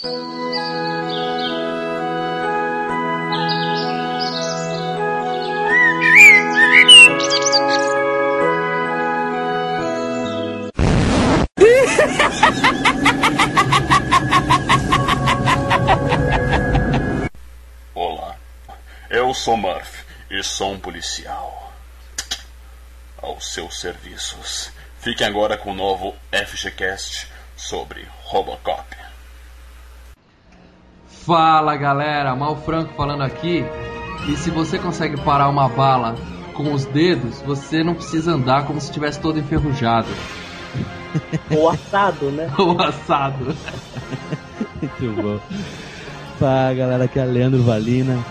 Olá, eu sou Murphy e sou um policial. Aos seus serviços. Fiquem agora com o novo FGCast sobre Robocop. Fala galera, Mal Franco falando aqui. E se você consegue parar uma bala com os dedos, você não precisa andar como se estivesse todo enferrujado. Ou assado, né? Ou assado. Muito bom. Fala galera, aqui é Leandro Valina.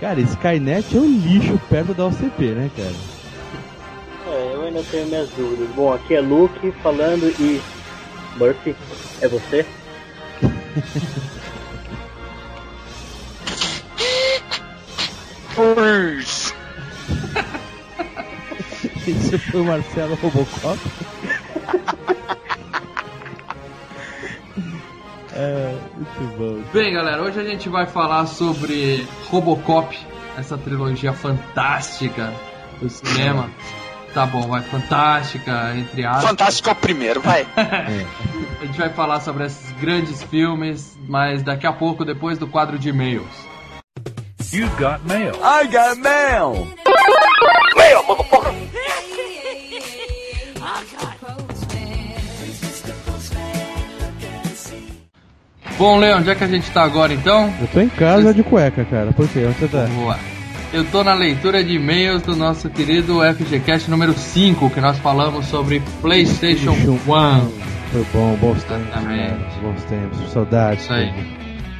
Cara, Skynet é um lixo perto da OCP, né, cara? É, eu ainda tenho minhas dúvidas. Bom, aqui é Luke falando e. Murphy, é você? Isso foi o Marcelo Robocop. é, muito bom. Bem, galera, hoje a gente vai falar sobre Robocop, essa trilogia fantástica do cinema. Tá bom, vai, fantástica, entre aspas. Fantástico é o primeiro, vai. A gente vai falar sobre esses grandes filmes, mas daqui a pouco, depois do quadro de e-mails. You got mail. I got mail. Bom, Leon, onde é que a gente tá agora então? Eu tô em casa de cueca, cara. Por quê? Onde você tá? Boa. Eu tô na leitura de e-mails do nosso querido FGCast número 5, que nós falamos sobre PlayStation 1. Foi bom, bons tempos. Exatamente. cara, Bons tempos, saudades. Isso aí.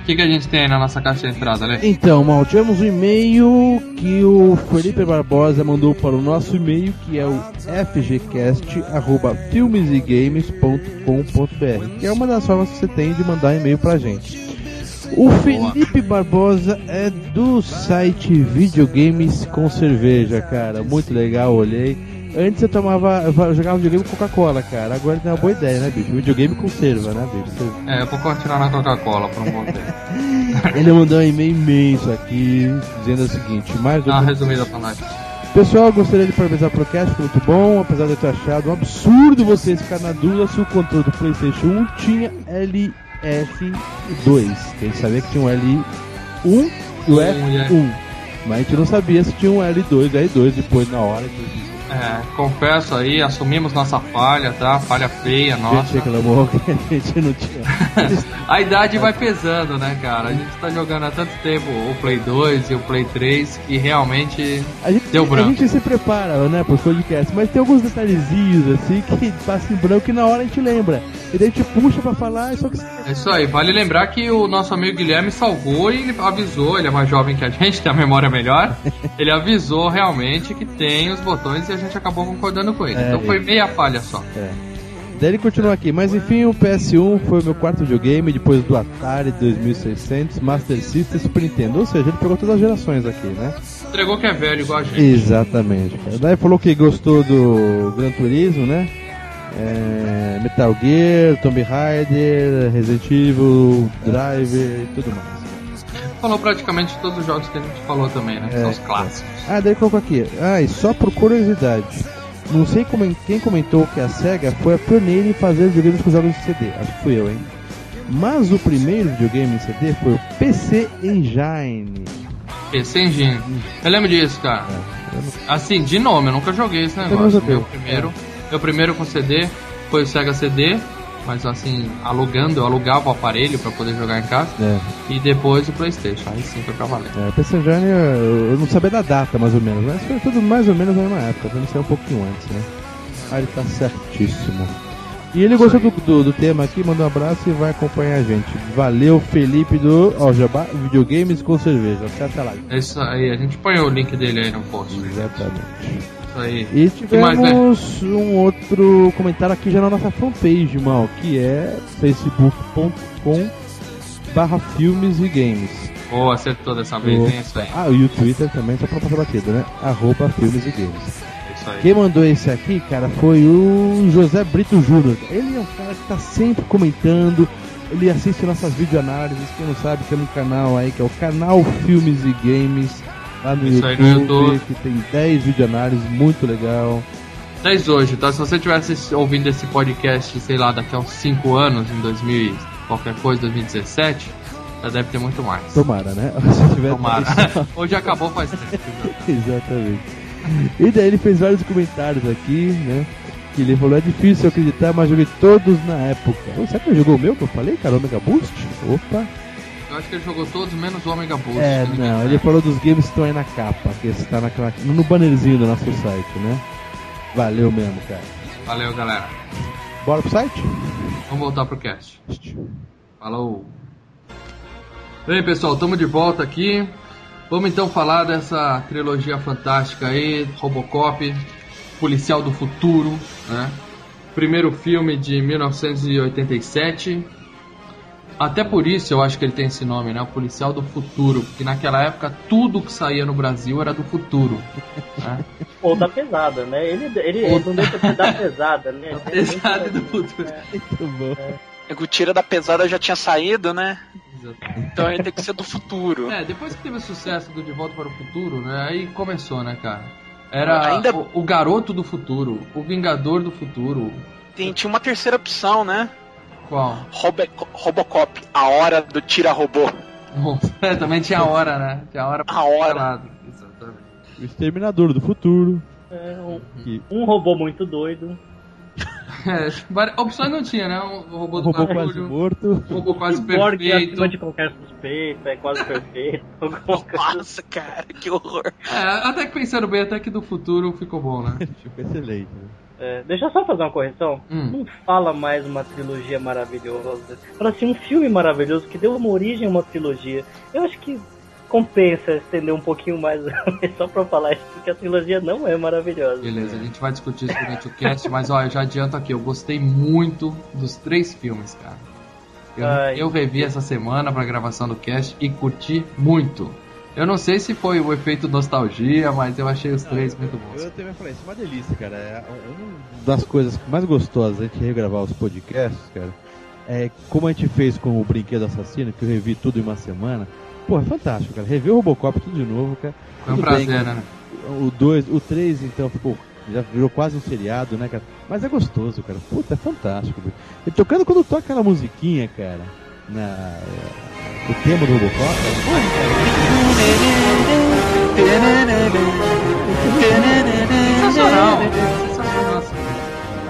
O que, que a gente tem aí na nossa caixa de entrada, né? Então, mal, tivemos um e-mail que o Felipe Barbosa mandou para o nosso e-mail, que é o fgcast.filmesegames.com.br, que é uma das formas que você tem de mandar e-mail pra gente. O Felipe Barbosa é do site Videogames com Cerveja, cara. Muito legal, olhei. Antes eu tomava. Eu jogava videogame com Coca-Cola, cara. Agora tem uma boa ideia, né, bicho? Videogame com cerva, né, bicho? É, eu vou continuar na Coca-Cola por um bom tempo. Ele mandou um e-mail imenso aqui, dizendo o seguinte: mais Dá uma um. resumida pra nós. Pessoal, gostaria de parabenizar o podcast, foi muito bom, apesar de eu ter achado um absurdo vocês ficar na dúvida se o controle do PlayStation 1 tinha LF2. Que a gente sabia que tinha um L1 e o Um, F1. Mas a gente não sabia se tinha um L2 e R2 depois na hora. que É, confesso aí, assumimos nossa falha, tá? Falha feia, A gente nossa. reclamou que a gente não tinha. A idade vai pesando, né, cara? A gente tá jogando há tanto tempo o Play 2 e o Play 3 que realmente A gente, Deu a branco. gente se prepara, né, pro podcast, mas tem alguns detalhezinhos assim que passa em branco e na hora a gente lembra. E daí a gente puxa pra falar, só que É isso aí, vale lembrar que o nosso amigo Guilherme salvou e ele avisou, ele é mais jovem que a gente, tem a memória melhor. Ele avisou realmente que tem os botões e a gente acabou concordando com ele. É, então foi meia falha só. Daí ele continua aqui, mas enfim, o PS1 foi o meu quarto videogame depois do Atari 2600, Master System e Super Nintendo. Ou seja, ele pegou todas as gerações aqui, né? Entregou que é velho igual a gente. Exatamente. Daí falou que gostou do Gran Turismo, né? É, Metal Gear, Tomb Raider, Resident Evil, Driver e tudo mais. Falou praticamente todos os jogos que a gente falou também, né? É, são os clássicos. Ah, daí colocou aqui. Ah, e só por curiosidade. Não sei como, quem comentou que a SEGA foi a pioneira em fazer videogames com jogos de CD. Acho que fui eu, hein? Mas o primeiro videogame em CD foi o PC Engine. PC Engine. Eu lembro disso, cara. Eu não- Assim, de nome, eu nunca joguei esse negócio. joguei. Meu primeiro, meu primeiro com CD foi o Sega CD, mas assim, alugando, eu alugava o aparelho pra poder jogar em casa. É, E depois o Playstation, aí sim foi pra valer. é, PC Engine eu, eu não sabia da data mais ou menos, mas foi tudo mais ou menos na mesma época, deve ser um pouquinho antes, né? Ah, ele tá certíssimo. E ele gostou do, do, do tema aqui, manda um abraço e vai acompanhar a gente. Valeu, Felipe do ó, Jabá, Videogames com Cerveja. Até lá. É isso aí, a gente põe o link dele aí no post. Exatamente. Aí. E que mais, tivemos um outro comentário aqui já na nossa fanpage, mal, que é facebook.com barra filmes e games. Boa, acertou dessa vez, hein? Isso aí. Ah, e o Twitter também, só pra passar batido, né? Arroba filmes e games. Isso aí. Quem mandou esse aqui, cara, foi o José Brito Júnior. Ele é um cara que tá sempre comentando, ele assiste nossas videoanálises, quem não sabe, tem um canal aí que é o canal Filmes e Games, lá no, Isso aí YouTube, no YouTube. que tem 10 videoanálises, muito legal. 10 hoje, tá? Se você tivesse ouvindo esse podcast, sei lá, daqui a uns 5 anos, em 2000 e qualquer coisa, 2017, já deve ter muito mais. Tomara, né? Se tiver Tomara. 10 Hoje acabou faz tempo. Exatamente. E daí ele fez vários comentários aqui, né? Que ele falou, é difícil acreditar, mas joguei todos na época. Ô, será que ele jogou o meu que eu falei, cara? Omega Boost? Opa! Acho que ele jogou todos, menos o Omega Boost. É, não, ele falou dos games que estão aí na capa, que está naquela, no bannerzinho do nosso site, né? Valeu mesmo, cara. Valeu, galera. Bora pro site? Vamos voltar pro cast. Falou. Bem, pessoal, estamos de volta aqui. Vamos então falar dessa trilogia fantástica aí, Robocop, Policial do Futuro, né? Primeiro filme de 1987. Até por isso eu acho que ele tem esse nome, né? O Policial do Futuro, porque naquela época tudo que saía no Brasil era do futuro. Né? Ou da pesada, né? Ele, ele, ele não deixa de dar pesada, né? Exato do futuro. Muito bom. O Tira da Pesada já tinha saído, né? Exatamente. Então ele tem que ser do futuro. É, depois que teve o sucesso do De Volta para o Futuro, né? Aí começou, né, cara? Era Ainda- o, o garoto do futuro, o vingador do futuro. Tem, tinha uma terceira opção, né? Qual? Robe- Robocop, a hora do tira robô. É, também tinha a hora, né? Tinha a hora pra A hora. cada lado. Exatamente. O Exterminador do Futuro. É, um, Que um robô muito doido. É, opções não tinha, né? O robô o do robô quase barulho, morto. o robô quase Cyborg perfeito. acima de qualquer suspeita, é quase perfeito. coisa. Nossa, cara, que horror. É, até que pensando bem, até que do futuro ficou bom, né? Ficou excelente. né? É, deixa eu só fazer uma correção. Hum. Não fala mais uma trilogia maravilhosa. Fala assim, um filme maravilhoso que deu uma origem a uma trilogia. Eu acho que compensa estender um pouquinho mais só pra falar isso, porque a trilogia não é maravilhosa. Beleza, a gente vai discutir isso durante o cast, mas eu já adianto aqui, eu gostei muito dos três filmes, cara. Eu, Ai. eu revi essa semana pra gravação do cast e curti muito. Eu não sei se foi o efeito nostalgia, mas eu achei os três muito bons. Eu também falei, isso é uma delícia, cara. É uma das coisas mais gostosas da gente regravar os podcasts, cara, é como a gente fez com o Brinquedo Assassino, que eu revi tudo em uma semana. Pô, é fantástico, cara. Rever o Robocop tudo de novo, cara. Foi um Tudo prazer, bem, né? O 2, o 3, então, ficou. Já virou quase um seriado, né, cara? Mas é gostoso, cara. Puta, é fantástico. bicho. E tocando quando toca aquela musiquinha, cara. Na, o tema do Robocop. Sensacional!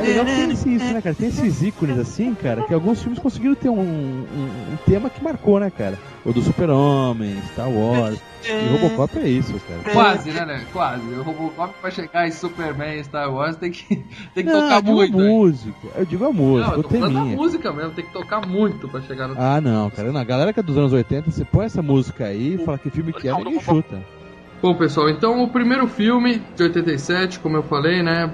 Legal que tem esse- isso, né, cara? Tem esses ícones assim, cara, que alguns filmes conseguiram ter um, um- um tema que marcou, né, cara? O do Super-Homem, Star Wars. E Robocop é isso, cara. Quase, né, né? Quase. O Robocop pra chegar em Superman e Star Wars tem que, tem que Não, tocar eu digo muito. a hein? música. Eu digo a música, Não, eu o tô falando teminha. música mesmo, tem que tocar muito pra chegar no. Ah, não, cara. Na galera que é dos anos 80, você põe essa música aí e fala que filme que é, ninguém não, chuta. Bom, pessoal, então o primeiro filme de 87, como eu falei, né?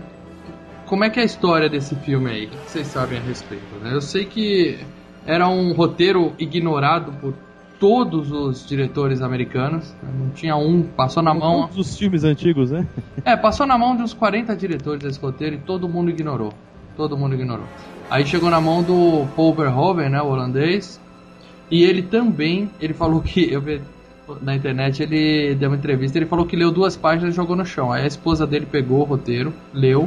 Como é que é a história desse filme aí? O que vocês sabem a respeito? Né? Eu sei que era um roteiro ignorado por todos os diretores americanos. né? Não tinha um, passou na mão. Todos os filmes antigos, né? É, passou na mão de uns 40 diretores esse roteiro e todo mundo ignorou. Todo mundo ignorou. Aí chegou na mão do Paul Verhoeven, né, o holandês. E ele também, ele falou que, eu vi na internet, ele deu uma entrevista, ele falou que leu duas páginas e jogou no chão. Aí a esposa dele pegou o roteiro, leu,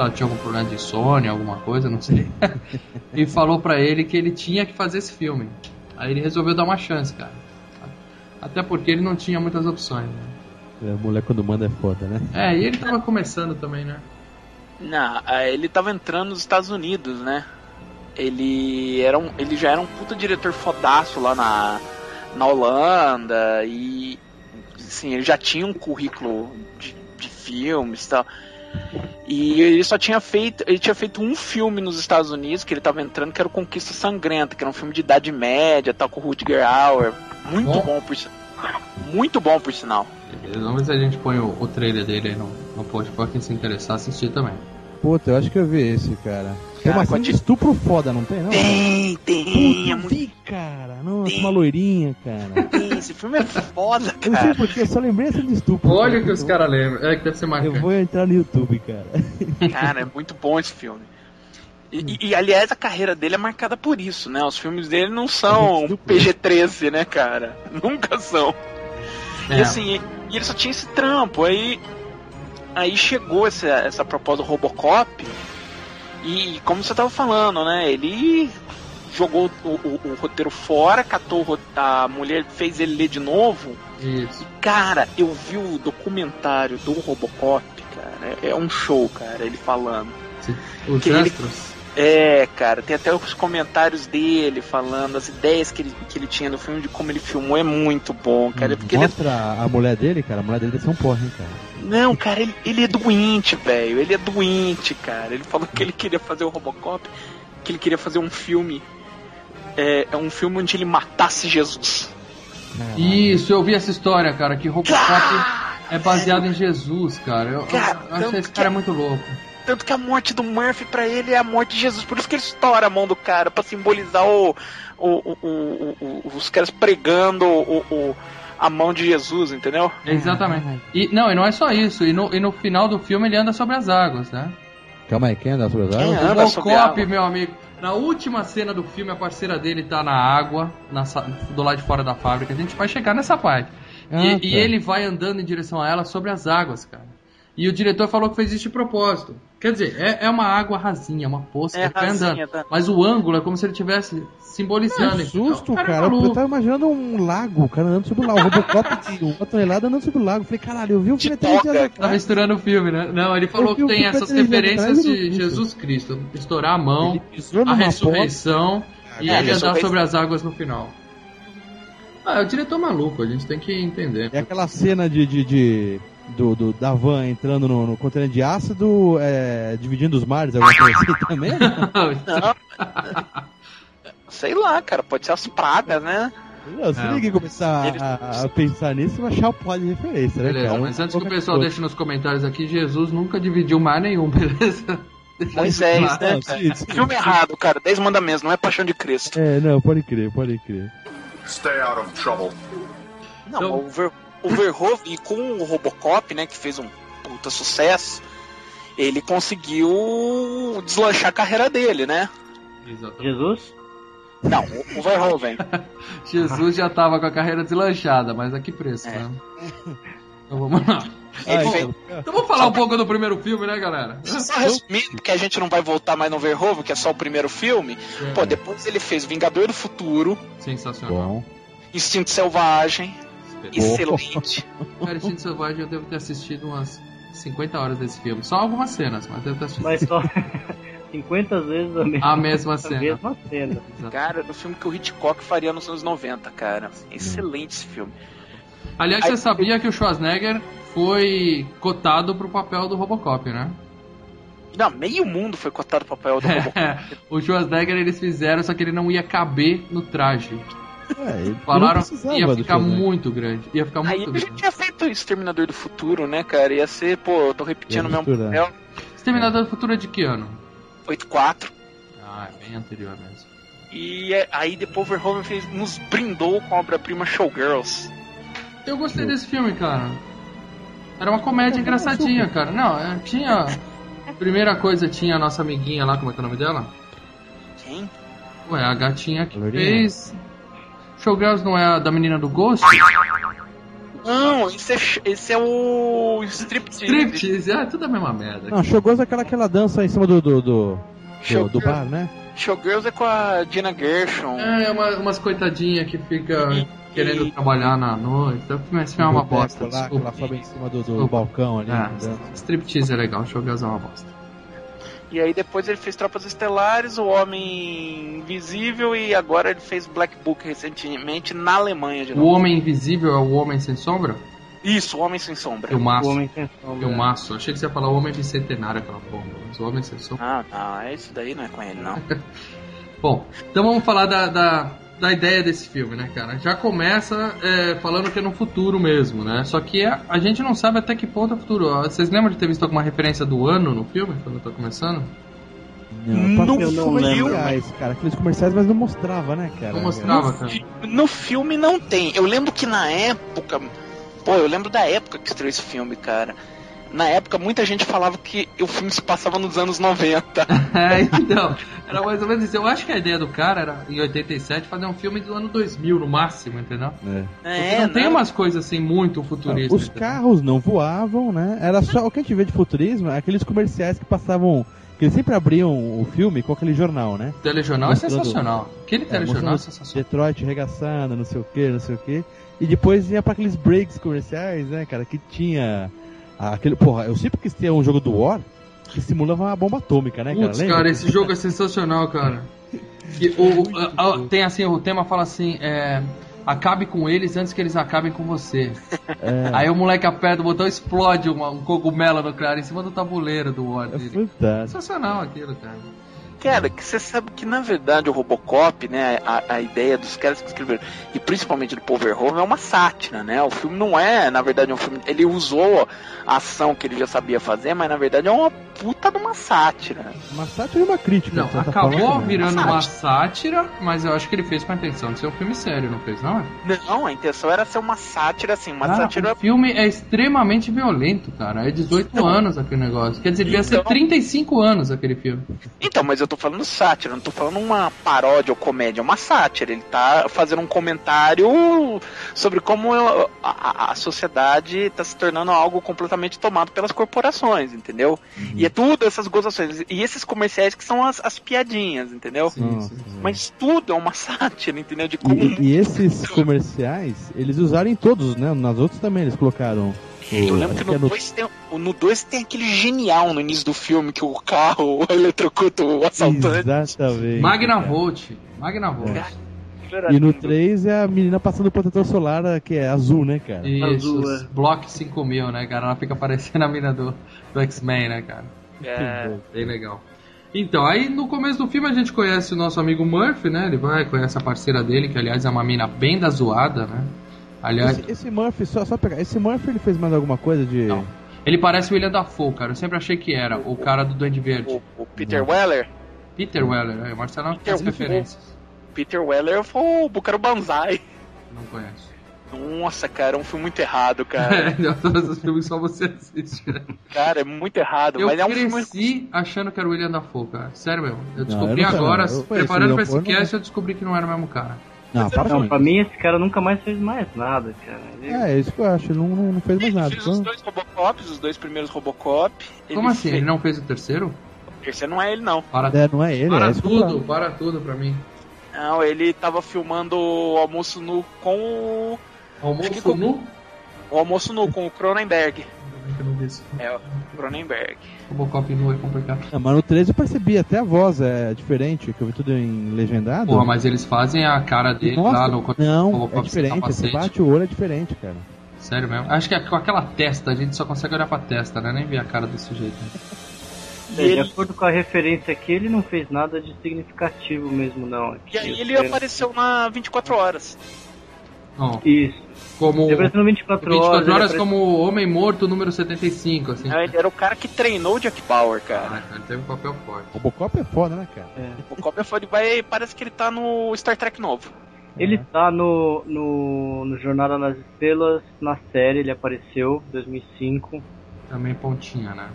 que ela tinha algum problema de insônia, alguma coisa, não sei. e falou pra ele que ele tinha que fazer esse filme. Aí ele resolveu dar uma chance, cara. Até porque ele não tinha muitas opções, né? É, mulher quando manda é foda, né? É, e ele tava começando também, né? Não, é, ele tava entrando nos Estados Unidos, né? Ele era um, ele já era um puta diretor fodaço lá na, na Holanda e assim, ele já tinha um currículo de, de filmes e tal. E ele só tinha feito, ele tinha feito um filme nos Estados Unidos que ele tava entrando, que era o Conquista Sangrenta, que era um filme de idade média, tal com o Rutger Hauer, muito Bom. bom por muito bom por sinal. Beleza, vamos ver se a gente põe o, o trailer dele aí no, no post pra quem se interessar assistir também. Puta, eu acho que eu vi esse, cara. Tem uma Cara, cena de estupro foda, não tem, não? Tem, tem, Puta, é eu vi, cara. Nossa, uma loirinha, cara. tem, esse filme é foda, Eu não sei cara. porque, eu só lembrei essa de estupro. Olha cara. o que os caras lembram. É que deve ser Eu marcante. vou entrar no YouTube, cara. Cara, é muito bom esse filme. E, e- e, aliás, a carreira dele é marcada por isso, né? Os filmes dele não são PG-13, né, cara? Nunca são. E É. assim, e ele só tinha esse trampo. Aí, aí chegou essa, essa proposta do Robocop. E como você tava falando, né? Ele jogou o, o- o roteiro fora, catou a mulher, fez ele ler de novo. Isso. Cara, eu vi o documentário do Robocop, cara. É, um show, cara, ele falando. Os Que ele-. É, cara, tem até os comentários dele falando, as ideias que ele, que ele tinha no filme, de como ele filmou, é muito bom, cara. Porque ele é Mostra a mulher dele, cara. A mulher dele deve ser um porra, hein, cara. Não, cara, ele, ele é doente, velho. Ele é doente, cara. Ele falou que ele queria fazer o Robocop, que ele queria fazer um filme. É, é um filme onde ele matasse Jesus. Caralho. Isso, eu vi essa história, cara, que Robocop é baseado em Jesus, cara. Eu, eu Cara, acho esse cara é muito louco. Tanto que a morte do Murphy pra ele é a morte de Jesus. Por isso que ele estoura a mão do cara, pra simbolizar o, o, o- o- o- os caras pregando o, o- a mão de Jesus, entendeu? Exatamente. E não, e não é só isso. E no, e no final do filme ele anda sobre as águas, né? Calma aí, quem anda sobre as Quem águas? anda Robocop, água? meu amigo. Na última cena do filme, a parceira dele tá na água, na do lado de fora da fábrica. A gente vai chegar nessa parte. Ah, e, tá. e ele vai andando em direção a ela sobre as águas, cara. E o diretor falou que fez isso de propósito. Quer dizer, é, é uma água rasinha, uma poça, É ele vai andando. tá. Mas o ângulo é como se ele estivesse simbolizando. Que entendeu? susto, O é cara. Eu tava imaginando um lago, o cara andando sobre o lago. O Robocop de uma tonelada andando sobre o lago. Eu Falei, caralho, eu vi um filme até dias. Tá misturando o filme, né? Não, ele falou que o tem essas referências de. Jesus Cristo. Estourar a mão, a porta. ressurreição e É, ele andar sobre as águas no final. Ah, é o diretor maluco, a gente tem que entender. É aquela cena de, de, de- do, do- da van entrando no, no container de ácido, é, dividindo os mares, alguma coisa assim também? né? Não. Sei lá, cara, pode ser as pragas, né? Não, se É. ninguém começar Eles- a, a pensar nisso, vai achar o pó de referência, né? Beleza, cara? mas antes que o pessoal coisa. deixe nos comentários aqui, Jesus nunca dividiu mar nenhum, beleza? Moisés, isso claro. né? Não, sim, sim. Filme errado, cara. Dez mandamentos, não é paixão de Cristo. É, não, pode crer, pode crer. Stay out of trouble. Não, Então- o, Ver, o Verhoeven, com o Robocop, né, que fez um puta sucesso, ele conseguiu deslanchar a carreira dele, né? Exatamente. Jesus? Não, o, Verhoeven. Jesus já tava com a carreira deslanchada, mas a que preço, É. né? Então vamos lá. Ele Ah, fez- então, vamos falar um pouco do primeiro filme, né, galera? Só resumindo, porque a gente não vai voltar mais no Verhoeven, que é só o primeiro filme. Pô, depois ele fez Vingador do Futuro, Sensacional. Bom. Instinto Selvagem. Excelente. Cara, Instinto Selvagem eu devo ter assistido umas 50 horas desse filme. Só algumas cenas, mas devo ter assistido Mas só 50 vezes a mesma, a mesma a cena. mesma cena. Cara, do filme que o Hitchcock faria nos anos 90, cara. Excelente esse filme. Aliás, Aí- você sabia que o Schwarzenegger foi cotado pro papel do Robocop, né? Não, meio mundo foi cotado pro papel do Robocop. o Schwarzenegger eles fizeram, só que ele não ia caber no traje. É, Falaram precisava ia ficar muito grande. Ia ficar Aí muito a gente grande. tinha feito o Exterminador do Futuro, né, cara? Ia ser, pô, eu tô repetindo Ia o mesmo papel. Exterminador do Futuro é de que ano? 8-4. Ah, é bem anterior mesmo. E é- aí depois o Verhoeven fez, nos brindou com a obra-prima Showgirls. Eu gostei desse filme, cara. Era uma comédia engraçadinha, cara. Não, é, tinha. Primeira coisa, tinha a nossa amiguinha lá, como é que é o nome dela? Quem? Ué, a gatinha que fez. Showgirls não é a da menina do Ghost? Não, esse é, esse é o Striptease. Striptease, é tudo a mesma merda. Não, Shogoz é aquela, aquela dança em cima do, do, do, do, do Showgirls, bar, né? Showgirls é com a Gina Gershon. É, uma, umas coitadinhas que fica E- querendo e- trabalhar na noite. Então, Esse filme é uma bosta. Lá, que ela desculpa. sobe em cima do, do balcão ali. É, striptease é legal, Showgirls é uma bosta. E aí depois ele fez Tropas Estelares, O Homem Invisível e agora ele fez Black Book recentemente na Alemanha de O novo. Homem Invisível é o Homem Sem Sombra? Isso, O Homem Sem Sombra. Eu O maço. homem sem sombra. Eu maço. Achei que você ia falar o Homem Bicentenário, aquela porra. Mas o Homem Sem Sombra. Ah, não, é isso daí não é com ele, não. Bom, então vamos falar da, da, da ideia desse filme, né, cara? Já começa é, falando que é no futuro mesmo, né? Só que a, a gente não sabe até que ponto é futuro. Vocês lembram de ter visto alguma referência do ano no filme, quando tá começando? Não, não comerciais, cara. Aqueles comerciais, mas não mostrava, né, cara? Não mostrava, cara. No filme não tem. Eu lembro que na época. Pô, eu lembro da época que estreou esse filme, cara. Na época muita gente falava que o filme se passava nos anos 90. É, então, era mais ou menos isso. Eu acho que a ideia do cara era, em 87, fazer um filme do ano 2000 no máximo, entendeu? É. Porque não tem umas coisas assim muito futuristas. Os entendeu? carros não voavam, né? Era só o que a gente vê de futurismo, é aqueles comerciais que passavam. Que eles sempre abriam o filme com aquele jornal, né? O telejornal é Mostrando- sensacional. Aquele telejornal é sensacional. Detroit regaçando, não sei o que, não sei o que. E depois ia pra aqueles breaks comerciais, né, cara? Que tinha. Aquele, porra, eu sempre quis ter um jogo do War que simulava uma bomba atômica, né, cara? Putz, cara, esse jogo é sensacional, cara. O, o- a- a- tem assim, o tema fala assim, é, acabe com eles antes que eles acabem com você. É, Aí o moleque aperta o botão explode uma- um cogumelo nuclear em cima do tabuleiro do War é dele. fantástico. Sensacional aquilo, cara. Cara, que você sabe que na verdade o Robocop, né, a, a ideia dos caras que escreveram, e principalmente do Paul Verhoeven, é uma sátira, né? O filme não é, na verdade, um filme. Ele usou a ação que ele já sabia fazer, mas na verdade é uma puta de uma sátira. Uma sátira e uma crítica. Não, acabou forma, também. virando Uma uma sátira, mas eu acho que ele fez com a intenção de ser um filme sério, não fez, não? Não, a intenção era ser uma sátira, assim, uma Ah, sátira. o filme é extremamente violento, cara. É 18 Então. anos aquele negócio. Quer dizer, devia ser Então. 35 anos aquele filme. Então, mas eu tô falando sátira, não tô falando uma paródia ou comédia, é uma sátira. Ele tá fazendo um comentário sobre como a, a- a sociedade tá se tornando algo completamente tomado pelas corporações, entendeu? E é tudo essas gozações. E esses comerciais que são as, as piadinhas, entendeu? Sim, Sim, sim. Mas tudo é uma sátira, entendeu? De como. E, e esses comerciais, eles usaram em todos, né? Nas outras também eles colocaram. O- Eu lembro que no é 2 tem, no dois tem aquele genial no início do filme que o carro eletrocuta o assaltante. Exatamente. Magna Volt. Magna Volt. E no 3 é a menina passando o protetor solar, que é azul, né, cara? Isso, Azul, é. Block 5000, né, cara? Ela fica parecendo a mina do, do X-Men, né, cara? É, Bem legal. Então, aí no começo do filme a gente conhece o nosso amigo Murphy, né? Ele vai, conhece a parceira dele, que aliás é uma mina bem da zoada, né? Aliás, Esse, esse Murphy, só, só pegar. Esse Murphy ele fez mais alguma coisa de. Não. ele parece o William Dafoe, cara. Eu sempre achei que era o cara do Duende Verde. o, o Peter Weller. Peter Weller, o Marcelo tem Peter as Weller. referências. Peter Weller foi o Bucaro Banzai. Não conheço. Nossa, cara, é um filme muito errado, cara. É, todos os filmes só você assiste. né? cara, é muito errado. Eu mas é um filme. cresci achando que era o William Dafoe, cara. Sério mesmo. Eu eu descobri não sei, agora, não. Eu preparando o pra esse cast, eu descobri que não era o mesmo cara. Não, para Não, com pra mim esse cara nunca mais fez mais nada, cara. Ele- É, é isso que eu acho. Ele não, não fez mais Ele nada. fez os Então, dois Robocops, os dois primeiros Robocop. Ele Como assim? fez- Ele não fez o terceiro? Esse não é ele, não. Para, é, não é ele, para é tudo, para tudo pra mim. Não, ele tava filmando o almoço nu com o. Almoço Ficou- nu? O almoço nu com o Cronenberg. Eu não vi isso. É, o Cronenberg. Robocop nu é complicado. Ah, mas no 3 eu percebi, até a voz é diferente, que eu vi tudo em legendado. Porra, mas eles fazem a cara dele Nossa, lá no não, Robocop é diferente. Você bate o olho, é diferente, cara. Sério mesmo. Acho que é com aquela testa, a gente só consegue olhar pra testa, né? Nem ver a cara do sujeito. É, de ele, acordo com a referência aqui, ele não fez nada de significativo mesmo, não. e aí ele apareceu na 24 horas. Isso. como Ele apareceu no 24 horas. 24 ele horas apareceu- como Homem Morto número 75, assim. Ele era o cara que treinou o Jack Bauer, Ah, cara. cara, ele teve um papel forte. Robocop é foda, né, cara? É. O Cobra foi vai parece que ele tá no Star Trek novo. Ele tá no, no, no Jornada nas Estrelas, na série, ele apareceu, 2005. Também pontinha, né?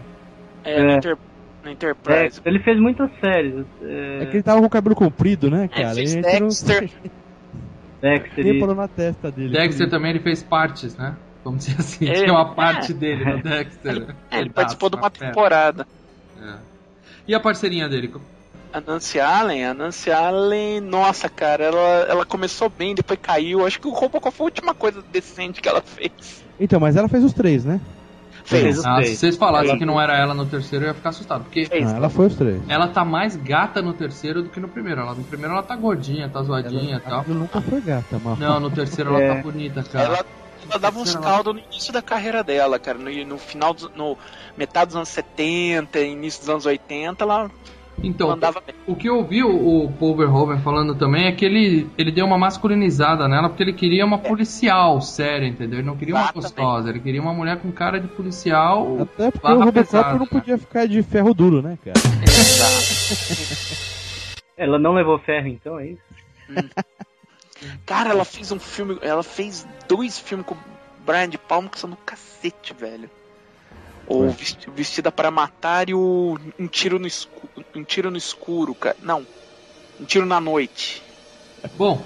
É, É. No, Inter, no É, Enterprise. ele fez muitas séries. É, É que ele tava com o cabelo comprido, né, É, cara? fez a gente não- Dexter. Parou na testa dele. Dexter também ele fez partes, né? Vamos dizer assim, É, tinha uma parte é. dele no Dexter. né? É, ele participou de uma temporada. É. E a parceirinha dele? A Nancy Allen, a Nancy Allen, nossa, cara, ela, ela começou bem, depois caiu. Acho que o Robocop foi a última coisa decente que ela fez. Então, mas ela fez os três, né? Fez os Ah, três. se vocês falassem Ela- que não era ela no terceiro, eu ia ficar assustado. Porque Fez. Ah, ela foi os três. ela tá mais gata no terceiro do que no primeiro. Ela, no primeiro ela tá gordinha, tá zoadinha e tal. Ela nunca foi gata, mano. Não, no terceiro ela É. tá bonita, cara. Ela, ela dava uns Ela- caldos no início da carreira dela, cara. No, no final, dos, no metade dos anos 70, início dos anos 80, ela Então, o que eu ouvi o, Paul Verhoeven falando também é que ele, ele deu uma masculinizada nela porque ele queria uma policial séria, entendeu? Ele não queria uma Exatamente. gostosa, ele queria uma mulher com cara de policial. Até porque o Robocop pesada, não podia ficar de ferro duro, né, cara? Ela não levou ferro, então, é isso? Cara, ela fez um filme, ela fez dois filmes com o Brian de Palma que são do cacete, velho. Ou vesti- vestida para matar e o um tiro no escuro, um tiro no escuro, cara. Não. Um tiro na noite. Bom,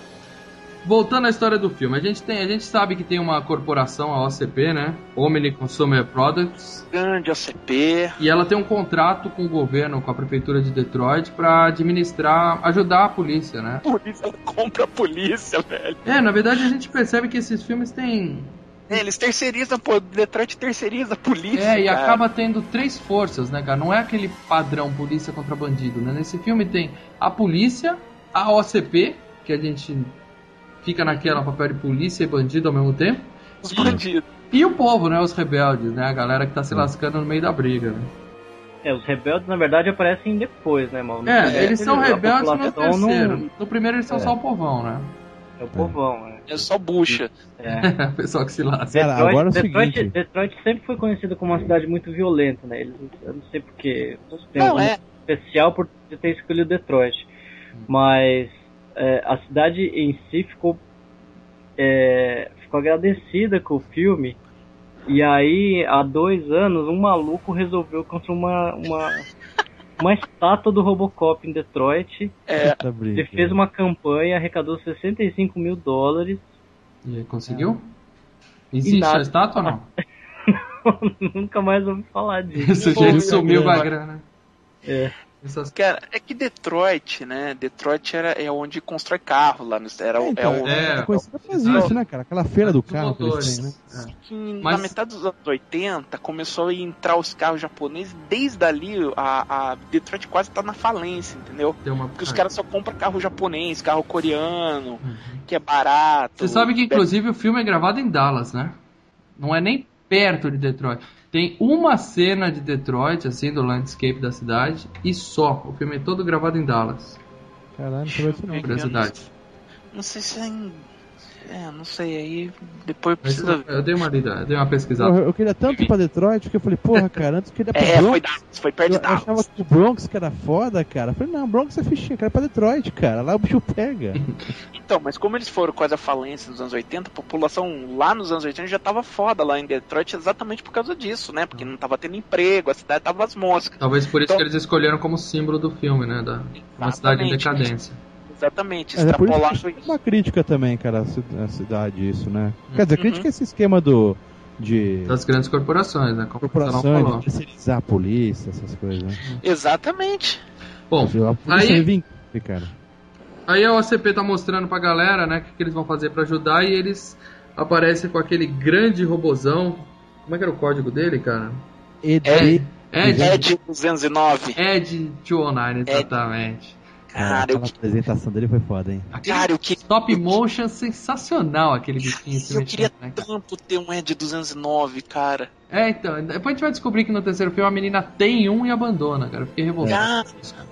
voltando à história do filme, a gente tem, a gente sabe que tem uma corporação, a OCP, né? Omni Consumer Products, Grande OCP. e ela tem um contrato com o governo, com a prefeitura de Detroit, para administrar, ajudar a polícia, né? Polícia compra a polícia, velho. É, na verdade a gente percebe que esses filmes têm É, Eles terceirizam, pô, Detroit terceiriza a polícia. É, e cara. acaba tendo três forças, né, cara? Não é aquele padrão polícia contra bandido, né? Nesse filme tem a polícia, a OCP, que a gente fica naquela papel de polícia e bandido ao mesmo tempo, Os bandidos. e o povo, né? Os rebeldes, né? A galera que tá se lascando no meio da briga, né? É, os rebeldes na verdade aparecem depois, né, mano? No É, eles são rebeldes no terceiro. não- No primeiro eles são É. só o povão, né? É o povão, né? É só bucha. É. o pessoal que se lasca. Cara, Detroit, agora é o Detroit, seguinte. Detroit sempre foi conhecida como uma cidade muito violenta, né? Eles, eu não sei porquê. Tem Não, é. especial por ter escolhido Detroit. Mas é, a cidade em si ficou, é, ficou agradecida com o filme. E aí, há dois anos, um maluco resolveu construir uma, uma, uma estátua do Robocop em Detroit. É, Ele fez uma campanha, arrecadou 65 mil dólares. E aí, conseguiu? Existe nada. a estátua ou não? Nunca mais ouvi falar disso. Esse Pô, gênio sumiu com a grana. É. Essas- cara, é que Detroit, né? Detroit era, é onde constrói carro lá no. Era, o- É, então, é o. é. É por isso, né, cara? Aquela feira do Os carro que eles têm, né? Mas- Na metade dos anos 80 começou a entrar os carros japoneses. Desde ali, a, a Detroit quase tá na falência, entendeu? Uma... Porque os caras só compram carro japonês, carro coreano, Uhum. que é barato. Você sabe que inclusive o filme é gravado em Dallas, né? Não é nem perto de Detroit. Tem uma cena de Detroit, assim, do landscape da cidade, e só. O filme é todo gravado em Dallas. Caralho, não não. Curiosidade. Não sei se é em. É, não sei, aí depois precisa ver. eu dei uma lida, eu dei uma Porra, pesquisada. eu queria tanto ir pra Detroit que eu falei, porra, cara, antes eu queria pra É, foi, Bronx. Dallas, foi perto Eu de Dallas. achava que o Bronx que era foda, cara. Eu falei, não, Bronx é fichinha, cara, é pra Detroit, cara. Lá o bicho pega. Então, mas como eles foram quase à falência nos anos 80, a população lá nos anos 80 já tava foda lá em Detroit exatamente por causa disso, né? Porque não tava tendo emprego, a cidade tava às moscas. Talvez por isso Então- que eles escolheram como símbolo do filme, né? Da uma cidade em decadência. Exatamente, Mas é por isso extrapolar que é uma crítica também, cara, a ci- a cidade, isso, né? Quer dizer, Uhum. crítica é esse esquema do. de. Das grandes corporações, né? Como corporações, de terceirizar a polícia, essas coisas. Né? Exatamente. Bom, aí- é cara. Aí a OCP tá mostrando pra galera, né, o que, que eles vão fazer pra ajudar e eles aparecem com aquele grande robozão. Como é que era o código dele, cara? ED. Ed, Ed, Ed 209. Ed 209, exatamente. Cara, Cara, eu, aquela apresentação dele foi foda, hein? Aquele cara, eu, que, stop motion sensacional, aquele bichinho se eu mexendo, queria né, tanto ter um Ed 209, cara. É, então, depois a gente vai descobrir que no terceiro filme a menina tem um e abandona, cara. Eu fiquei revoltado. Cara,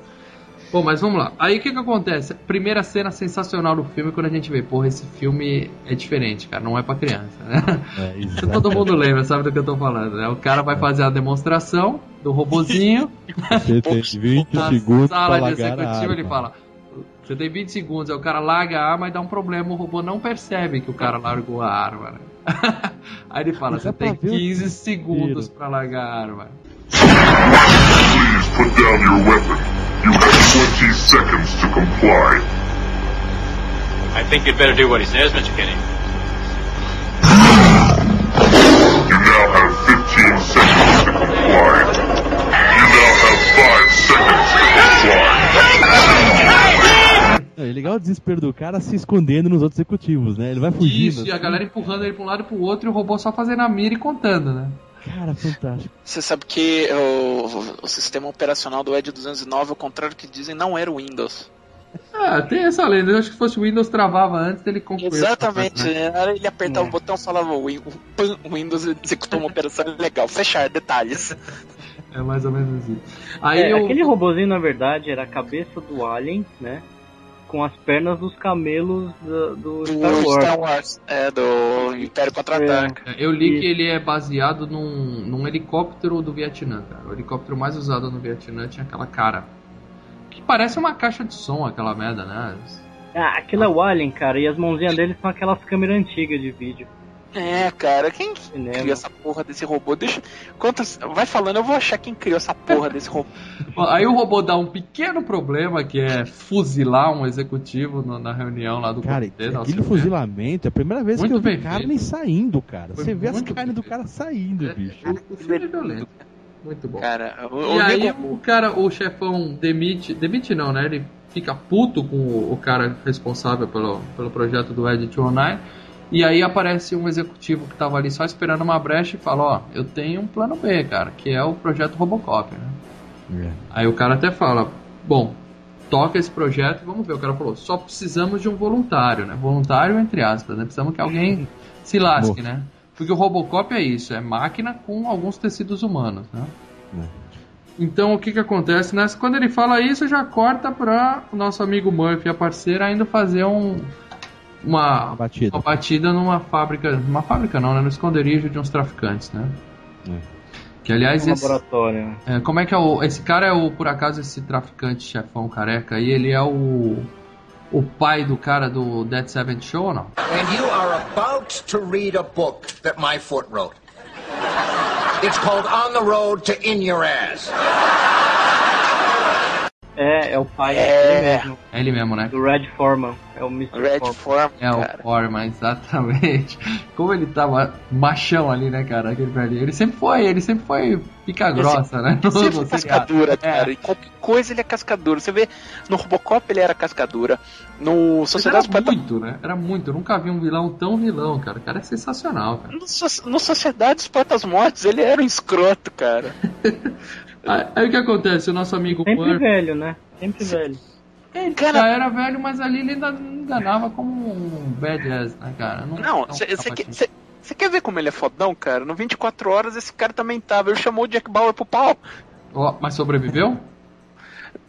Bom, mas vamos lá. Aí o que que acontece? Primeira cena sensacional do filme quando a gente vê, porra, esse filme é diferente, cara, não é pra criança, né? É, Todo mundo lembra, sabe do que eu tô falando, né? O cara vai fazer a demonstração do robozinho Você tem 20 na segundos sala de executivo, ele fala. Você tem 20 segundos, aí o cara larga a arma e dá um problema, o robô não percebe que o cara largou a arma, né? Aí ele fala, você tem ver o 15 segundos pra largar a arma. Please put down your weapon. You have 20 seconds to comply. I think you'd better do what he says, Mr. Kenny. You now have 15 seconds to comply. You now have 5 seconds to comply. É legal o desespero do cara se escondendo nos outros executivos, né? Ele vai fugindo. Isso, e a galera empurrando ele pra um lado e pro outro e o robô só fazendo a mira e contando, né? Cara, fantástico. você sabe que o, o sistema operacional do Ed 209, ao contrário do que dizem, não era o Windows. Ah, tem essa lenda. Eu acho que se fosse o Windows travava antes dele concluir. Exatamente. né? Ele apertava É. o botão falava o, o Windows executou uma operação legal. Fechar, detalhes. É mais ou menos isso. Aí É, eu... Aquele robozinho, na verdade, era a cabeça do Alien, né? Com as pernas dos camelos do, do Do Star Wars. Star Wars. É, do Império Contra-Ataca. Eu li Isso. que ele é baseado num, num helicóptero do Vietnã, cara. O helicóptero mais usado no Vietnã tinha aquela cara. Que parece uma caixa de som, aquela merda, né? Ah, aquilo é o Alien, cara, e as mãozinhas dele são aquelas câmeras antigas de vídeo. É, cara, quem que Cinema. criou essa porra desse robô? Deixa. Quantas. Vai falando, eu vou achar quem criou essa porra desse robô. Aí o robô dá um pequeno problema, que é fuzilar um executivo no- na reunião lá do Cara, comitê. da aquele fuzilamento é a primeira vez Muito que eu vi bem carne saindo, cara. Foi Você vê as carnes do cara saindo, É, bicho. filme é violento. Muito bom. Cara, o, E o aí o cara, o chefão demite, demite não, né? Ele fica puto com o, o cara responsável pelo, pelo projeto do Ed 209. E aí aparece um executivo que tava ali só esperando uma brecha e fala, ó, eu tenho um plano B, cara, que é o projeto Robocop, né? É. Aí o cara até fala, bom, toca esse projeto e vamos ver. O cara falou, só precisamos de um voluntário, né? Voluntário entre aspas, né? Precisamos que alguém se lasque, Morto. né? Porque o Robocop é isso, é máquina com alguns tecidos humanos, né? É. Então o que que acontece? Né? Quando ele fala isso, já corta para o nosso amigo Murphy, a parceira, ainda fazer um uma, Batida. uma batida numa fábrica, numa fábrica não, né? No esconderijo de uns traficantes, né? É. Que aliás Um esse, laboratório. é, como é que é o esse cara é o por acaso esse traficante chefão careca aí, ele é o o pai do cara do Dead Seventh Show ou não? And you are about to read a book that my foot wrote. It's called On the Road to In Your Ass. É, é o pai É. ele mesmo, É ele mesmo, né? do Red Foreman. É o Mr. Red Foreman. É o cara. Foreman, exatamente. Como ele tava machão ali, né, cara? Aquele velhinho. Ele sempre foi, ele sempre foi pica grossa, né? No- Sempre seriado. cascadura, É. cara. Em qualquer coisa ele é cascadura. Você vê, no Robocop ele era cascadura. No Mas Sociedade era Espartana. muito, né? Era muito. Eu nunca vi um vilão tão vilão, cara. O cara é sensacional, cara. No, So- no Sociedade dos Portas Mortes ele era um escroto, cara. Aí, aí o que acontece? O nosso amigo Sempre Murphy, velho, né? Sempre velho. ele Cara- já era velho, mas ali ele ainda enganava como um badass, né, cara? Não, você ficava assim. quer ver como ele é fodão, cara? No 24 horas esse cara também tava. Ele chamou o Jack Bauer pro pau. Ó, mas sobreviveu?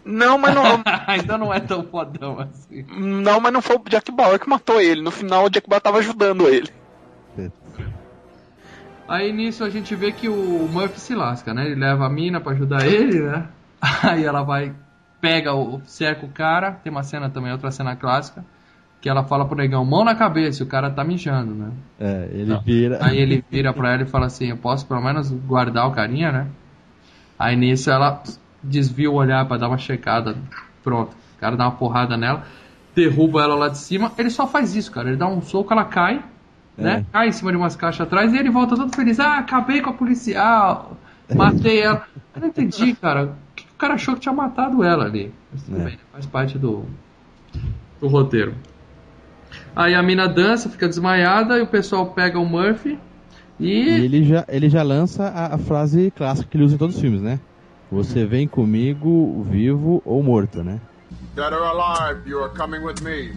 Não, mas não. ainda não é tão fodão assim. não, mas não foi o Jack Bauer que matou ele. No final o Jack Bauer tava ajudando ele. Aí nisso a gente vê que o Murphy se lasca, né? Ele leva a mina pra ajudar ele, né? Aí ela vai, pega o, cerca o cara. Tem uma cena também, outra cena clássica, que ela fala pro negão, mão na cabeça, e o cara tá mijando, né? É, ele vira. Aí ele vira pra ela e fala assim, eu posso pelo menos guardar o carinha, né? Aí nisso ela desvia o olhar pra dar uma checada. Pronto, o cara dá uma porrada nela, derruba ela lá de cima. Ele só faz isso, cara. Ele dá um soco, ela cai, né? É. Cai em cima de umas caixas atrás e ele volta todo feliz. Ah, acabei com a policial, matei ela. Eu não entendi, cara. O que o cara achou que tinha matado ela ali? Mas tudo É. bem, faz parte do, do roteiro. Aí a mina dança, fica desmaiada e o pessoal pega o Murphy E e. ele já, ele já lança a, a frase clássica que ele usa em todos os filmes, né? Você vem comigo vivo ou morto, né? Dead or alive, you are coming with me.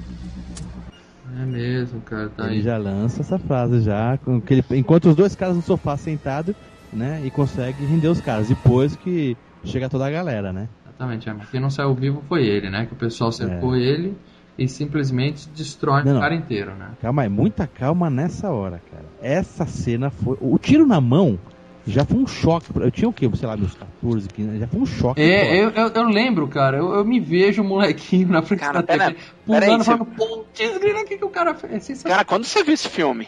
É mesmo, cara, tá Ele aí. já lança essa frase já, com que ele, enquanto os dois caras no sofá sentado, né? E consegue render os caras. Depois que chega toda a galera, né? Exatamente, é, quem não saiu vivo foi ele, né? Que o pessoal cercou ele e simplesmente destrói Não, o não. cara inteiro, né? Calma aí, muita calma nessa hora, cara. Essa cena foi. O tiro na mão já foi um choque. Eu tinha o quê? Sei lá, meus 14, 15, já foi um choque. É, eu, eu, eu lembro, cara, eu, eu me vejo molequinho na frente Cara, da TV, pera- pulando, aí, falando, putz, grila, o que, que o cara fez? É. Cara, quando você viu esse filme?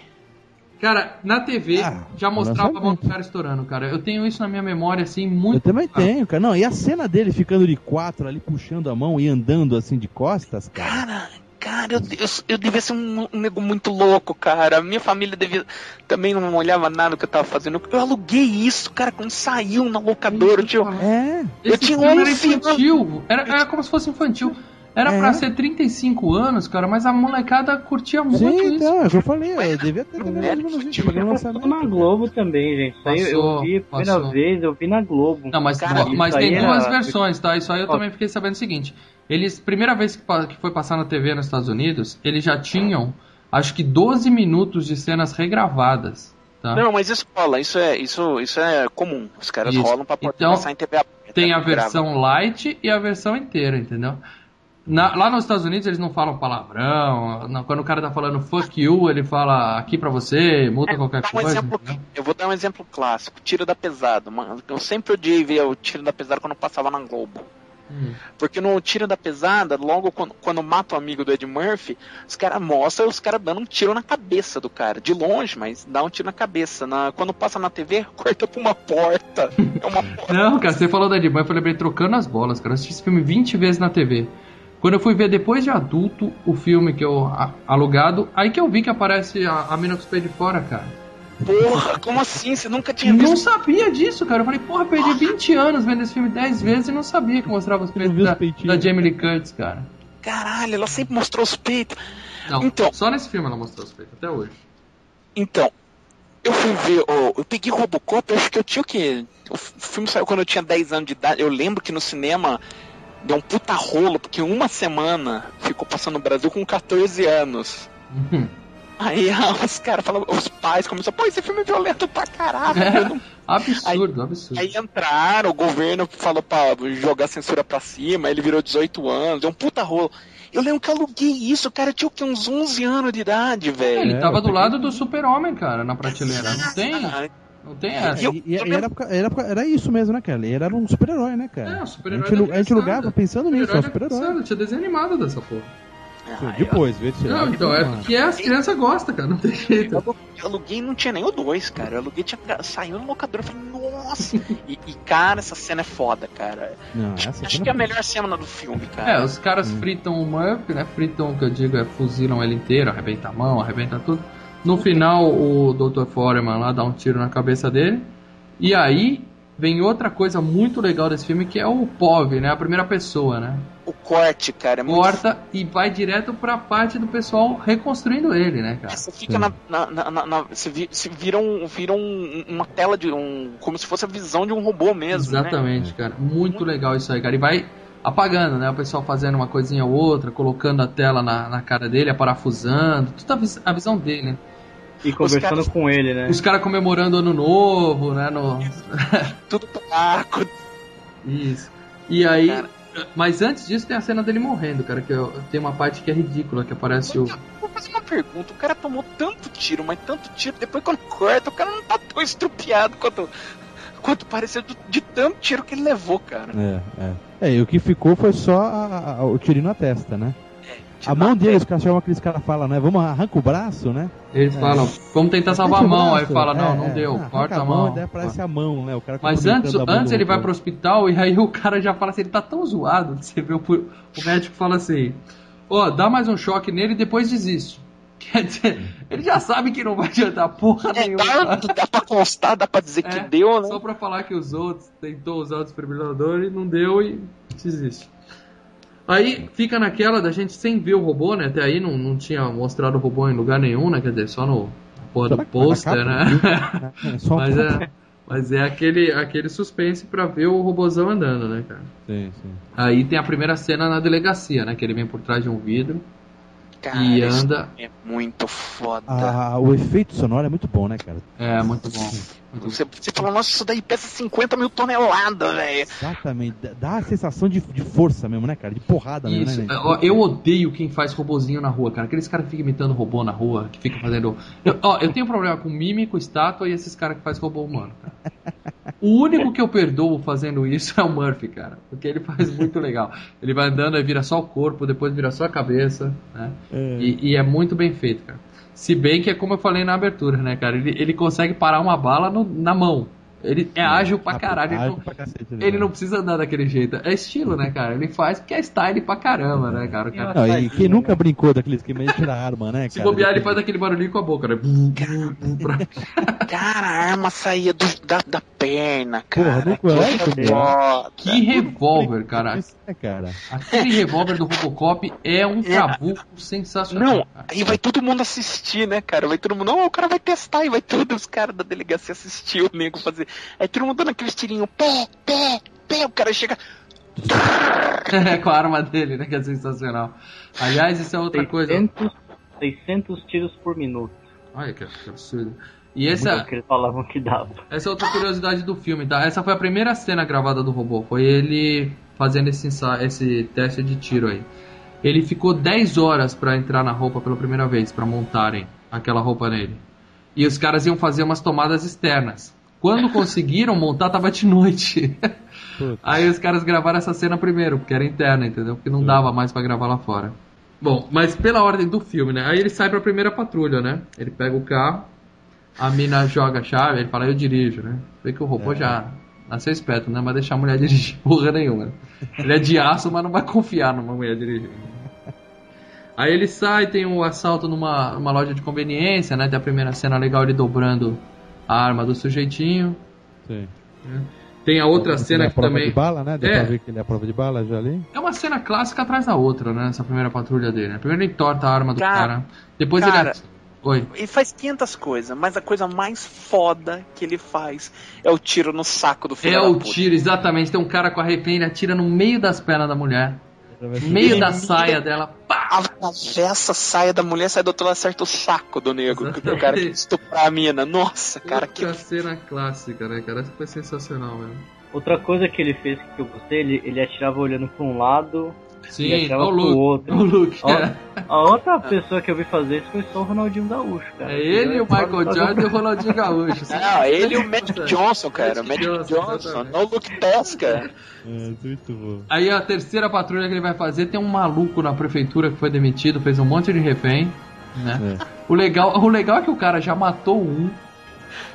Cara, na TV Ah, já mostrava a mão do cara estourando, cara. Eu tenho isso na minha memória, assim, Eu muito. também claro. tenho, cara. Não, e a cena dele ficando de quatro ali, puxando a mão e andando assim de costas, cara. Cara, cara, eu, eu, eu devia ser um, um nego muito louco, cara. Minha família devia. Também não olhava nada que eu tava fazendo. Eu aluguei isso, cara, quando saiu na locadora. Eu tinha, É, eu Esse tinha filme era 11 anos. infantil. Era, era como se fosse infantil. Era É. pra ser 35 anos, cara, mas a molecada curtia muito sim, isso. então, é eu falei. Eu devia ter menos no Passou lançamento. na Globo também, gente. Isso aí eu Passou, vi a primeira passou. vez, eu vi na Globo. Não, mas, Cara, mas tem duas era- versões, tá? Isso aí eu Ó. também fiquei sabendo o seguinte. Eles, primeira vez que, que foi passar na TV nos Estados Unidos, eles já tinham, acho que 12 minutos de cenas regravadas, tá? Não, mas isso rola, isso é, isso, isso é comum. Os caras Isso. rolam pra poder Então, passar em TV aberta. Tem a grava. versão light e a versão inteira, entendeu? Na- lá nos Estados Unidos eles não falam palavrão. não- quando o cara tá falando fuck you, ele fala aqui pra você, muda qualquer Dá um coisa. exemplo, entendeu? eu vou dar um exemplo clássico, Tiro da Pesada. Eu sempre odiei ver o Tiro da Pesada quando passava na Globo. Porque no Tiro da Pesada, logo quando, quando mata o amigo do Ed Murphy, os caras mostram os caras dando um tiro na cabeça do cara. De longe, mas dá um tiro na cabeça. Na, quando passa na TV, corta pra uma porta. É uma porta. Não, cara, você falou da Ed Murphy, eu lembrei trocando as bolas, cara. Eu assisti esse filme 20 vezes na TV. Quando eu fui ver depois de adulto o filme que eu a- alugado, aí que eu vi que aparece a, a mina com os pés de fora, cara. Porra, como assim? Você nunca tinha Não visto? sabia disso, cara. Eu falei, porra, perdi 20 anos vendo esse filme 10 vezes e não sabia que mostrava os peitos da, da Jamie Lee Curtis, cara. Caralho, ela sempre mostrou os peitos. Não, Então. só nesse filme ela mostrou os peitos, até hoje. Então, eu fui ver, ó, eu peguei Robocop, eu acho que eu tinha o quê? O filme saiu quando eu tinha 10 anos de idade. Eu lembro que no cinema deu um puta rolo, porque uma semana ficou passando no Brasil com 14 anos. Uhum. Aí ah, os caras falavam, os pais começaram, pô, esse filme é violento pra caralho. não É, absurdo, absurdo. Aí entraram, o governo falou pra jogar censura pra cima, ele virou 18 anos, deu um puta rolo. Eu lembro que eu aluguei isso, o cara tinha o quê? Uns 11 anos de idade, velho. Ele É, tava eu do lado do super-homem, cara, na prateleira. Não tem, não tem essa. Eu- E, e- eu e era, era, era isso mesmo, né, cara? Ele era um super-herói, né, cara? É, a super-herói gente, da lu- a gente alugava pensando nisso, é um Super-herói Tinha desenho animado dessa porra. Ah, Depois, vê se Não, então, é porque as crianças gostam, cara, não tem jeito. Eu eu aluguei e não tinha nem o 2, cara. Eu aluguei, tinha, saiu no locador. Eu falei, nossa! e, e, cara, essa cena é foda, cara. Não, Acho que é a foi- melhor cena do filme, É, cara. os caras fritam o Murphy, né? Fritam, o que eu digo, é fuzilam ele inteiro, arrebenta a mão, arrebenta tudo. No final, o Dr. Foreman lá dá um tiro na cabeça dele. E aí, vem outra coisa muito legal desse filme, que é o POV, né? A primeira pessoa, né? O corte, cara, é muito Corta e vai direto pra parte do pessoal reconstruindo ele, né, cara? Você fica na. na, na, na- você, vi, você vira, um, vira um- uma tela de um. Como se fosse a visão de um robô mesmo. Né? Exatamente, cara. Muito legal isso aí, cara. E vai apagando, né? O pessoal fazendo uma coisinha ou outra, colocando a tela na, na cara dele, aparafusando. Tudo a, vis- a visão dele, né? E conversando caras- com ele, né? Os caras comemorando ano novo, né? No... Tudo buraco. Isso. E aí. Cara. Mas antes disso tem a cena dele morrendo, cara. Que eu- tem uma parte que é ridícula, que aparece o. Vou fazer uma pergunta. O cara tomou tanto tiro, mas tanto tiro. Depois quando corta, o cara não tá tão estrupiado quanto. Quanto pareceu de, de tanto tiro que ele levou, cara. É, é. É, e o que ficou foi só a- a- o tirinho na testa, né? A mão dele, os caras chamam aqueles caras falam, né? Vamos, arranca o braço, né? Eles falam, vamos tentar salvar a mão. Aí fala, não, É, não é. deu, Ah, corta a mão. Daí aparece a mão, né? O cara Mas antes, antes ele vai pro hospital e aí o cara já fala assim, ele tá tão zoado, você vê o, o médico fala assim, ó, dá mais um choque nele e depois desiste. Quer dizer, ele já sabe que não vai adiantar porra É, nenhuma. dá, dá pra constar, dá pra dizer que É, deu, né? Só pra falar que os outros tentou usar o desfibrilador e não deu e desiste. Aí fica naquela da gente sem ver o robô, né? Até aí não, não tinha mostrado o robô em lugar nenhum, né? Quer dizer, só no porra do pôster, né? É, só Mas é, mas é aquele, aquele suspense pra ver o robôzão andando, né, cara? Sim, sim. Aí tem a primeira cena na delegacia, né? Que ele vem por trás de um vidro Cara, e anda. é muito foda. Ah, o efeito sonoro é muito bom, né, cara? É, muito bom. Bom. Você, você fala, nossa, isso daí pesa 50 mil toneladas, velho. Exatamente. Dá- a sensação de, de força mesmo, né, cara? De porrada mesmo, Isso, né? eu odeio quem faz robozinho na rua, cara. Aqueles caras que ficam imitando robô na rua, que ficam fazendo. Eu, ó, eu tenho problema com mímico, estátua e esses caras que fazem robô humano, cara. O único que eu perdoo fazendo isso é o Murphy, cara. Porque ele faz muito legal. Ele vai andando, aí vira só o corpo, depois vira só a cabeça, né? É. E, e é muito bem feito, cara. Se bem que é como eu falei na abertura, né, cara? Ele, ele consegue parar uma bala no- na mão. Ele é ágil pra caralho. Ele Ágil não, pra cacete, né? ele não precisa andar daquele jeito. É estilo, né, cara? Ele faz porque é style pra caramba, né, cara? O cara Não, e quem nunca brincou daquele esquema de tirar arma, né, se cara? bobear, ele faz aquele barulhinho com a boca, né? Cara, a arma saía do- da, da perna, Porra, cara. não é, que. Que revólver, cara. Né, cara? Aquele revólver do Robocop é um trabuco sensacional. Não, cara. aí vai todo mundo assistir, né, cara? Vai todo mundo, não, o cara vai testar e vai todos os caras da delegacia assistir o nego fazer. Aí todo mundo dando aqueles tirinhos, pé, pé, pé, o cara chega. com a arma dele, né? Que é sensacional. Aliás, isso é outra coisa. 600, 600 tiros por minuto. Olha que que absurdo. E É essa, o que eles falavam que dava. essa é outra curiosidade do filme, tá? Essa foi a primeira cena gravada do robô. Foi ele fazendo esse, esse teste de tiro aí. Ele ficou 10 horas pra entrar na roupa pela primeira vez, pra montarem aquela roupa nele. E os caras iam fazer umas tomadas externas. Quando conseguiram montar, tava de noite. Putz. Aí os caras gravaram essa cena primeiro, porque era interna, entendeu? Porque não dava mais pra gravar lá fora. Bom, mas pela ordem do filme, né? Aí ele sai pra primeira patrulha, né? Ele pega o carro, a mina joga a chave, ele fala, eu dirijo, né? Vê que o robô É. já nasceu esperto, né? Vai deixar a mulher dirigir porra nenhuma. Ele é de aço, mas não vai confiar numa mulher dirigindo. Aí ele sai, tem um assalto numa, numa loja de conveniência, né? Tem a primeira cena legal ele dobrando a arma do sujeitinho. Sim. Tem a outra Ele cena é a que prova também. de bala, né? Deu É. pra ver que ele é a prova de bala já ali. É uma cena clássica atrás da outra, né? Essa primeira patrulha dele. né? Primeiro ele torta a arma do Cara, cara. Depois cara, ele. Oi. Ele faz 500 coisas, mas a coisa mais foda que ele faz é o tiro no saco do filho É da o puta. tiro, exatamente. Tem um cara com a refém, ele atira no meio das pernas da mulher. No meio da saia dela. Pá! Atravessa a saia da mulher, sai do outro lado, acerta o saco do negro. O cara quer estuprar a mina. Nossa, cara, que Outra cena clássica, né, cara? Essa foi sensacional mesmo. Outra coisa que ele fez que eu gostei, ele, ele atirava olhando pra um lado Sim, e é o Luke. outro. O Luke, é. A outra pessoa que eu vi fazer isso foi só o Ronaldinho Gaúcho, cara. É ele, o Michael Fazer- Jordan e o Ronaldinho Gaúcho. Não, ele e o Magic Johnson, cara. Magic Magic Johnson, Johnson, o Luke Tess, cara. É, muito bom. Aí a terceira patrulha que ele vai fazer tem um maluco na prefeitura que foi demitido, fez um monte de refém, né? É. O legal, o legal é que o cara já matou um.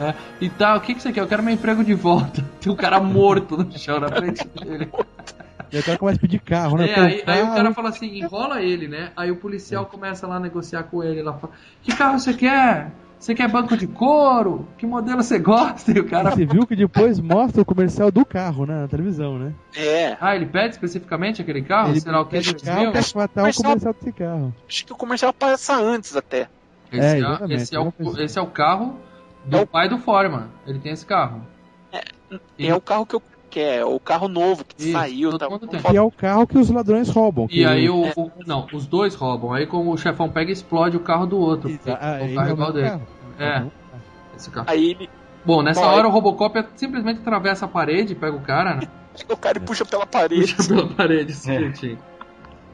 né? E tá, o que, que você quer? Eu quero meu emprego de volta. Tem um cara morto no chão na frente dele. E o cara começa a pedir carro, né? É, aí, aí o carro. cara fala assim, enrola ele, né? Aí o policial começa lá a negociar com ele. Lá, fala, que carro você quer? Você quer banco de couro? Que modelo você gosta? E o cara. Você viu que depois mostra o comercial do carro, né? Na televisão, né? É, Ah, ele pede especificamente aquele carro? Ele Será o que? pede o 2000? carro pra matar o Comercial- desse carro. acho que o comercial passa antes até. Esse, É, é, exatamente, esse, é o, eu pensei. esse é o carro do É o- pai do Foreman. Ele tem esse carro. É o carro que eu quero, o carro novo que Isso, saiu. Tá. Que é o carro que os ladrões roubam. E que aí o, o- Não, os dois roubam. Aí como o chefão pega explode o carro do outro. Ah, o carro é igual dele. carro. É, Uhum. esse carro. Aí ele Bom, nessa Bom, hora aí- o Robocop simplesmente atravessa a parede, pega o cara, né? pega o cara e puxa pela parede. puxa pela parede, esse É.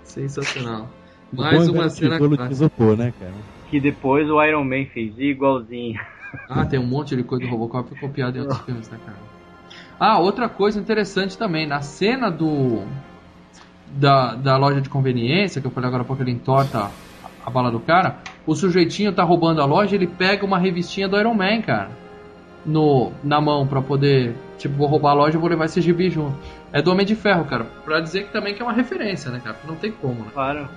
Sensacional. Mais é uma cena de isopor, né, cara? Que depois o Iron Man fez igualzinho. Ah, tem um monte de coisa do Robocop que copiado em outros filmes, né, cara? Ah, outra coisa interessante também, na cena do. Da, da loja de conveniência, que eu falei agora há pouco, ele entorta a bala do cara. O sujeitinho tá roubando a loja, ele pega uma revistinha do Iron Man, cara. No, na mão pra poder. Tipo, vou roubar a loja e vou levar esse gibi junto. É do Homem de Ferro, cara. Pra dizer que também que é uma referência, né, cara? Não tem como, né? Claro.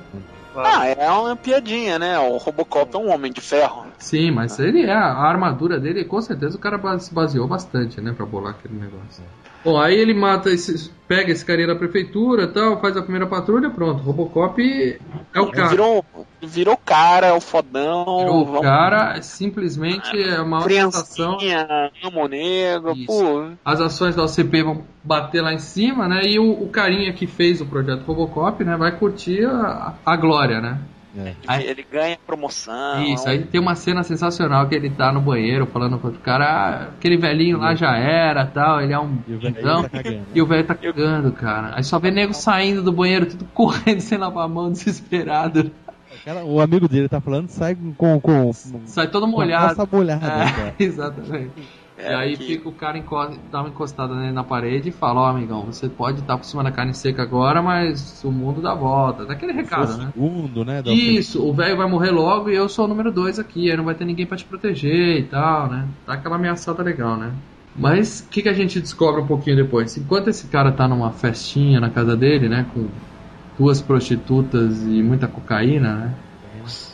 Ah, é uma piadinha, né? O Robocop é um homem de ferro. Sim, mas ele é, a armadura dele, com certeza o cara se baseou bastante, né, pra bolar aquele negócio. Bom, aí ele mata esse, pega esse carinha da prefeitura e tal, faz a primeira patrulha, pronto, Robocop é o cara. Virou, virou cara, é o fodão. Virou o cara, é simplesmente a maior sensação. Criancinha, ama o negro, Isso. pô. As ações da OCP vão bater lá em cima, né, e o, o carinha que fez o projeto Robocop, né, vai curtir a, a glória, né. Aí- Ele ganha promoção. Isso, aí tem uma cena sensacional que ele tá no banheiro falando com outro cara, ah, aquele velhinho lá já era tal, ele é um E o velho então, tá cagando. e o velho tá cagando, cara. Aí só vê nego saindo do banheiro, tudo correndo sem lavar a mão, desesperado. O, cara- o amigo dele tá falando, sai com. com, Sai todo molhado. calça molhada, É, cara. exatamente. É, e aí que- fica o cara encosta, dá uma encostada nele na parede e fala, ó amigão, você pode estar por cima da carne seca agora, mas o mundo dá volta. Daquele recado, Foi o né? segundo, né? da Isso, o velho vai morrer logo e eu sou o número dois aqui, aí não vai ter ninguém pra te proteger e tal, né? Dá aquela ameaçada legal, né? Mas o que, que a gente descobre um pouquinho depois? Enquanto esse cara tá numa festinha na casa dele, né? Com duas prostitutas e muita cocaína, né?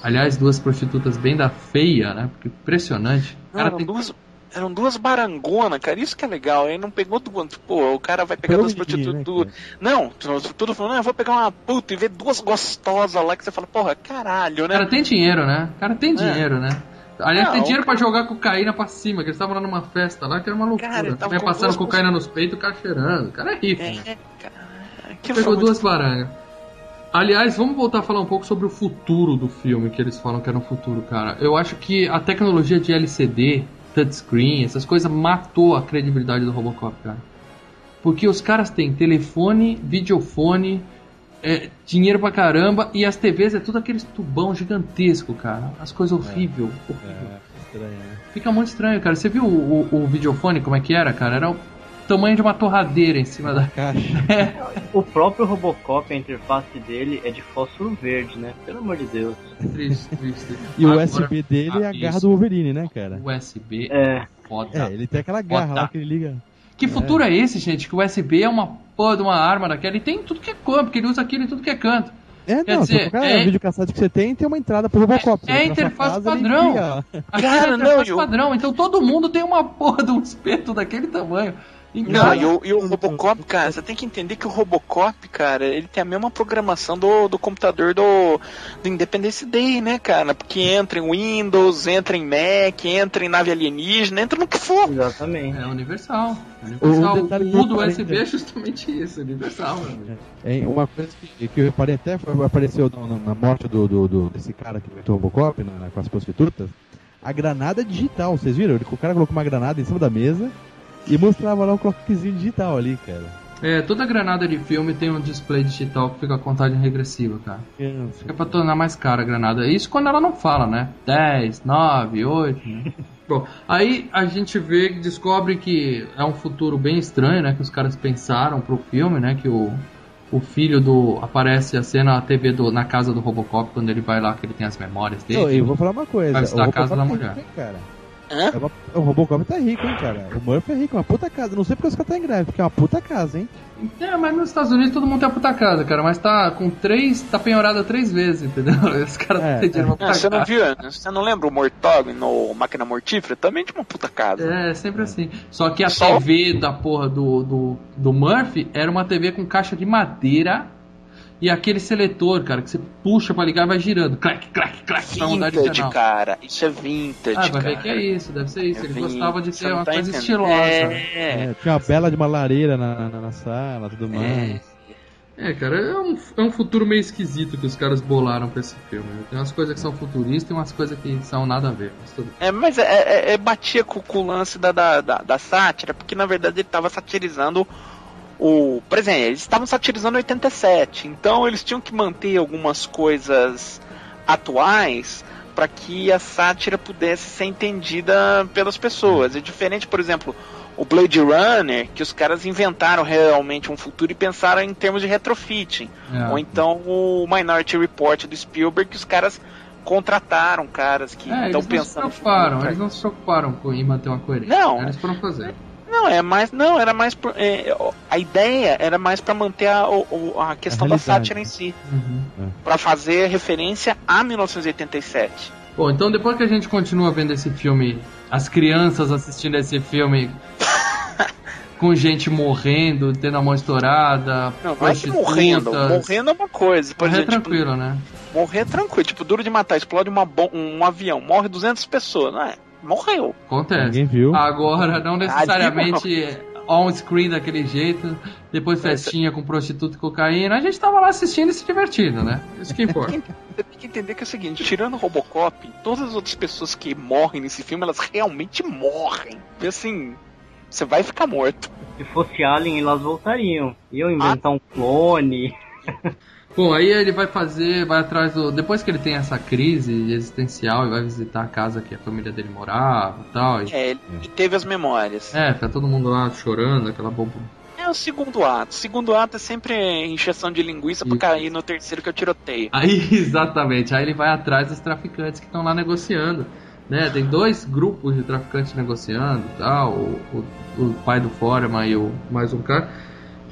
Aliás, duas prostitutas bem da feia, né? Porque impressionante. Não, cara tem duas, eram duas barangonas, cara. Isso que é legal. Ele não pegou duas. Pô, o cara vai pegar duas prostitutas. né, Não, tu- tudo falando, não, eu vou pegar uma puta e ver duas gostosas lá que você fala, porra, caralho, O né? cara tem dinheiro, né? O cara tem É. dinheiro, né? Aliás, Não, tem o dinheiro pra jogar cocaína pra cima, que eles estavam lá numa festa lá, que era uma loucura. Cara, tava com passando duas cocaína nos peitos e o cara cheirando. O cara é rico. né? É, cara. Aquilo Pegou muito- duas barangas. Aliás, vamos voltar a falar um pouco sobre o futuro do filme, que eles falam que era no futuro, cara. Eu acho que a tecnologia de LCD, touchscreen, essas coisas matou a credibilidade do Robocop, cara. Porque os caras têm telefone, videofone, é, dinheiro pra caramba, e as TVs é tudo aqueles tubão gigantesco, cara. As coisas horríveis. horrível. É, estranho, né? Fica muito estranho, cara. Você viu o, o, o videofone como é que era, cara? Era o- tamanho de uma torradeira em cima da Caixa. O próprio Robocop, a interface dele é de fósforo verde, né? Pelo amor de Deus. Triste, triste. E o Agora, USB dele é a ah, garra isso. do Wolverine, né, cara? USB É. foda. É, ele tem aquela garra Foda. lá que ele liga. Que futuro é. esse, gente? Que o USB é uma porra de uma arma daquela e tem em tudo que é canto, porque ele usa aquilo em tudo que é canto. É, Quer não, dizer, qualquer é- videocassete que você tem, tem uma entrada pro Robocop. É sua interface casa, ele padrão. Cara, é não, interface eu- padrão, então todo mundo tem uma porra de um espeto daquele tamanho. Não, e o, e o Robocop, cara, você tem que entender que o Robocop, cara, ele tem a mesma programação do, do computador do, do Independence Day, né, cara? Porque entra em Windows, entra em Mac, entra em nave alienígena, entra no que for. Exatamente. É universal. universal. O O, eu do USB é justamente isso, universal. meu amigo. É, uma coisa que, que eu reparei até foi, apareceu no- na morte do, do, do- desse cara que inventou o Robocop, na, na- com as prostitutas, a granada digital, vocês viram? O cara colocou uma granada em cima da mesa e mostrava lá o clockzinho digital ali, cara. É, toda granada de filme tem um display digital que fica a contagem regressiva, cara. É pra tornar mais cara a granada. Isso quando ela não fala, né? 10, 9, 8. Né? Bom, aí a gente vê, descobre que é um futuro bem estranho, né? Que os caras pensaram pro filme, né? Que o, o filho do. Aparece a cena na TV do, na casa do Robocop quando ele vai lá, que ele tem as memórias dele. Não, eu vou falar uma coisa. Vai visitar a casa da mulher. cara. Hã? É uma- o Robocop tá rico, hein, cara. O Murphy é rico, é uma puta casa. Não sei porque os caras estão em greve, porque é uma puta casa, hein. É, mas nos Estados Unidos todo mundo tem a puta casa, cara. Mas tá com três. tá penhorada três vezes, entendeu? Os caras É, não têm dinheiro pra Ah, puta você não viu? Você não lembra o Mortog no Máquina Mortífera? Também de uma puta casa. É, é sempre assim. Só que a Só- TV da porra do, do, do Murphy era uma TV com caixa de madeira e aquele seletor, cara, que você puxa pra ligar e vai girando. Clac, clac, clac, pra mudar de Vintage, canal. cara. Isso é vintage, Ah, vai cara. ver que é isso, deve ser isso. É Ele vintage, gostava de ter uma tá coisa entendendo. estilosa. né? É, É, tinha uma bela de uma lareira na, na, na sala, tudo mais. É, cara, é um, é um futuro meio esquisito que os caras bolaram pra esse filme. Tem umas coisas que são futuristas e umas coisas que são nada a ver. Mas tudo. É, mas é, é- é- batia com, com o lance da, da, da, da sátira, porque na verdade ele tava satirizando o. Por exemplo, eles estavam satirizando 87, então eles tinham que manter algumas coisas atuais para que a sátira pudesse ser entendida pelas pessoas. É diferente, por exemplo, o Blade Runner, que os caras inventaram realmente um futuro e pensaram em termos de retrofitting. É. Ou então o Minority Report do Spielberg, que os caras contrataram caras que É, estão eles não se pensando. preocuparam, eles não se preocuparam com em manter uma coerência. Não. Eles foram fazer. Não, é mais. Não, era mais. por- é, a ideia era mais para manter a, a questão da realidade. sátira em si. Uhum. para fazer referência a 1987. Bom, então depois que a gente continua vendo esse filme, as crianças assistindo esse filme com gente morrendo, tendo a mão estourada, Não, não é que morrendo. Morrendo é uma coisa. Por Morrer exemplo, tipo, tranquilo, né? morrer é tranquilo. Tipo, duro de matar. Explode uma um avião. Morre 200 pessoas. Não é? Morreu. Acontece. Ninguém viu. Agora, não necessariamente on-screen daquele jeito, depois festinha com prostituta e cocaína. A gente tava lá assistindo e se divertindo, né? Isso que importa. Você tem que entender que é o seguinte, tirando o Robocop, todas as outras pessoas que morrem nesse filme, elas realmente morrem. E assim, você vai ficar morto. Se fosse Alien, elas voltariam. Iam inventar um clone. Bom, aí ele vai fazer, vai atrás do. Depois que ele tem essa crise existencial e vai visitar a casa que a família dele morava e tal. E, É, ele teve as memórias. é, tá todo mundo lá chorando, aquela boba. É o segundo ato. O segundo ato é sempre injeção de linguiça pra Isso. cair no terceiro que é o tiroteio. Aí, exatamente, aí ele vai atrás dos traficantes que estão lá negociando. Né? Tem dois grupos de traficantes negociando e tal. O, o, o pai do Foreman e o mais um cara.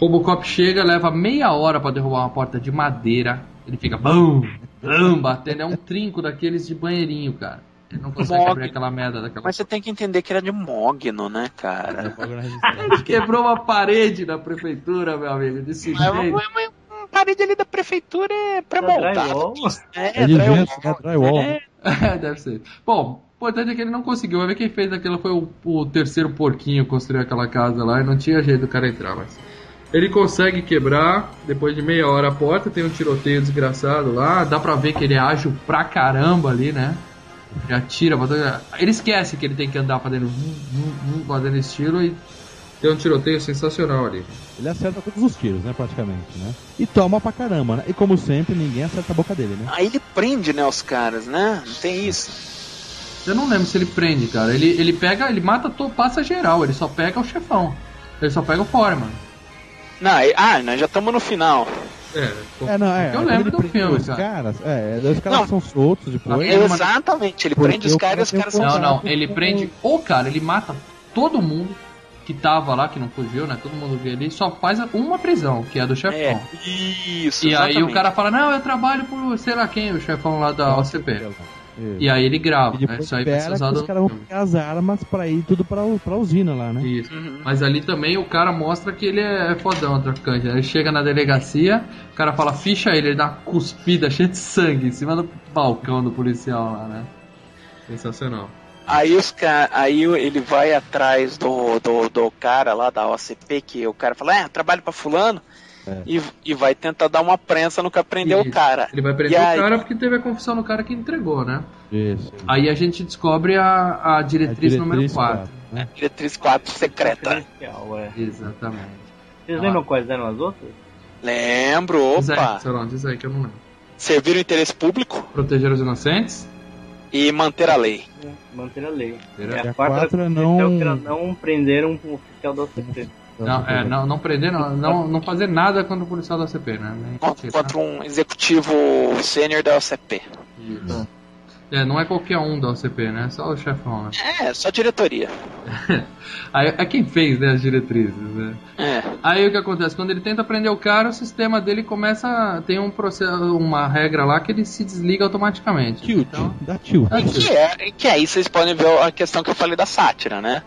Robocop chega, leva meia hora pra derrubar uma porta de madeira. Ele fica bum, bum, batendo. É um trinco daqueles de banheirinho, cara. Ele não consegue Mogno. abrir aquela merda daquela Mas você tem que entender que era de Mogno, né, cara? Ele quebrou uma parede na prefeitura, meu amigo, desse Mas uma, jeito. uma- uma parede ali da prefeitura é pra É drywall. É, É né? Drywall. É, É, deve ser. Bom, o importante é que ele não conseguiu. Vai ver quem fez aquilo foi o, o terceiro porquinho que construiu aquela casa lá e não tinha jeito do cara entrar, mas. Ele consegue quebrar, depois de meia hora a porta, tem um tiroteio desgraçado lá, dá pra ver que ele é ágil pra caramba ali, né? Ele atira, pra todo- ele esquece que ele tem que andar fazendo vum, vum, vum, fazendo estilo e tem um tiroteio sensacional ali. Ele acerta todos os tiros, né, praticamente, né? E toma pra caramba, né? E como sempre, ninguém acerta a boca dele, né? Aí ele prende, né, os caras, né? Não tem isso. Eu não lembro se ele prende, cara. Ele, ele pega, ele mata, passa geral, ele só pega o chefão. Ele só pega o Foreman. Não, e- ah, nós já estamos no final. É, É, não, é. Eu lembro do filme, os cara. caras, é, os caras Não. são soltos depois. Exatamente, ele prende os caras e os caras são. Não, não, ele prende o cara, ele mata todo mundo que tava lá, que não fugiu, né? Todo mundo vê ali, só faz uma prisão, que é a do chefão. É, isso. E aí o exatamente. cara fala, não, eu trabalho por sei lá quem, o chefão lá da OCP. Isso. E aí ele grava, E né? depois Isso aí vai ser usado os caras vão pegar as armas pra ir tudo pra, pra usina lá, né? Isso. Uhum. Mas ali também o cara mostra que ele é fodão, o traficante. Ele chega na delegacia, o cara fala, ficha ele, ele dá uma cuspida cheia de sangue em cima do balcão do policial lá, né? Sensacional. Aí os ca... aí ele vai atrás do, do, do cara lá da OCP, que o cara fala, é, trabalho pra fulano, É. e, e vai tentar dar uma prensa no que aprendeu o Isso. cara. Ele vai prender E o aí- cara porque teve a confissão do cara que entregou, né? Isso. Aí a gente descobre a, a diretriz, A número diretriz 4. quatro, né? Diretriz 4 secreta. É. Exatamente. Vocês Ah. lembram quais eram as outras? Lembro, Diz aí, opa. Diz aí que eu não lembro. Servir o interesse público Proteger os inocentes. e manter a lei. Manter a lei. Terá- É, a quatro é não- não prender um oficial da OCP. Não, é, não, não prender, não, não, não fazer nada contra o policial da CP, né? Nem Contra, contra um executivo sênior da OCP. Isso. É, não é qualquer um da OCP, né? Só o chefão, né? É, só diretoria. Aí, é quem fez, né, as diretrizes, né? É. Aí o que acontece? Quando ele tenta prender o cara, o sistema dele começa. Tem um processo, uma regra lá que ele se desliga automaticamente. Tilt, Então, dá tilt. E que, é, que aí vocês podem ver a questão que eu falei da sátira, né?